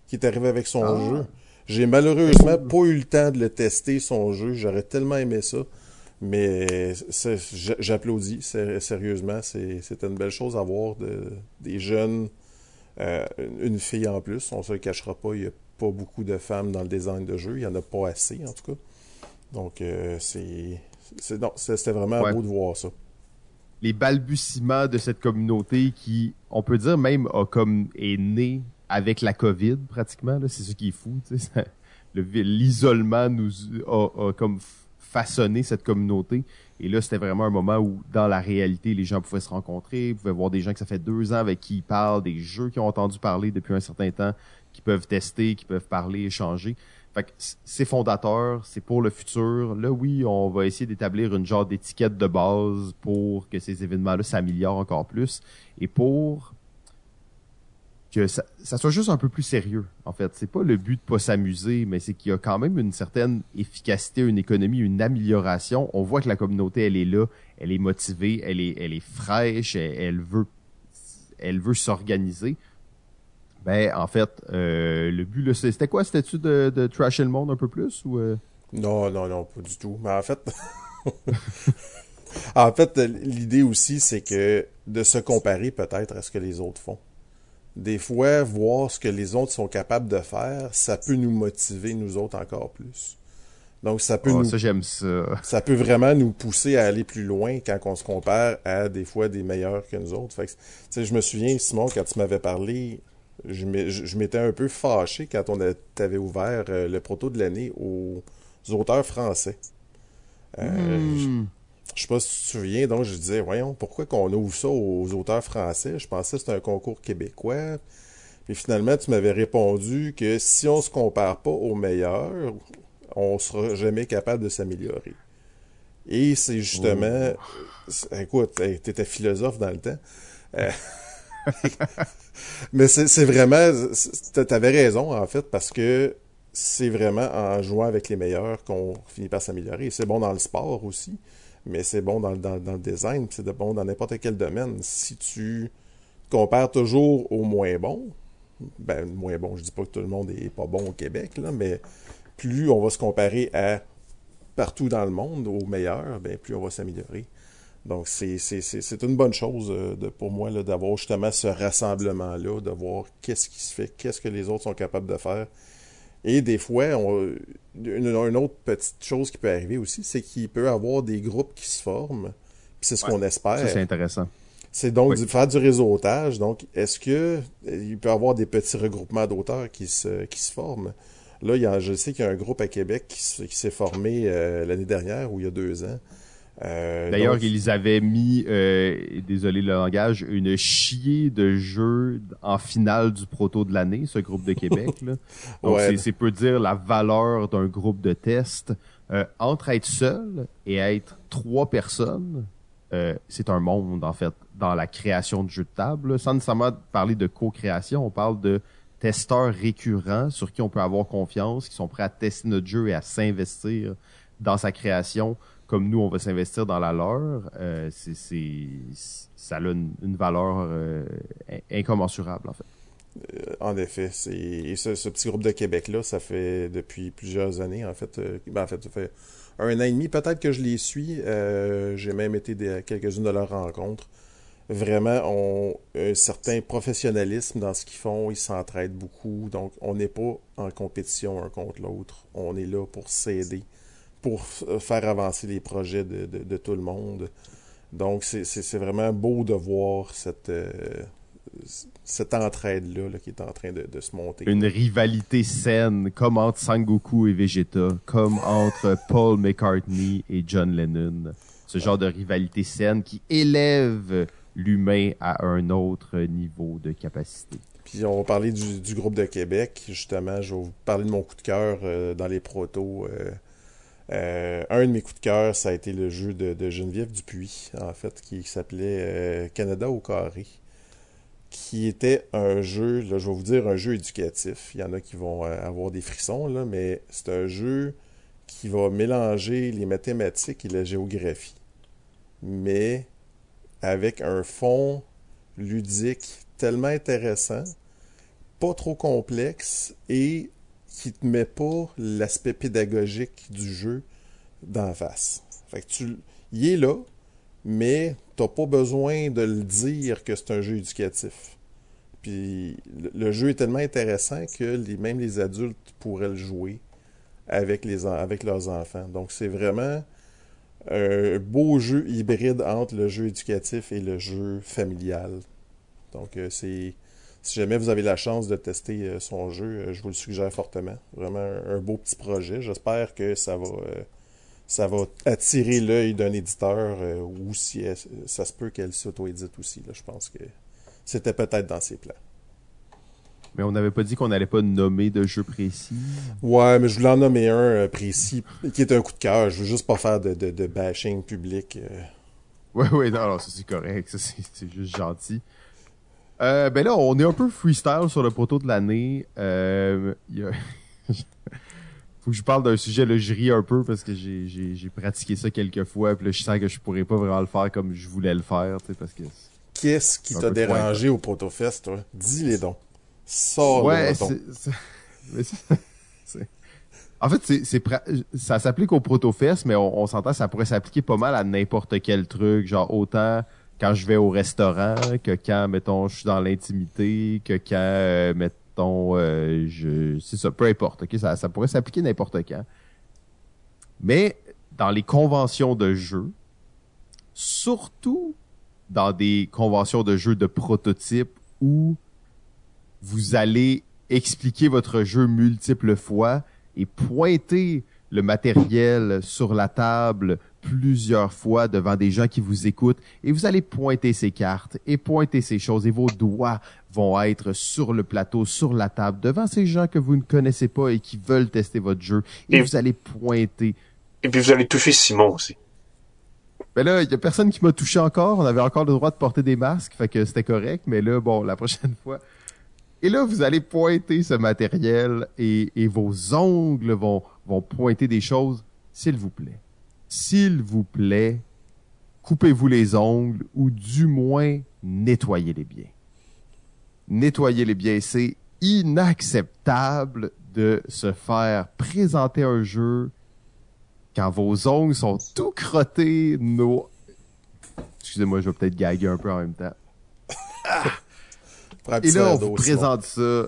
qui est arrivée avec son ah. jeu. J'ai malheureusement pas eu le temps de le tester son jeu. J'aurais tellement aimé ça. Mais j'applaudis sérieusement. C'est une belle chose à voir de, des jeunes euh, une fille en plus, on se le cachera pas, il n'y a pas beaucoup de femmes dans le design de jeu, il n'y en a pas assez en tout cas. Donc euh, c'est c'était vraiment beau de voir ça. Les balbutiements de cette communauté qui, on peut dire même, a comme est né avec la COVID pratiquement. C'est ce qui est fou. L'isolement nous a, comme façonné cette communauté. Et là, c'était vraiment un moment où, dans la réalité, les gens pouvaient se rencontrer, pouvaient voir des gens que ça fait deux ans avec qui ils parlent, des jeux qu'ils ont entendu parler depuis un certain temps, qui peuvent tester, qui peuvent parler, échanger. Fait que c'est fondateur, c'est pour le futur. Là, oui, on va essayer d'établir une genre d'étiquette de base pour que ces événements-là s'améliorent encore plus et pour que ça, soit juste un peu plus sérieux. En fait, c'est pas le but de pas s'amuser, mais c'est qu'il y a quand même une certaine efficacité, une économie, une amélioration. On voit que la communauté, elle est là, elle est motivée, elle est, elle est fraîche, elle, veut, elle veut s'organiser. Ben, en fait, euh, le but, c'était quoi? C'était-tu de, de trasher le monde un peu plus ou? Euh? Non, non, non, pas du tout. Mais en fait, <laughs> en fait, l'idée aussi, c'est que de se comparer peut-être à ce que les autres font des fois, voir ce que les autres sont capables de faire, ça peut nous motiver, nous autres, encore plus. Donc, ça peut oh, nous... ça, j'aime ça. Ça peut vraiment nous pousser à aller plus loin quand on se compare à des fois des meilleurs que nous autres. Fait que, je me souviens, Simon, quand tu m'avais parlé, je m'étais un peu fâché quand on avait ouvert euh, le proto de l'année aux auteurs français. Euh, hmm. Je sais pas si tu te souviens, donc je disais, voyons, pourquoi qu'on ouvre ça aux auteurs français? Je pensais que c'était un concours québécois. Puis finalement, tu m'avais répondu que si on se compare pas aux meilleurs, on sera jamais capable de s'améliorer. Et c'est justement, oh. écoute, tu étais philosophe dans le temps. Euh, <laughs> mais c'est vraiment, t'avais raison en fait, parce que c'est vraiment en jouant avec les meilleurs qu'on finit par s'améliorer. C'est bon dans le sport aussi mais c'est bon dans, le design, c'est bon dans n'importe quel domaine. Si tu compares toujours au moins bon, ben moins bon, je dis pas que tout le monde est pas bon au Québec, là, mais plus on va se comparer à partout dans le monde, au meilleur, ben plus on va s'améliorer. Donc c'est, une bonne chose euh, pour moi d'avoir justement ce rassemblement-là, de voir qu'est-ce qui se fait, qu'est-ce que les autres sont capables de faire et des fois, on, une, autre petite chose qui peut arriver aussi, c'est qu'il peut y avoir des groupes qui se forment. c'est ce qu'on espère. Ça, c'est intéressant. C'est donc faire du réseautage. Donc, est-ce que il peut y avoir des petits regroupements d'auteurs qui se, qui se forment? Là, il y a, je sais qu'il y a un groupe à Québec qui, s'est formé euh, l'année dernière ou il y a deux ans. Euh, D'ailleurs, ils avaient mis, euh, désolé le langage, une chier de jeux en finale du proto de l'année, ce groupe de Québec. Là. <laughs> Donc, c'est peu dire la valeur d'un groupe de test. Euh, entre être seul et être trois personnes, c'est un monde, en fait, dans la création de jeux de table. Sans nécessairement parler de co-création, on parle de testeurs récurrents sur qui on peut avoir confiance, qui sont prêts à tester notre jeu et à s'investir dans sa création comme nous, on va s'investir dans la leur, euh, c'est, ça a une, valeur euh, incommensurable, en fait. Euh, en effet, c'est ce, petit groupe de Québec là, ça fait depuis plusieurs années en fait. ben, en fait, ça fait un an et demi peut-être que je les suis. J'ai même été à quelques-unes de leurs rencontres. Vraiment, ont un certain professionnalisme dans ce qu'ils font. Ils s'entraident beaucoup. Donc, on n'est pas en compétition un contre l'autre. On est là pour s'aider, pour f- faire avancer les projets de, de- de tout le monde. Donc, c'est- vraiment beau de voir cette, euh, cette entraide-là là, qui est en train de, de se monter. Une rivalité saine, comme entre Sangoku et Vegeta, comme entre Paul McCartney et John Lennon. Ce genre de rivalité saine qui élève l'humain à un autre niveau de capacité. Puis on va parler du, du groupe de Québec. Justement, je vais vous parler de mon coup de cœur euh, dans les protos. Euh, euh, un de mes coups de cœur, ça a été le jeu de, Geneviève Dupuis, en fait, qui s'appelait euh, Canada au carré, qui était un jeu, là, je vais vous dire, un jeu éducatif. Il y en a qui vont euh, avoir des frissons, là, mais c'est un jeu qui va mélanger les mathématiques et la géographie, mais avec un fond ludique tellement intéressant, pas trop complexe et qui te met pas l'aspect pédagogique du jeu d'en face. Fait que tu, il est là, mais t'as pas besoin de le dire que c'est un jeu éducatif. Puis le, jeu est tellement intéressant que même les adultes pourraient le jouer avec, les, avec leurs enfants. Donc c'est vraiment un beau jeu hybride entre le jeu éducatif et le jeu familial. Donc, euh, c'est si jamais vous avez la chance de tester euh, son jeu, euh, je vous le suggère fortement. Vraiment un, beau petit projet. J'espère que ça va, euh, ça va attirer l'œil d'un éditeur ou si elle- ça se peut qu'elle s'auto-édite aussi. Là. Je pense que c'était peut-être dans ses plans. Mais on n'avait pas dit qu'on n'allait pas nommer de jeu précis? Ouais, mais je voulais en nommer un précis qui est un coup de cœur. Je veux juste pas faire de, de, de bashing public. Ouais, ouais, non, non, ça c'est correct, ça c'est juste gentil. Euh, ben là, on est un peu freestyle sur le poteau de l'année. Euh, a- <laughs> Faut que je parle d'un sujet, là, je ris un peu parce que j'ai- j'ai j'ai pratiqué ça quelques fois, puis là, je sens que je pourrais pas vraiment le faire comme je voulais le faire, tu sais, parce que... Qu'est-ce qui t'a dérangé au Protofest, toi? Dis-les donc. Sors ouais, le <laughs> En fait, c'est, ça s'applique au Protofest, mais on, on s'entend, ça pourrait s'appliquer pas mal à n'importe quel truc, genre autant quand je vais au restaurant que quand, mettons, je suis dans l'intimité, que quand, euh, mettons, euh, je, c'est ça, peu importe, ok, ça, ça pourrait s'appliquer n'importe quand. Mais dans les conventions de jeu, surtout dans des conventions de jeux de prototype où vous allez expliquer votre jeu multiples fois et pointer le matériel sur la table plusieurs fois devant des gens qui vous écoutent et vous allez pointer ces cartes et pointer ces choses et vos doigts vont être sur le plateau, sur la table, devant ces gens que vous ne connaissez pas et qui veulent tester votre jeu et, Et- vous allez pointer. Et puis vous allez toucher Simon aussi. Ben là, il y a personne qui m'a touché encore. On avait encore le droit de porter des masques, fait que c'était correct. Mais là, bon, la prochaine fois. Et là, vous allez pointer ce matériel et, et vos ongles vont, vont pointer des choses. S'il vous plaît, s'il vous plaît, coupez-vous les ongles ou du moins nettoyez-les bien. Nettoyez-les bien. C'est inacceptable de se faire présenter un jeu quand vos ongles sont tout crottés, nos... Excusez-moi, je vais peut-être gaguer un peu en même temps. <laughs> Et là, on vous présente ça.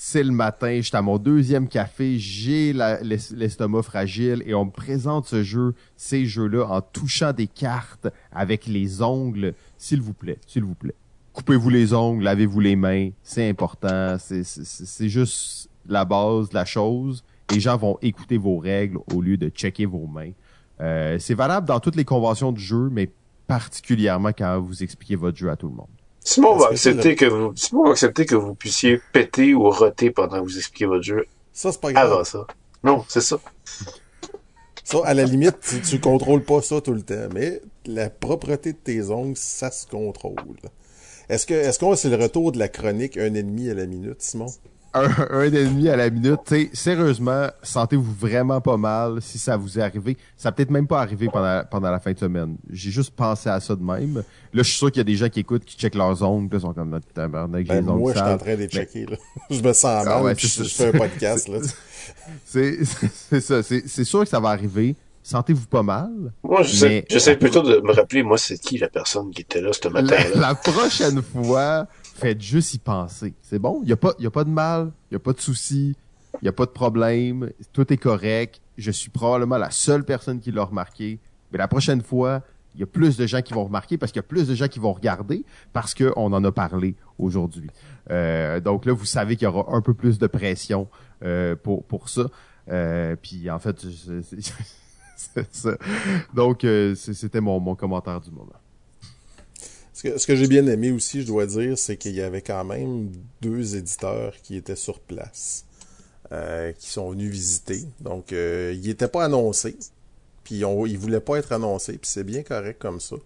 C'est le matin, j'étais à mon deuxième café, j'ai l'estomac fragile et on me présente ce jeu, ces jeux-là, en touchant des cartes avec les ongles. S'il vous plaît, s'il vous plaît. Coupez-vous les ongles, lavez-vous les mains, c'est important, c'est- juste la base de la chose. Les gens vont écouter vos règles au lieu de checker vos mains. Euh, c'est valable dans toutes les conventions de jeu, mais particulièrement quand vous expliquez votre jeu à tout le monde. Simon va que accepter que vous, Simon va accepter que vous puissiez péter ou roter pendant que vous expliquez votre jeu Ça, c'est pas grave. avant ça. Non, c'est ça. Ça, à la limite, tu, tu contrôles pas ça tout le temps, mais la propreté de tes ongles, ça se contrôle. Est-ce que, est-ce qu'on c'est le retour de la chronique un ennemi à la minute, Simon? Un, un ennemi à la minute. T'sais, sérieusement, sentez-vous vraiment pas mal si ça vous est arrivé. Ça peut-être même pas arrivé pendant, pendant la fin de semaine. J'ai juste pensé à ça de même. Là, je suis sûr qu'il y a des gens qui écoutent, qui checkent leurs ongles, ils sont comme notre tabarnak, ben, moi, je suis en train de les checker. Là. <laughs> je me sens ah mal, ouais, puis je, je fais un podcast. là. <laughs> C'est ça. C'est sûr que ça va arriver. Sentez-vous pas mal? Moi, j'essaie sais plutôt de me rappeler, moi, c'est qui la personne qui était là ce matin-là? La, la prochaine fois, faites juste y penser. C'est bon? Il n'y a, pas, y a pas de mal, il n'y a pas de souci, il n'y a pas de problème, tout est correct. Je suis probablement la seule personne qui l'a remarqué. Mais la prochaine fois, il y a plus de gens qui vont remarquer parce qu'il y a plus de gens qui vont regarder parce qu'on en a parlé aujourd'hui. Euh, donc là, vous savez qu'il y aura un peu plus de pression euh, pour, pour ça. Euh, puis en fait, <laughs> c'est ça. Donc, euh, c'était mon, mon commentaire du moment. Ce que, j'ai bien aimé aussi, je dois dire, c'est qu'il y avait quand même deux éditeurs qui étaient sur place, euh, qui sont venus visiter. Donc, euh, ils n'étaient pas annoncés, puis on, ils voulaient pas être annoncés, puis c'est bien correct comme ça.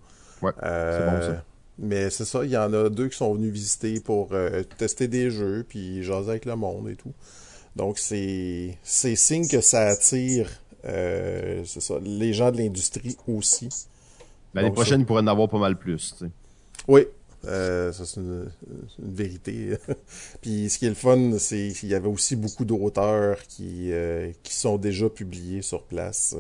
Ouais, euh, c'est bon ça. Mais c'est ça, il y en a deux qui sont venus visiter pour tester des jeux, puis jaser avec le monde et tout. Donc, c'est signe que ça attire ça, les gens de l'industrie aussi. L'année prochaine, ils pourraient en avoir pas mal plus. Tu sais. Oui, euh, ça c'est une, vérité. <laughs> Puis ce qui est le fun, c'est qu'il y avait aussi beaucoup d'auteurs qui, euh, qui sont déjà publiés sur place.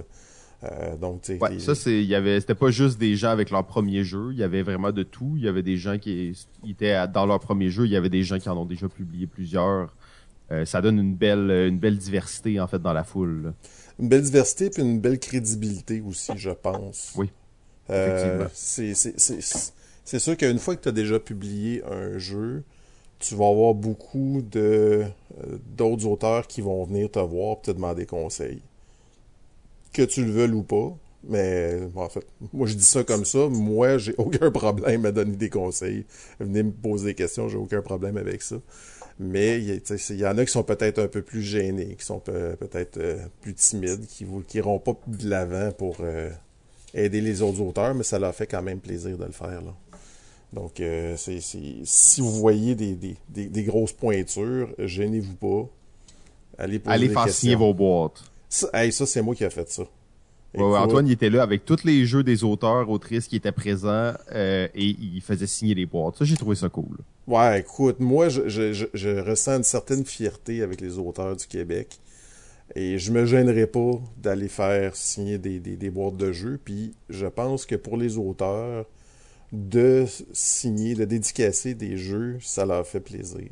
Euh, donc, ouais, ça c'est, il y avait, c'était pas juste des gens avec leur premier jeu, il y avait vraiment de tout. Il y avait des gens qui étaient dans leur premier jeu, il y avait des gens qui en ont déjà publié plusieurs. Euh, ça donne une belle, une belle diversité en fait dans la foule. Une belle diversité puis une belle crédibilité aussi, je pense. Oui. Euh, c'est, c'est, sûr qu'une fois que tu as déjà publié un jeu, tu vas avoir beaucoup euh, d'autres auteurs qui vont venir te voir et te demander conseil. Que tu le veuilles ou pas. Mais en fait, moi je dis ça comme ça. Moi, j'ai <laughs> aucun problème à donner des conseils. Venez me poser des questions, j'ai aucun problème avec ça. Mais il y, en a qui sont peut-être un peu plus gênés, qui sont peut-être euh, plus timides, qui n'iront pas de l'avant pour euh, aider les autres auteurs, mais ça leur fait quand même plaisir de le faire. Là. Donc, euh, c'est, si vous voyez des, des, des, grosses pointures, gênez-vous pas. Allez poser Allez faire signer vos boîtes. Ça, ça c'est moi qui ai fait ça. Antoine, il était là avec tous les jeux des auteurs, autrices qui étaient présents euh, et il faisait signer les boîtes. Ça, j'ai trouvé ça cool. Ouais, écoute, moi, je, je, je, ressens une certaine fierté avec les auteurs du Québec. Et je me gênerais pas d'aller faire signer des, des, des boîtes de jeux. Puis je pense que pour les auteurs, de signer, de dédicacer des jeux, ça leur fait plaisir.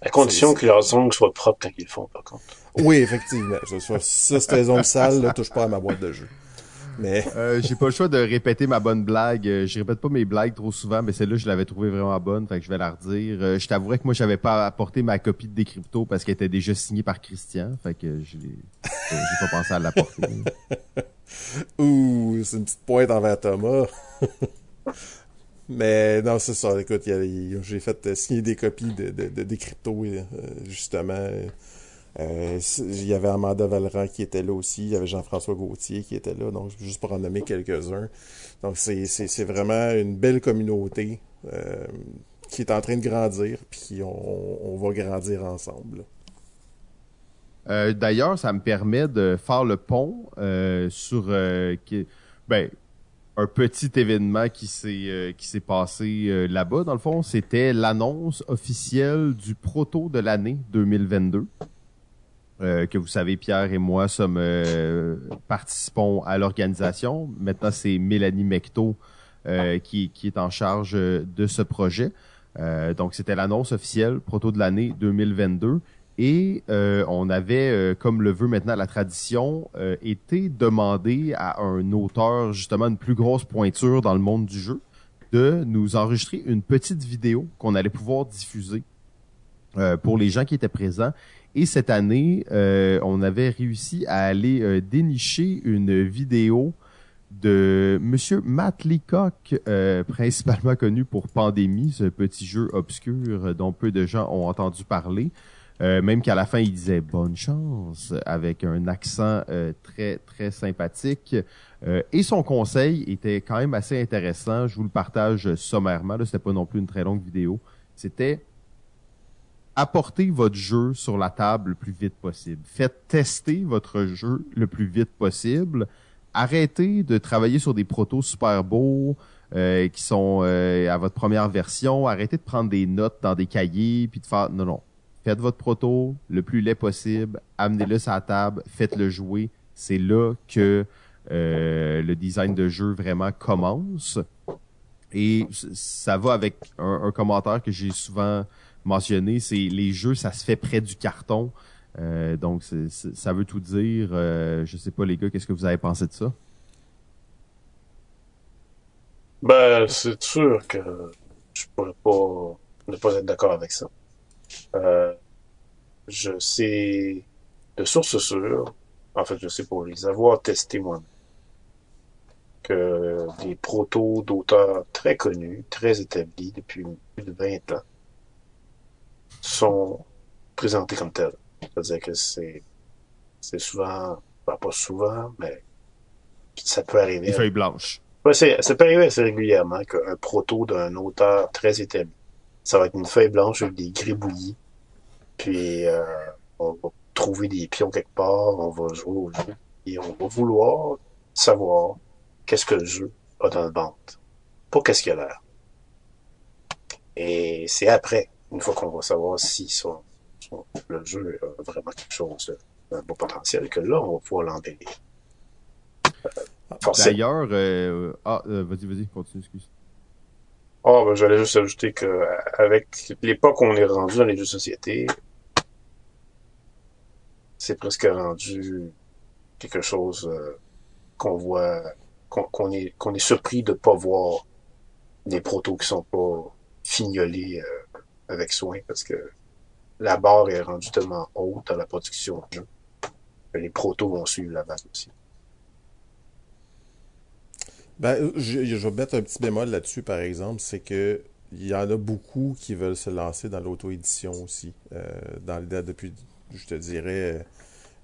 À condition que leurs ongles soient propres quand ils le font, par contre. Oui, effectivement. Ça, c'est tes ongles sales, là, touche pas à ma boîte de jeux. Mais euh, j'ai pas le choix de répéter ma bonne blague. Euh, je répète pas mes blagues trop souvent, mais celle-là je l'avais trouvée vraiment bonne, fait que je vais la redire. Euh, je t'avouerais que moi j'avais pas apporté ma copie de Décrypto parce qu'elle était déjà signée par Christian, fait que je j'ai pas pensé à l'apporter. <laughs> Ouh, c'est une petite pointe envers Thomas. Mais non, c'est ça. Écoute, j'ai fait euh, signer des copies de, de, des cryptos, euh, justement. Euh, il y avait Amanda Valran qui était là aussi. Il y avait Jean-François Gauthier qui était là. Donc, juste pour en nommer quelques-uns. Donc, c'est vraiment une belle communauté qui est en train de grandir. Puis, on, va grandir ensemble. D'ailleurs, ça me permet de faire le pont sur... ben, un petit événement qui s'est euh, qui s'est passé euh, là-bas dans le fond, c'était l'annonce officielle du proto de l'année 2022. Euh, que vous savez, Pierre et moi sommes participons à l'organisation. Maintenant, c'est Mélanie Mecto qui, qui est en charge de ce projet. donc, c'était l'annonce officielle proto de l'année 2022. Et euh, on avait, euh, comme le veut maintenant la tradition, euh, été demandé à un auteur justement une plus grosse pointure dans le monde du jeu de nous enregistrer une petite vidéo qu'on allait pouvoir diffuser pour les gens qui étaient présents. Et cette année, on avait réussi à aller dénicher une vidéo de Monsieur Matt Leacock, principalement connu pour Pandémie, ce petit jeu obscur dont peu de gens ont entendu parler. Euh, même qu'à la fin, il disait bonne chance avec un accent euh, très très sympathique. Euh, et son conseil était quand même assez intéressant. Je vous le partage sommairement. Là, c'était pas non plus une très longue vidéo. C'était apportez votre jeu sur la table le plus vite possible. Faites tester votre jeu le plus vite possible. Arrêtez de travailler sur des protos super beaux euh, qui sont euh, à votre première version. Arrêtez de prendre des notes dans des cahiers puis de faire non non. Faites votre proto le plus laid possible, amenez-le sur la table, faites-le jouer. C'est là que euh, le design de jeu vraiment commence. Et ça va avec un, commentaire que j'ai souvent mentionné, c'est les jeux, ça se fait près du carton. Euh, donc, ça veut tout dire. Euh, je sais pas, les gars, qu'est-ce que vous avez pensé de ça? Ben, c'est sûr que je pourrais pas ne pas être d'accord avec ça. Euh, je sais de sources sûres, en fait, je sais pour les avoir testés moi que des protos d'auteurs très connus, très établis depuis plus de 20 ans, sont présentés comme tels. C'est-à-dire que c'est, c'est souvent, ben, pas souvent, mais ça peut arriver. Les feuilles blanches. Ouais, ça peut arriver assez régulièrement qu'un proto d'un auteur très établi, ça va être une feuille blanche avec des gribouillis, puis euh, on va trouver des pions quelque part, on va jouer au jeu, et on va vouloir savoir qu'est-ce que le jeu a dans le ventre, pas qu'est-ce qu'il a l'air. Et c'est après, une fois qu'on va savoir si son, le jeu a vraiment quelque chose, un beau potentiel, que là, on va pouvoir l'embellir. Forcément. D'ailleurs, euh, ah, euh, vas-y, vas-y, continue, excuse. Ah, ben, j'allais juste ajouter que euh, avec l'époque où on est rendu dans les jeux de société, c'est presque rendu quelque chose euh, qu'on voit, qu'on est, qu'on est surpris de pas voir des protos qui sont pas fignolés euh, avec soin parce que la barre est rendue tellement haute dans la production de que les protos vont suivre la base aussi. Ben, je, je vais mettre un petit bémol là-dessus, par exemple, c'est que il y en a beaucoup qui veulent se lancer dans l'auto-édition aussi. Euh, dans depuis, je te dirais,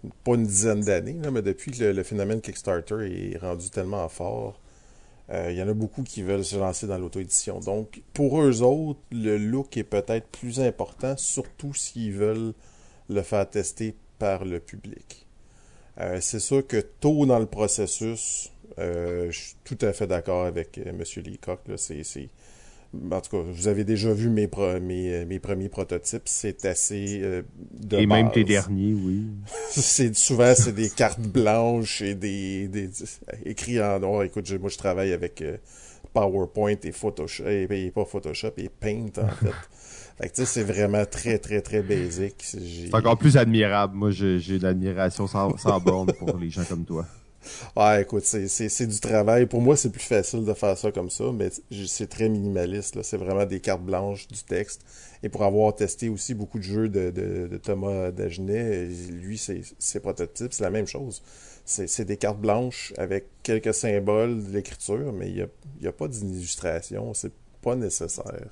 euh, pas une dizaine d'années, mais depuis que le, phénomène Kickstarter est rendu tellement fort, euh, il y en a beaucoup qui veulent se lancer dans l'auto-édition. Donc, pour eux autres, le look est peut-être plus important, surtout s'ils veulent le faire tester par le public. Euh, c'est sûr que tôt dans le processus, euh, je suis tout à fait d'accord avec euh, M. Leacock. Là, c'est, c'est... En tout cas, vous avez déjà vu mes, pro- mes, euh, mes premiers prototypes. C'est assez euh, de Et même tes derniers, oui. <laughs> C'est souvent c'est des cartes blanches et des, des écrits en noir. Écoute, je- moi je travaille avec euh, PowerPoint et Photoshop et, et pas Photoshop et Paint en fait. <laughs> fait que c'est vraiment très très très basic. J'ai- C'est encore plus admirable. Moi, j'ai une admiration sans, sans borne pour les gens comme toi. Ouais, écoute, c'est, du travail. Pour moi, c'est plus facile de faire ça comme ça, mais c'est très minimaliste. C'est vraiment des cartes blanches, du texte. Et pour avoir testé aussi beaucoup de jeux de, Thomas Dagenet, lui, ses prototypes, c'est la même chose. C'est, des cartes blanches avec quelques symboles de l'écriture, mais il n'y a, y a pas d'illustration. C'est pas nécessaire.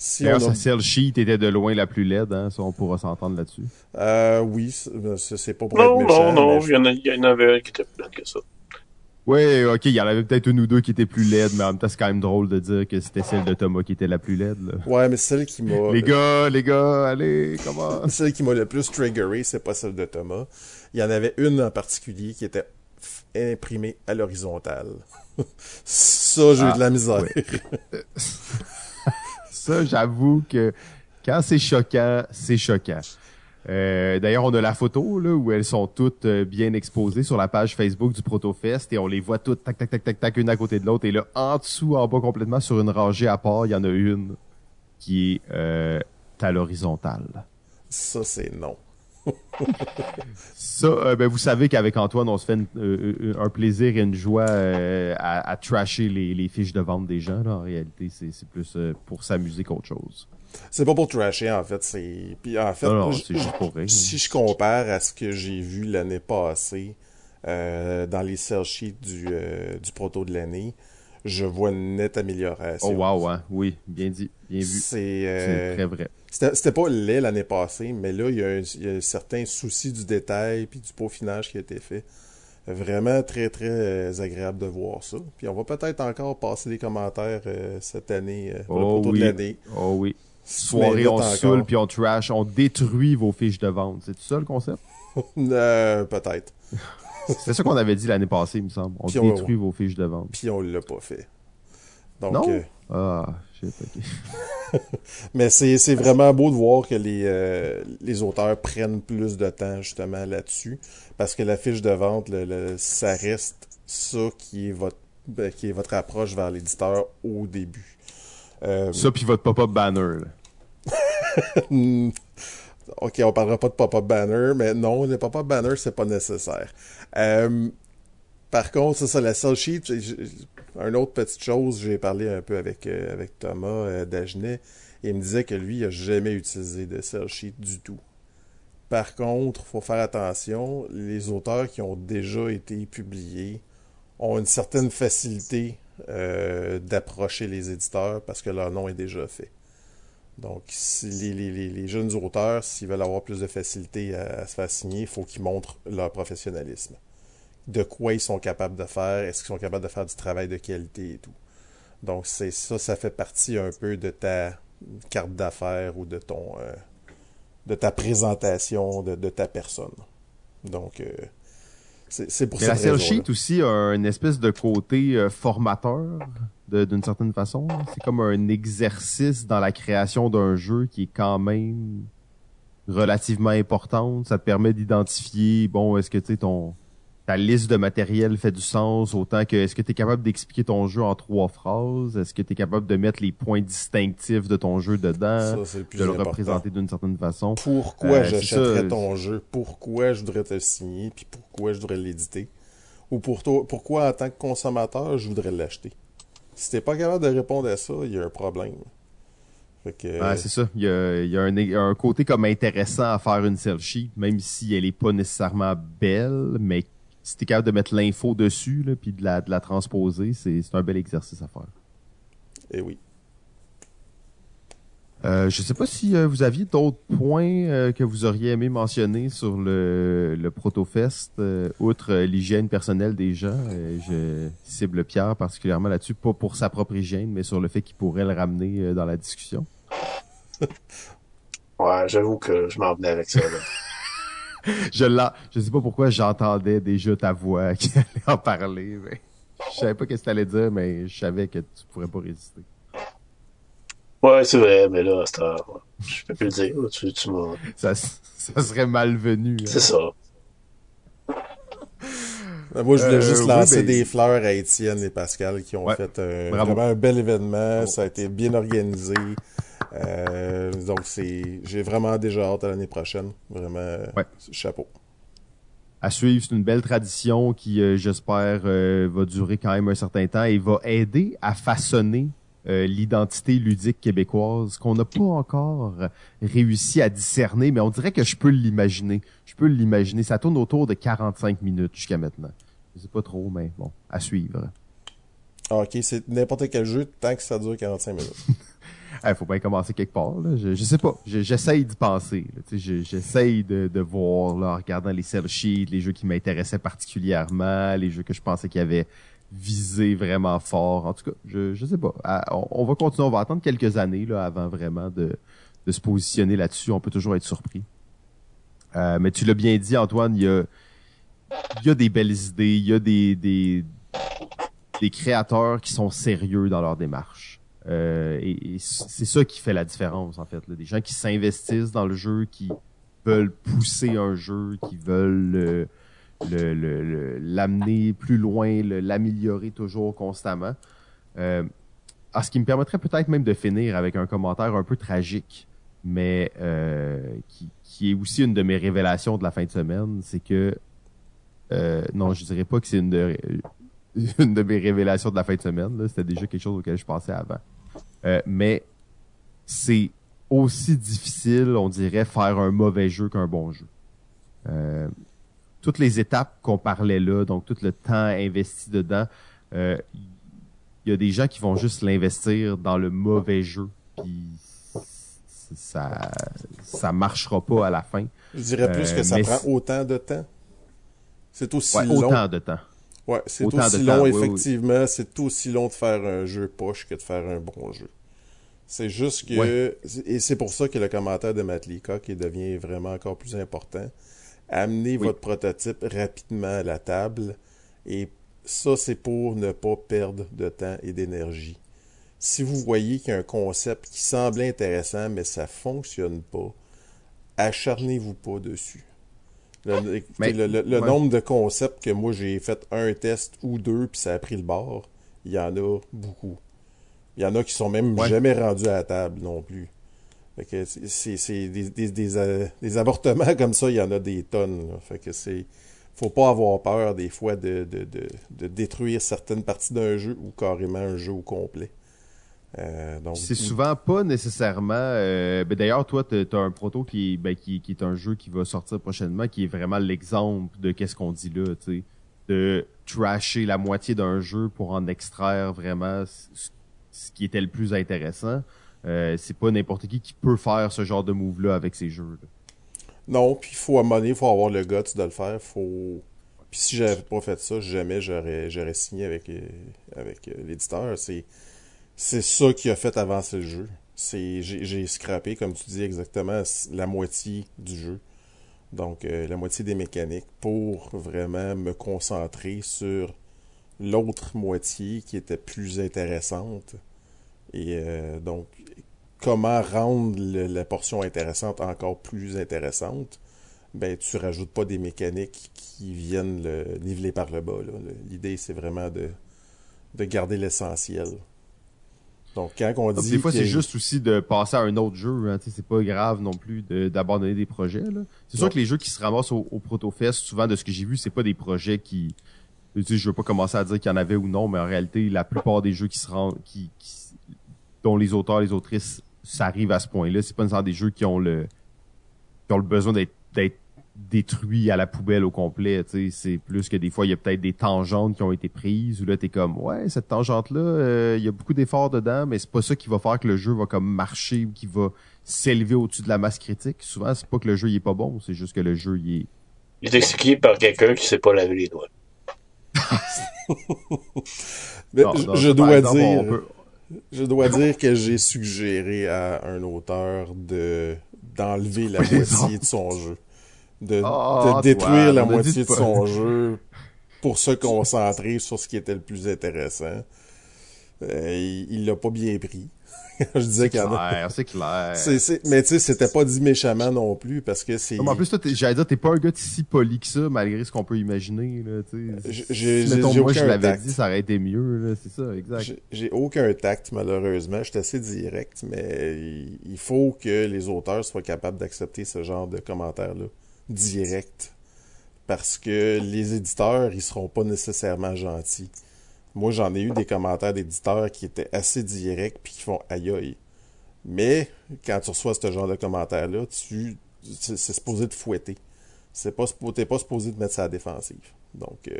Si D'ailleurs, on a- sa cell sheet était de loin la plus laide, hein, ça on pourra s'entendre là-dessus. Euh, oui, c'est, c'est pas pour Non, être méchant. non, non, mais il y, en a, il y en avait un qui était plus plate que ça. Ouais, ok, il y en avait peut-être une ou deux qui étaient plus laides, mais en même temps, c'est quand même drôle de dire que c'était celle de Thomas qui était la plus laide. Là. Ouais, mais celle qui m'a... Les gars, les gars, allez, comment <laughs> Celle qui m'a le plus triggeré, c'est pas celle de Thomas. Il y en avait une en particulier qui était imprimée à l'horizontale. <laughs> Ça, j'ai eu Ah, de la misère. ouais. <laughs> Ça, j'avoue que quand c'est choquant, c'est choquant. Euh, D'ailleurs, on a la photo là où elles sont toutes euh, bien exposées sur la page Facebook du Protofest et on les voit toutes tac tac tac tac tac une à côté de l'autre et là en dessous, en bas complètement sur une rangée à part, il y en a une qui est euh, à l'horizontale. Ça, c'est non. Ça, euh, ben, vous savez qu'avec Antoine, on se fait une- euh, euh, un plaisir et une joie euh, à, à trasher les, les fiches de vente des gens. Là. En réalité, c'est plus pour s'amuser qu'autre chose. C'est pas pour trasher, en fait. C'est... Puis, en fait, Non, non, j- c'est juste pour rire. si je compare à ce que j'ai vu l'année passée dans les sell sheets du, du proto de l'année, je vois une nette amélioration. Oh wow, hein? oui, bien dit, bien vu. C'est... C'est très vrai. C'était pas laid l'année passée, mais là, il y, a un, il y a un certain souci du détail puis du peaufinage qui a été fait. Vraiment très, très euh, agréable de voir ça. Puis on va peut-être encore passer des commentaires euh, cette année, euh, pour Oh oui. de l'année. Oh oui. soirée, on saoule, puis on trash, on détruit vos fiches de vente. C'est ça le concept? <laughs> Euh, peut-être. <laughs> C'est ça qu'on avait dit l'année passée, il me semble. On Puis on- détruit vos fiches de vente. Puis on l'a pas fait. Donc, Non? euh, Ah, shit, <laughs> mais c'est vraiment beau de voir que les, euh, les auteurs prennent plus de temps justement là-dessus. Parce que la fiche de vente, le- le- ça reste ça qui est votre ben, qui est votre approche vers l'éditeur au début. Euh, Ça, puis votre pop-up banner. là. <laughs> Ok, on parlera pas de pop-up banner, mais non, les pop-up banner, c'est pas nécessaire. Euh, par contre, c'est ça, la sell sheet, une autre petite chose, j'ai parlé un peu avec, euh, Thomas euh, Dagenet, et il me disait que lui, il a jamais utilisé de sell sheet du tout. Par contre, faut faire attention, les auteurs qui ont déjà été publiés ont une certaine facilité euh, d'approcher les éditeurs parce que leur nom est déjà fait. Donc, si les jeunes auteurs, s'ils veulent avoir plus de facilité à, à se faire signer, il faut qu'ils montrent leur professionnalisme. De quoi ils sont capables de faire, est-ce qu'ils sont capables de faire du travail de qualité et tout. Donc, c'est ça, ça fait partie un peu de ta carte d'affaires ou de ton euh, de ta présentation de, de ta personne. Donc, euh, c'est pour Mais la cette raison-là. sheet aussi a une espèce de côté euh, formateur d'une certaine façon. C'est comme un exercice dans la création d'un jeu qui est quand même relativement importante. Ça te permet d'identifier, bon, est-ce que tu sais, ton ta liste de matériel fait du sens autant que est-ce que tu es capable d'expliquer ton jeu en trois phrases? Est-ce que tu es capable de mettre les points distinctifs de ton jeu dedans? Ça, c'est le plus de le important. représenter d'une certaine façon. pourquoi Euh, j'achèterais ton jeu, pourquoi je voudrais te le signer, puis pourquoi je voudrais l'éditer, ou pour toi, pourquoi en tant que consommateur je voudrais l'acheter? Si t'es pas capable de répondre à ça, il y a un problème. Ouais, c'est ça. Il y a, il y a un, il y a un côté comme intéressant à faire une sheet, même si elle est pas nécessairement belle, mais si t'es capable de mettre l'info dessus, là, puis de la, de la transposer, c'est un bel exercice à faire. eh oui. Euh, je sais pas si euh, vous aviez d'autres points euh, que vous auriez aimé mentionner sur le, le ProtoFest, outre l'hygiène personnelle des gens. Je cible Pierre particulièrement là-dessus, pas pour sa propre hygiène, mais sur le fait qu'il pourrait le ramener dans la discussion. <laughs> Ouais, j'avoue que je m'en venais avec ça. Là. Je l'en- je sais pas pourquoi j'entendais déjà ta voix <laughs> qui allait en parler. Mais je savais pas qu'est-ce que t'allais dire, mais je savais que tu pourrais pas résister. Ouais, c'est vrai, mais là, c'est, euh, je peux plus le dire. Tu, tu m'as... Ça, ça serait malvenu. hein. C'est ça. Ben, Moi, je voulais Euh, juste oui, lancer des fleurs à Étienne et Pascal qui ont Ouais. fait un, Bravo. vraiment un bel événement. Ça a été bien organisé. Euh, donc, c'est, j'ai vraiment déjà hâte à l'année prochaine. Vraiment, Ouais. chapeau. à suivre. C'est une belle tradition qui, euh, j'espère, euh, va durer quand même un certain temps et va aider à façonner l'identité ludique québécoise qu'on n'a pas encore réussi à discerner, mais on dirait que je peux l'imaginer. Je peux l'imaginer. Ça tourne autour de 45 minutes jusqu'à maintenant. Je sais pas trop, mais bon, à suivre. Ah, ok, c'est n'importe quel jeu tant que ça dure 45 minutes. <laughs> Il faut bien commencer quelque part. Là. Je, je sais pas. Je- J'essaye d'y penser. je- J'essaye de, de voir là, en regardant les sell sheets, les jeux qui m'intéressaient particulièrement, les jeux que je pensais qu'ils avaient visé vraiment fort. En tout cas, je, je sais pas. Ah, On, va continuer. On va attendre quelques années là, avant vraiment de, de se positionner là-dessus. On peut toujours être surpris. Euh, mais tu l'as bien dit, Antoine, il y a, y a des belles idées, il y a des, des, des créateurs qui sont sérieux dans leur démarche. Euh, et, c'est ça qui fait la différence, en fait. Des gens qui s'investissent dans le jeu, qui veulent pousser un jeu, qui veulent euh, l'amener plus loin, l'améliorer toujours constamment. Euh, ce qui me permettrait peut-être même de finir avec un commentaire un peu tragique, mais qui, est aussi une de mes révélations de la fin de semaine, c'est que non, je dirais pas que c'est une de, une de mes révélations de la fin de semaine. C'était déjà quelque chose auquel je pensais avant. Euh, mais c'est aussi difficile, on dirait, faire un mauvais jeu qu'un bon jeu. Euh, toutes les étapes qu'on parlait là, donc tout le temps investi dedans, euh, il y a des gens qui vont juste l'investir dans le mauvais jeu, puis ça ça marchera pas à la fin. Je dirais plus Euh, que ça prend autant de temps. C'est aussi Ouais, long. autant de temps. Ouais, c'est aussi long, temps, oui, oui. effectivement. C'est aussi long de faire un jeu poche que de faire un bon jeu. C'est juste que, et c'est pour ça que le commentaire de Matt Leacock devient vraiment encore plus important. Amenez votre prototype rapidement à la table et ça, c'est pour ne pas perdre de temps et d'énergie. Si vous voyez qu'il y a un concept qui semble intéressant, mais ça fonctionne pas, acharnez-vous pas dessus. Le, nombre de concepts que moi j'ai fait un test ou deux, puis ça a pris le bord, il y en a beaucoup. Il y en a qui sont même jamais rendus à la table non plus. c'est des, euh, des, avortements comme ça, il y en a des tonnes. Fait que c'est. Faut pas avoir peur des fois de, de, de, détruire certaines parties d'un jeu ou carrément un jeu au complet. Euh, c'est souvent pas nécessairement. Euh, ben D'ailleurs, toi, tu as un proto qui, ben, qui, qui, est un jeu qui va sortir prochainement, qui est vraiment l'exemple de qu'est-ce qu'on dit là, tu sais, de trasher la moitié d'un jeu pour en extraire vraiment ce qui était le plus intéressant. Euh, c'est pas n'importe qui qui peut faire ce genre de move-là avec ces jeux. -là. Non, puis il faut il faut avoir le guts de le faire. Faut... Puis si j'avais pas fait ça, jamais j'aurais, j'aurais signé avec, avec l'éditeur. C'est, c'est ça qui a fait avancer le jeu. C'est, j'ai, scrappé, comme tu dis exactement, la moitié du jeu. Donc, la moitié des mécaniques pour vraiment me concentrer sur l'autre moitié qui était plus intéressante et euh, donc, comment rendre la portion intéressante encore plus intéressante? Ben, tu rajoutes pas des mécaniques qui viennent le niveler par le bas. L'idée, c'est vraiment de garder l'essentiel. Donc, quand on dit. Des fois, c'est juste aussi de passer à un autre jeu. Hein, c'est pas grave non plus d'abandonner des projets. C'est sûr que les jeux qui se ramassent au, au ProtoFest, souvent de ce que j'ai vu, c'est pas des projets qui. Je veux pas commencer à dire qu'il y en avait ou non, mais en réalité, la plupart des jeux qui se rendent, qui, qui dont les auteurs, les autrices s'arrivent à ce point-là. C'est pas nécessairement des jeux qui ont le qui ont le besoin d'être détruits à la poubelle au complet. C'est plus que des fois, il y a peut-être des tangentes qui ont été prises, où là, t'es comme Ouais, cette tangente-là, euh, il y a beaucoup d'efforts dedans, mais c'est pas ça qui va faire que le jeu va comme marcher ou qui va s'élever au-dessus de la masse critique. Souvent, c'est pas que le jeu il est pas bon, c'est juste que le jeu il est. Il est exécuté par quelqu'un qui sait pas laver les doigts. <laughs> je, dois dire. Je dois dire que j'ai suggéré à un auteur de d'enlever la moitié de son jeu. De, ah, détruire la moitié de son jeu pour se concentrer sur ce qui était le plus intéressant. Euh, il l'a pas bien pris. <laughs> je disais qu'il y en a. C'est clair, c'est clair. Mais tu sais, c'était pas dit méchamment non plus parce que c'est. En plus, toi, j'allais dire, t'es pas un gars si poli que ça, malgré ce qu'on peut imaginer, là. J'ai, si, mettons, moi, je l'avais dit, ça aurait été mieux, c'est ça, exact. J'ai aucun tact, malheureusement. Je suis assez direct, mais il faut que les auteurs soient capables d'accepter ce genre de commentaires-là. Direct. Parce que les éditeurs, ils seront pas nécessairement gentils. Moi, j'en ai eu des commentaires d'éditeurs qui étaient assez directs puis qui font aïe aïe. Mais quand tu reçois ce genre de commentaires-là, tu c'est supposé te fouetter. C'est pas t'es pas supposé te mettre ça à la défensive. Donc euh,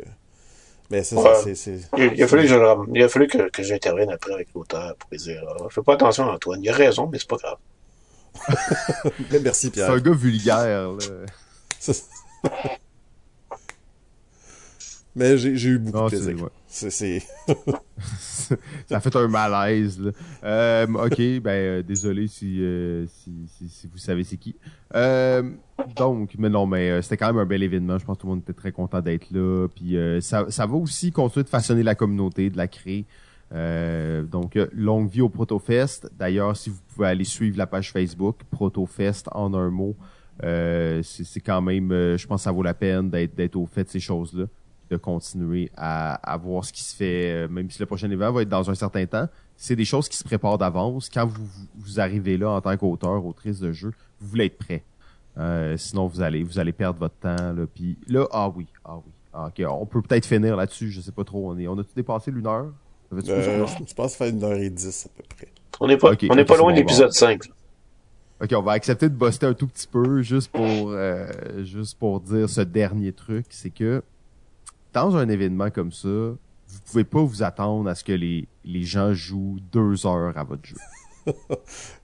mais c'est c'est il, a fallu que je, il a fallu que, que j'intervienne après avec l'auteur pour dire euh, fais pas attention Antoine, il a raison, mais c'est pas grave. <laughs> Merci Pierre. C'est un gars vulgaire là. Mais j'ai eu beaucoup de plaisir. C'est, <laughs> ça fait un malaise. Là. Euh, ok, ben euh, désolé si, euh, si, si, si, vous savez c'est qui. Donc, mais non, mais c'était quand même un bel événement. Je pense que tout le monde était très content d'être là. Puis ça, ça va aussi continuer de façonner la communauté, de la créer. donc, longue vie au ProtoFest. D'ailleurs, si vous pouvez aller suivre la page Facebook, ProtoFest en un mot, c'est quand même, je pense que ça vaut la peine d'être d'être au fait de ces choses-là de continuer à, à, voir ce qui se fait, euh, même si le prochain événement va être dans un certain temps. C'est des choses qui se préparent d'avance. Quand vous, vous arrivez là en tant qu'auteur, autrice de jeu, vous voulez être prêt. Euh, sinon, vous allez vous allez perdre votre temps. Là, puis là, ah oui, ah oui. Ah, ok, on peut peut-être finir là-dessus, je sais pas trop. On, est, on a tout dépassé l'une heure? Euh, je pense faire une heure et dix à peu près. On n'est pas, on est pas loin de l'épisode 5. Ok, on va accepter de buster un tout petit peu juste pour euh, juste pour dire ce dernier truc, c'est que dans un événement comme ça, vous pouvez pas vous attendre à ce que les, les gens jouent deux heures à votre jeu. <laughs>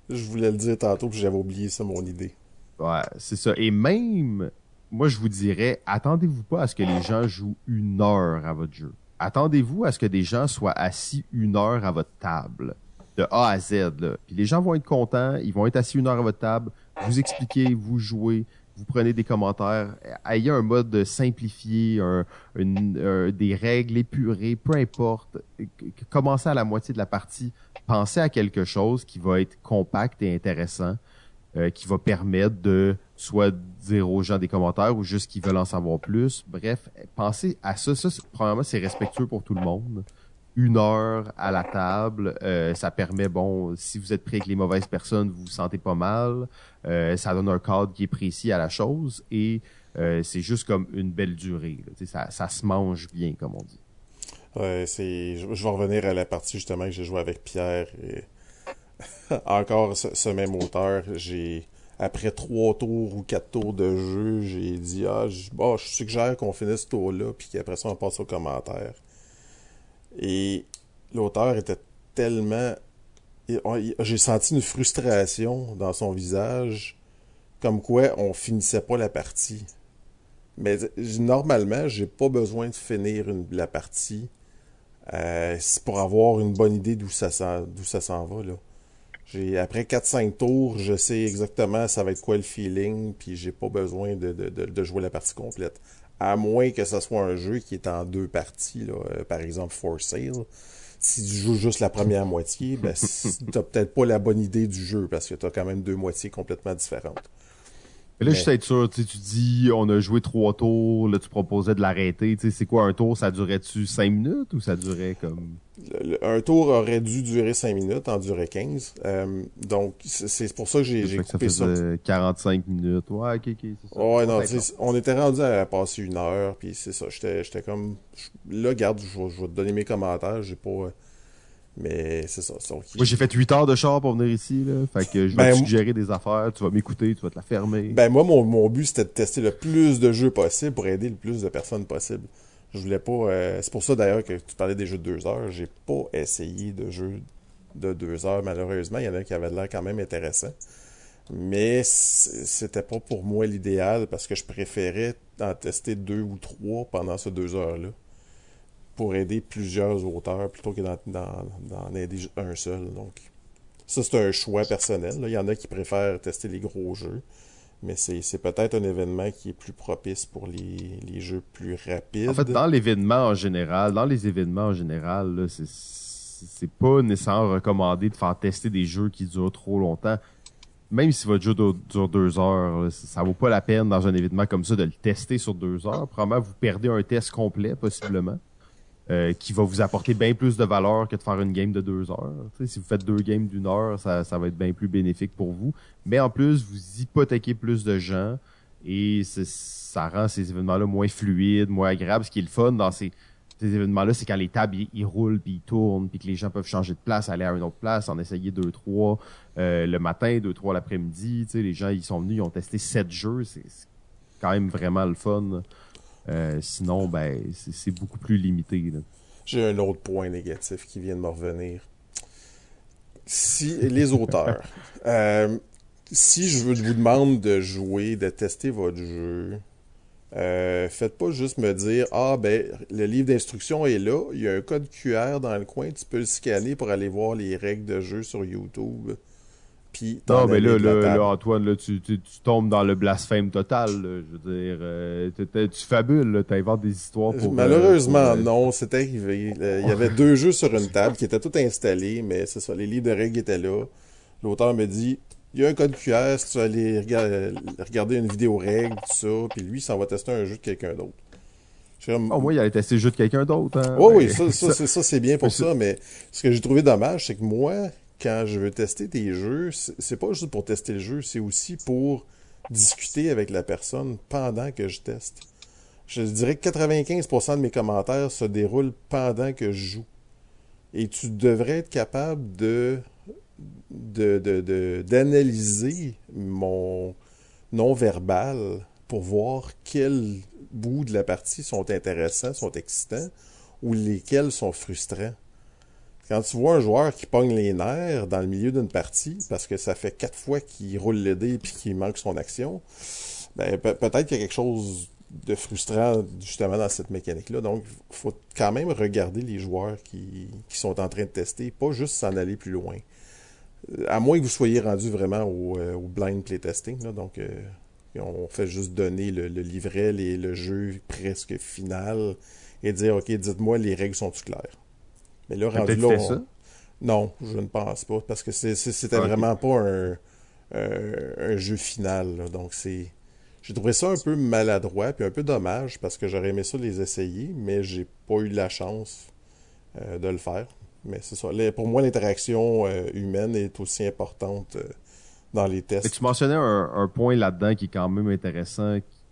je voulais le dire tantôt, puis j'avais oublié ça, mon idée. Ouais, c'est ça. Et même, moi, je vous dirais, attendez-vous pas à ce que les gens jouent une heure à votre jeu. Attendez-vous à ce que des gens soient assis une heure à votre table. De A à Z. Puis les gens vont être contents, ils vont être assis une heure à votre table, vous expliquez, vous jouez, vous prenez des commentaires, ayez un mode simplifié, un, des règles épurées, peu importe. Commencez à la moitié de la partie, pensez à quelque chose qui va être compact et intéressant, euh, qui va permettre de soit dire aux gens des commentaires ou juste qu'ils veulent en savoir plus. Bref, pensez à ça. Ça, premièrement, c'est respectueux pour tout le monde une heure à la table. Euh, ça permet, bon, si vous êtes pris avec les mauvaises personnes, vous vous sentez pas mal. Euh, ça donne un cadre qui est précis à la chose et euh, c'est juste comme une belle durée. Ça, ça se mange bien, comme on dit. Ouais, c'est. Je, vais revenir à la partie justement que j'ai joué avec Pierre et <laughs> encore ce, même auteur. J'ai après trois tours ou quatre tours de jeu, j'ai dit ah, je, je suggère qu'on finisse ce tour-là, puis qu'après ça on passe aux commentaires. Et l'auteur était tellement... J'ai senti une frustration dans son visage, comme quoi on finissait pas la partie. Mais normalement, j'ai pas besoin de finir la partie euh, pour avoir une bonne idée d'où ça s'en va. Après 4-5 tours, je sais exactement ça va être quoi le feeling, puis j'ai pas besoin de, jouer la partie complète à moins que ce soit un jeu qui est en deux parties, là, euh, par exemple For Sale. Si tu joues juste la première moitié, ben, <laughs> t'as peut-être pas la bonne idée du jeu parce que tu as quand même deux moitiés complètement différentes. Mais là, je suis être sûr, tu dis, on a joué trois tours, là, tu proposais de l'arrêter. C'est quoi un tour? Ça durait-tu cinq minutes ou ça durait comme? Un tour aurait dû durer 5 minutes, en durait 15. Euh, donc, c'est pour ça que j'ai coupé ça. 45 minutes. Ouais, ok, ok, c'est ça. Ouais, non, on était rendu à passer une heure, puis c'est ça. J'étais comme... Là, garde, je vais, te donner mes commentaires. J'ai pas... Euh, mais c'est ça. Moi, j'ai fait 8 heures de char pour venir ici, là. Fait que je vais ben, te suggérer des affaires, tu vas m'écouter, tu vas te la fermer. Ben, moi, mon, mon but, c'était de tester le plus de jeux possible pour aider le plus de personnes possible. Je voulais pas. Euh, c'est pour ça d'ailleurs que tu parlais des jeux de deux heures. J'ai pas essayé de jeux de deux heures, malheureusement. Il y en a qui avaient l'air quand même intéressant. Mais c'était pas pour moi l'idéal parce que je préférais en tester deux ou trois pendant ces deux heures-là pour aider plusieurs auteurs plutôt que d'en aider un seul. Donc, ça, c'est un choix personnel. Il y en a qui préfèrent tester les gros jeux mais c'est peut-être un événement qui est plus propice pour les, les, jeux plus rapides. En fait, dans l'événement en général, dans les événements en général, c'est pas nécessairement recommandé de faire tester des jeux qui durent trop longtemps. Même si votre jeu dure deux heures, ça vaut pas la peine dans un événement comme ça de le tester sur deux heures. Probablement, vous perdez un test complet, possiblement. Euh, qui va vous apporter bien plus de valeur que de faire une game de deux heures. si vous faites deux games d'une heure, ça, ça va être bien plus bénéfique pour vous. Mais en plus, vous hypothéquez plus de gens et ça rend ces événements-là moins fluides, moins agréables. Ce qui est le fun dans ces, événements-là, c'est quand les tables ils, roulent puis ils tournent puis que les gens peuvent changer de place, aller à une autre place, en essayer deux trois euh, le matin, deux trois l'après-midi. Les gens ils sont venus, ils ont testé sept jeux, c'est quand même vraiment le fun. Euh, sinon, ben, c'est beaucoup plus limité. J'ai un autre point négatif qui vient de me revenir. Si les auteurs, <laughs> euh, si je vous demande de jouer, de tester votre jeu, euh, faites pas juste me dire Ah ben le livre d'instruction est là, il y a un code QR dans le coin, tu peux le scanner pour aller voir les règles de jeu sur YouTube non, mais là, là, Antoine, là, tu, tu, tombes dans le blasphème total. je veux dire, euh, tu fabules, tu inventes des histoires pour. Euh, Malheureusement, non, c'est arrivé. Il y avait deux jeux sur une table qui étaient tout installés, mais c'est ça, les livres de règles étaient là. L'auteur me dit il y a un code QR si tu vas aller regarder une vidéo règle, tout ça, puis lui, ça va tester un jeu de quelqu'un d'autre. Au moins, il allait tester le jeu de quelqu'un d'autre. Hein? Oh, oui, <laughs> ça, ça, ça c'est bien pour ça, mais ce que j'ai trouvé dommage, c'est que moi, quand je veux tester des jeux, c'est pas juste pour tester le jeu, c'est aussi pour discuter avec la personne pendant que je teste. Je dirais que 95% de mes commentaires se déroulent pendant que je joue. Et tu devrais être capable de d'analyser mon non-verbal pour voir quels bouts de la partie sont intéressants, sont excitants, ou lesquels sont frustrants. Quand tu vois un joueur qui pogne les nerfs dans le milieu d'une partie, parce que ça fait quatre fois qu'il roule le dé et qu'il manque son action, ben, peut-être qu'il y a quelque chose de frustrant justement dans cette mécanique-là. Donc, faut quand même regarder les joueurs qui, sont en train de tester, pas juste s'en aller plus loin. Euh, à moins que vous soyez rendu vraiment au, euh, blind playtesting, là, donc euh, on fait juste donner le, le livret, les, le jeu presque final et dire OK, dites-moi les règles sont-tu claires? Mais là, rendu là. On... Ça? Non, je ne pense pas, parce que c'était okay. vraiment pas un, un jeu final. Là, donc c'est j'ai trouvé ça un peu maladroit puis un peu dommage parce que j'aurais aimé ça les essayer, mais j'ai pas eu la chance euh, de le faire. Mais c'est ça. pour moi, l'interaction euh, humaine est aussi importante euh, dans les tests. Et tu mentionnais un, un point là-dedans qui est quand même intéressant, qui,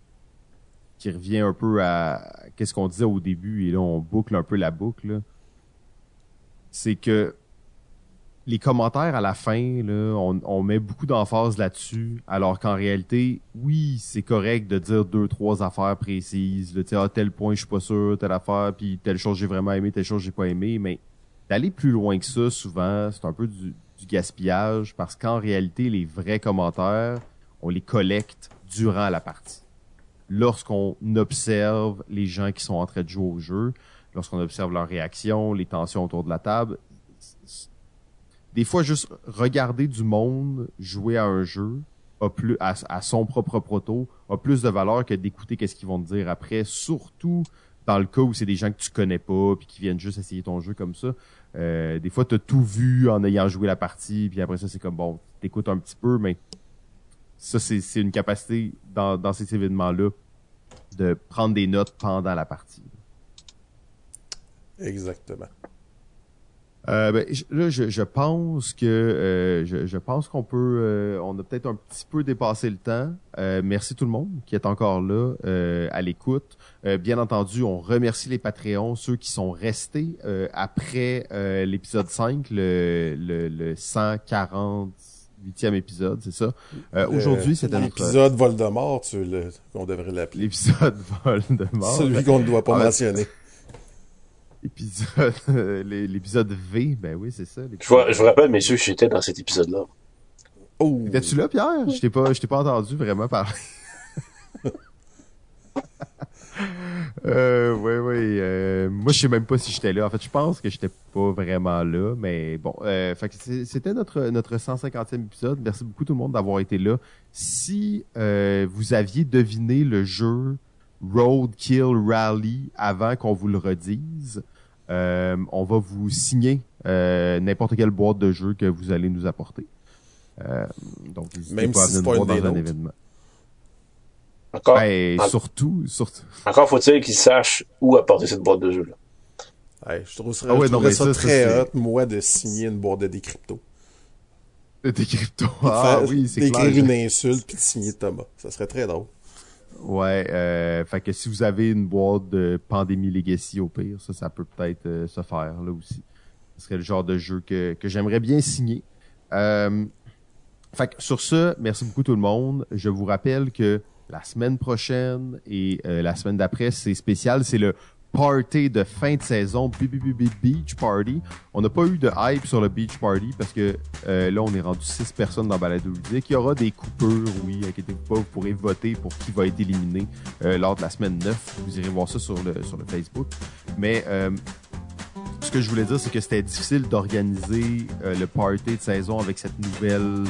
qui revient un peu à qu'est-ce qu'on disait au début, et là on boucle un peu la boucle. C'est que les commentaires à la fin, là, on, met beaucoup d'emphase là-dessus, alors qu'en réalité, oui, c'est correct de dire deux, trois affaires précises. Là, à tel point, je suis pas sûr, telle affaire, puis telle chose j'ai vraiment aimé, telle chose j'ai pas aimé, mais d'aller plus loin que ça, souvent, c'est un peu du gaspillage, parce qu'en réalité, les vrais commentaires, on les collecte durant la partie. Lorsqu'on observe les gens qui sont en train de jouer au jeu, lorsqu'on observe leurs réactions, les tensions autour de la table, des fois juste regarder du monde jouer à un jeu à, son propre proto a plus de valeur que d'écouter qu'est-ce qu'ils vont te dire après surtout dans le cas où c'est des gens que tu connais pas puis qui viennent juste essayer ton jeu comme ça. Euh, des fois t'as tout vu en ayant joué la partie puis après ça c'est comme bon t'écoutes un petit peu mais ça c'est une capacité dans dans ces événements là de prendre des notes pendant la partie exactement euh, ben, là, je, je, pense que euh, je, je, pense qu'on peut, euh, on a peut-être un petit peu dépassé le temps. Euh, merci tout le monde qui est encore là euh, à l'écoute. bien entendu, on remercie les Patreons, ceux qui sont restés après l'épisode 5, le, le, le 140 huitième épisode, c'est ça. Aujourd'hui, c'est l'épisode notre... Voldemort, tu le... qu'on devrait l'appeler. L'épisode <laughs> Voldemort. Celui qu'on ne doit pas ah, mentionner épisode, <laughs> l'épisode V, ben oui, c'est ça. Je vous, je vous rappelle, messieurs, j'étais dans cet épisode-là. Oh! Étais-tu là, Pierre? Je t'ai pas, je t'ai pas entendu vraiment parler. <laughs> euh, ouais, ouais. Euh, moi, je sais même pas si j'étais là. En fait, je pense que j'étais pas vraiment là, mais bon. Euh, fait que c'était notre notre 150e épisode. Merci beaucoup tout le monde d'avoir été là. Si euh, vous aviez deviné le jeu Roadkill Rally avant qu'on vous le redise, euh, on va vous signer euh, n'importe quelle boîte de jeu que vous allez nous apporter. Euh, donc, Même pas si à venir nous voir dans un événement. Encore, ben, en... surtout, surtout. Encore faut-il qu'ils sachent où apporter cette boîte de jeu là. Ouais, je trouve ça, ah ouais, je non, ça, ça très ça, hot, moi, de signer une boîte de décrypto. De décrypto. <laughs> Ah oui, c'est clair. D'écrire une insulte puis de signer Thomas. Ça serait très drôle. Ouais, euh, fait que si vous avez une boîte de Pandémie Legacy au pire, ça, ça peut peut-être euh, se faire là aussi. Ce serait le genre de jeu que, que j'aimerais bien signer. Euh, fait que sur ce, merci beaucoup tout le monde. Je vous rappelle que la semaine prochaine et euh, la semaine d'après, c'est spécial. C'est le party de fin de saison, Beach Party. On n'a pas eu de hype sur le Beach Party parce que euh, là, on est rendu six personnes dans Balado Ludique. Il y aura des coupures, oui, inquiétez-vous pas, vous pourrez voter pour qui va être éliminé euh, lors de la semaine 9. Vous irez voir ça sur le, sur le Facebook. Mais euh, ce que je voulais dire, c'est que c'était difficile d'organiser le party de saison avec cette nouvelle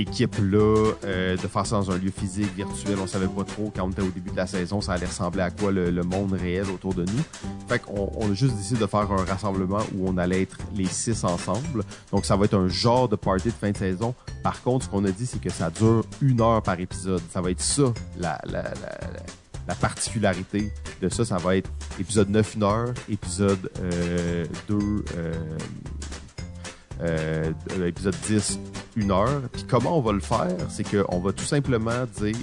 équipe-là, euh, de faire ça dans un lieu physique, virtuel. On savait pas trop quand on était au début de la saison, ça allait ressembler à quoi le, monde réel autour de nous. Fait qu'on on a juste décidé de faire un rassemblement où on allait être les six ensemble. Donc ça va être un genre de party de fin de saison. Par contre, ce qu'on a dit, c'est que ça dure une heure par épisode. Ça va être ça, la, la, la, la particularité de ça. Ça va être épisode 9, une heure, épisode euh, 2, euh, euh, épisode 10, une heure. Puis comment on va le faire, c'est qu'on va tout simplement dire,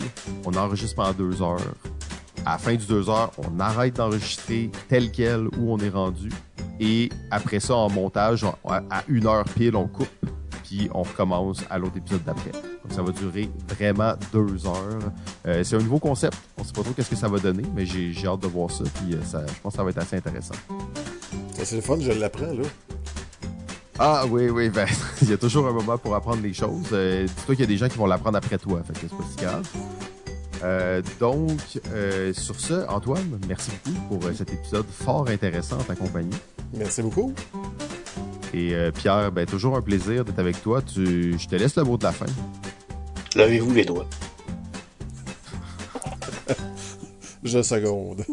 on enregistre pendant deux heures. À la fin du deux heures, on arrête d'enregistrer tel quel où on est rendu. Et après ça, en montage, à une heure pile, on coupe. Puis on recommence à l'autre épisode d'après. Donc ça va durer vraiment deux heures. Euh, c'est un nouveau concept. On sait pas trop qu'est-ce que ça va donner, mais j'ai hâte de voir ça. Puis euh, je pense que ça va être assez intéressant. C'est le fun, je l'apprends là. Ah oui, oui, ben, <laughs> il y a toujours un moment pour apprendre les choses. Euh, Dis-toi qu'il y a des gens qui vont l'apprendre après toi, fait que c'est pas si grave. Euh, donc, euh, sur ce, Antoine, merci beaucoup pour euh, cet épisode fort intéressant en ta compagnie. Merci beaucoup. Et euh, Pierre, ben, toujours un plaisir d'être avec toi. Tu... Je te laisse le mot de la fin. Lavez-vous les doigts. <laughs> Je seconde.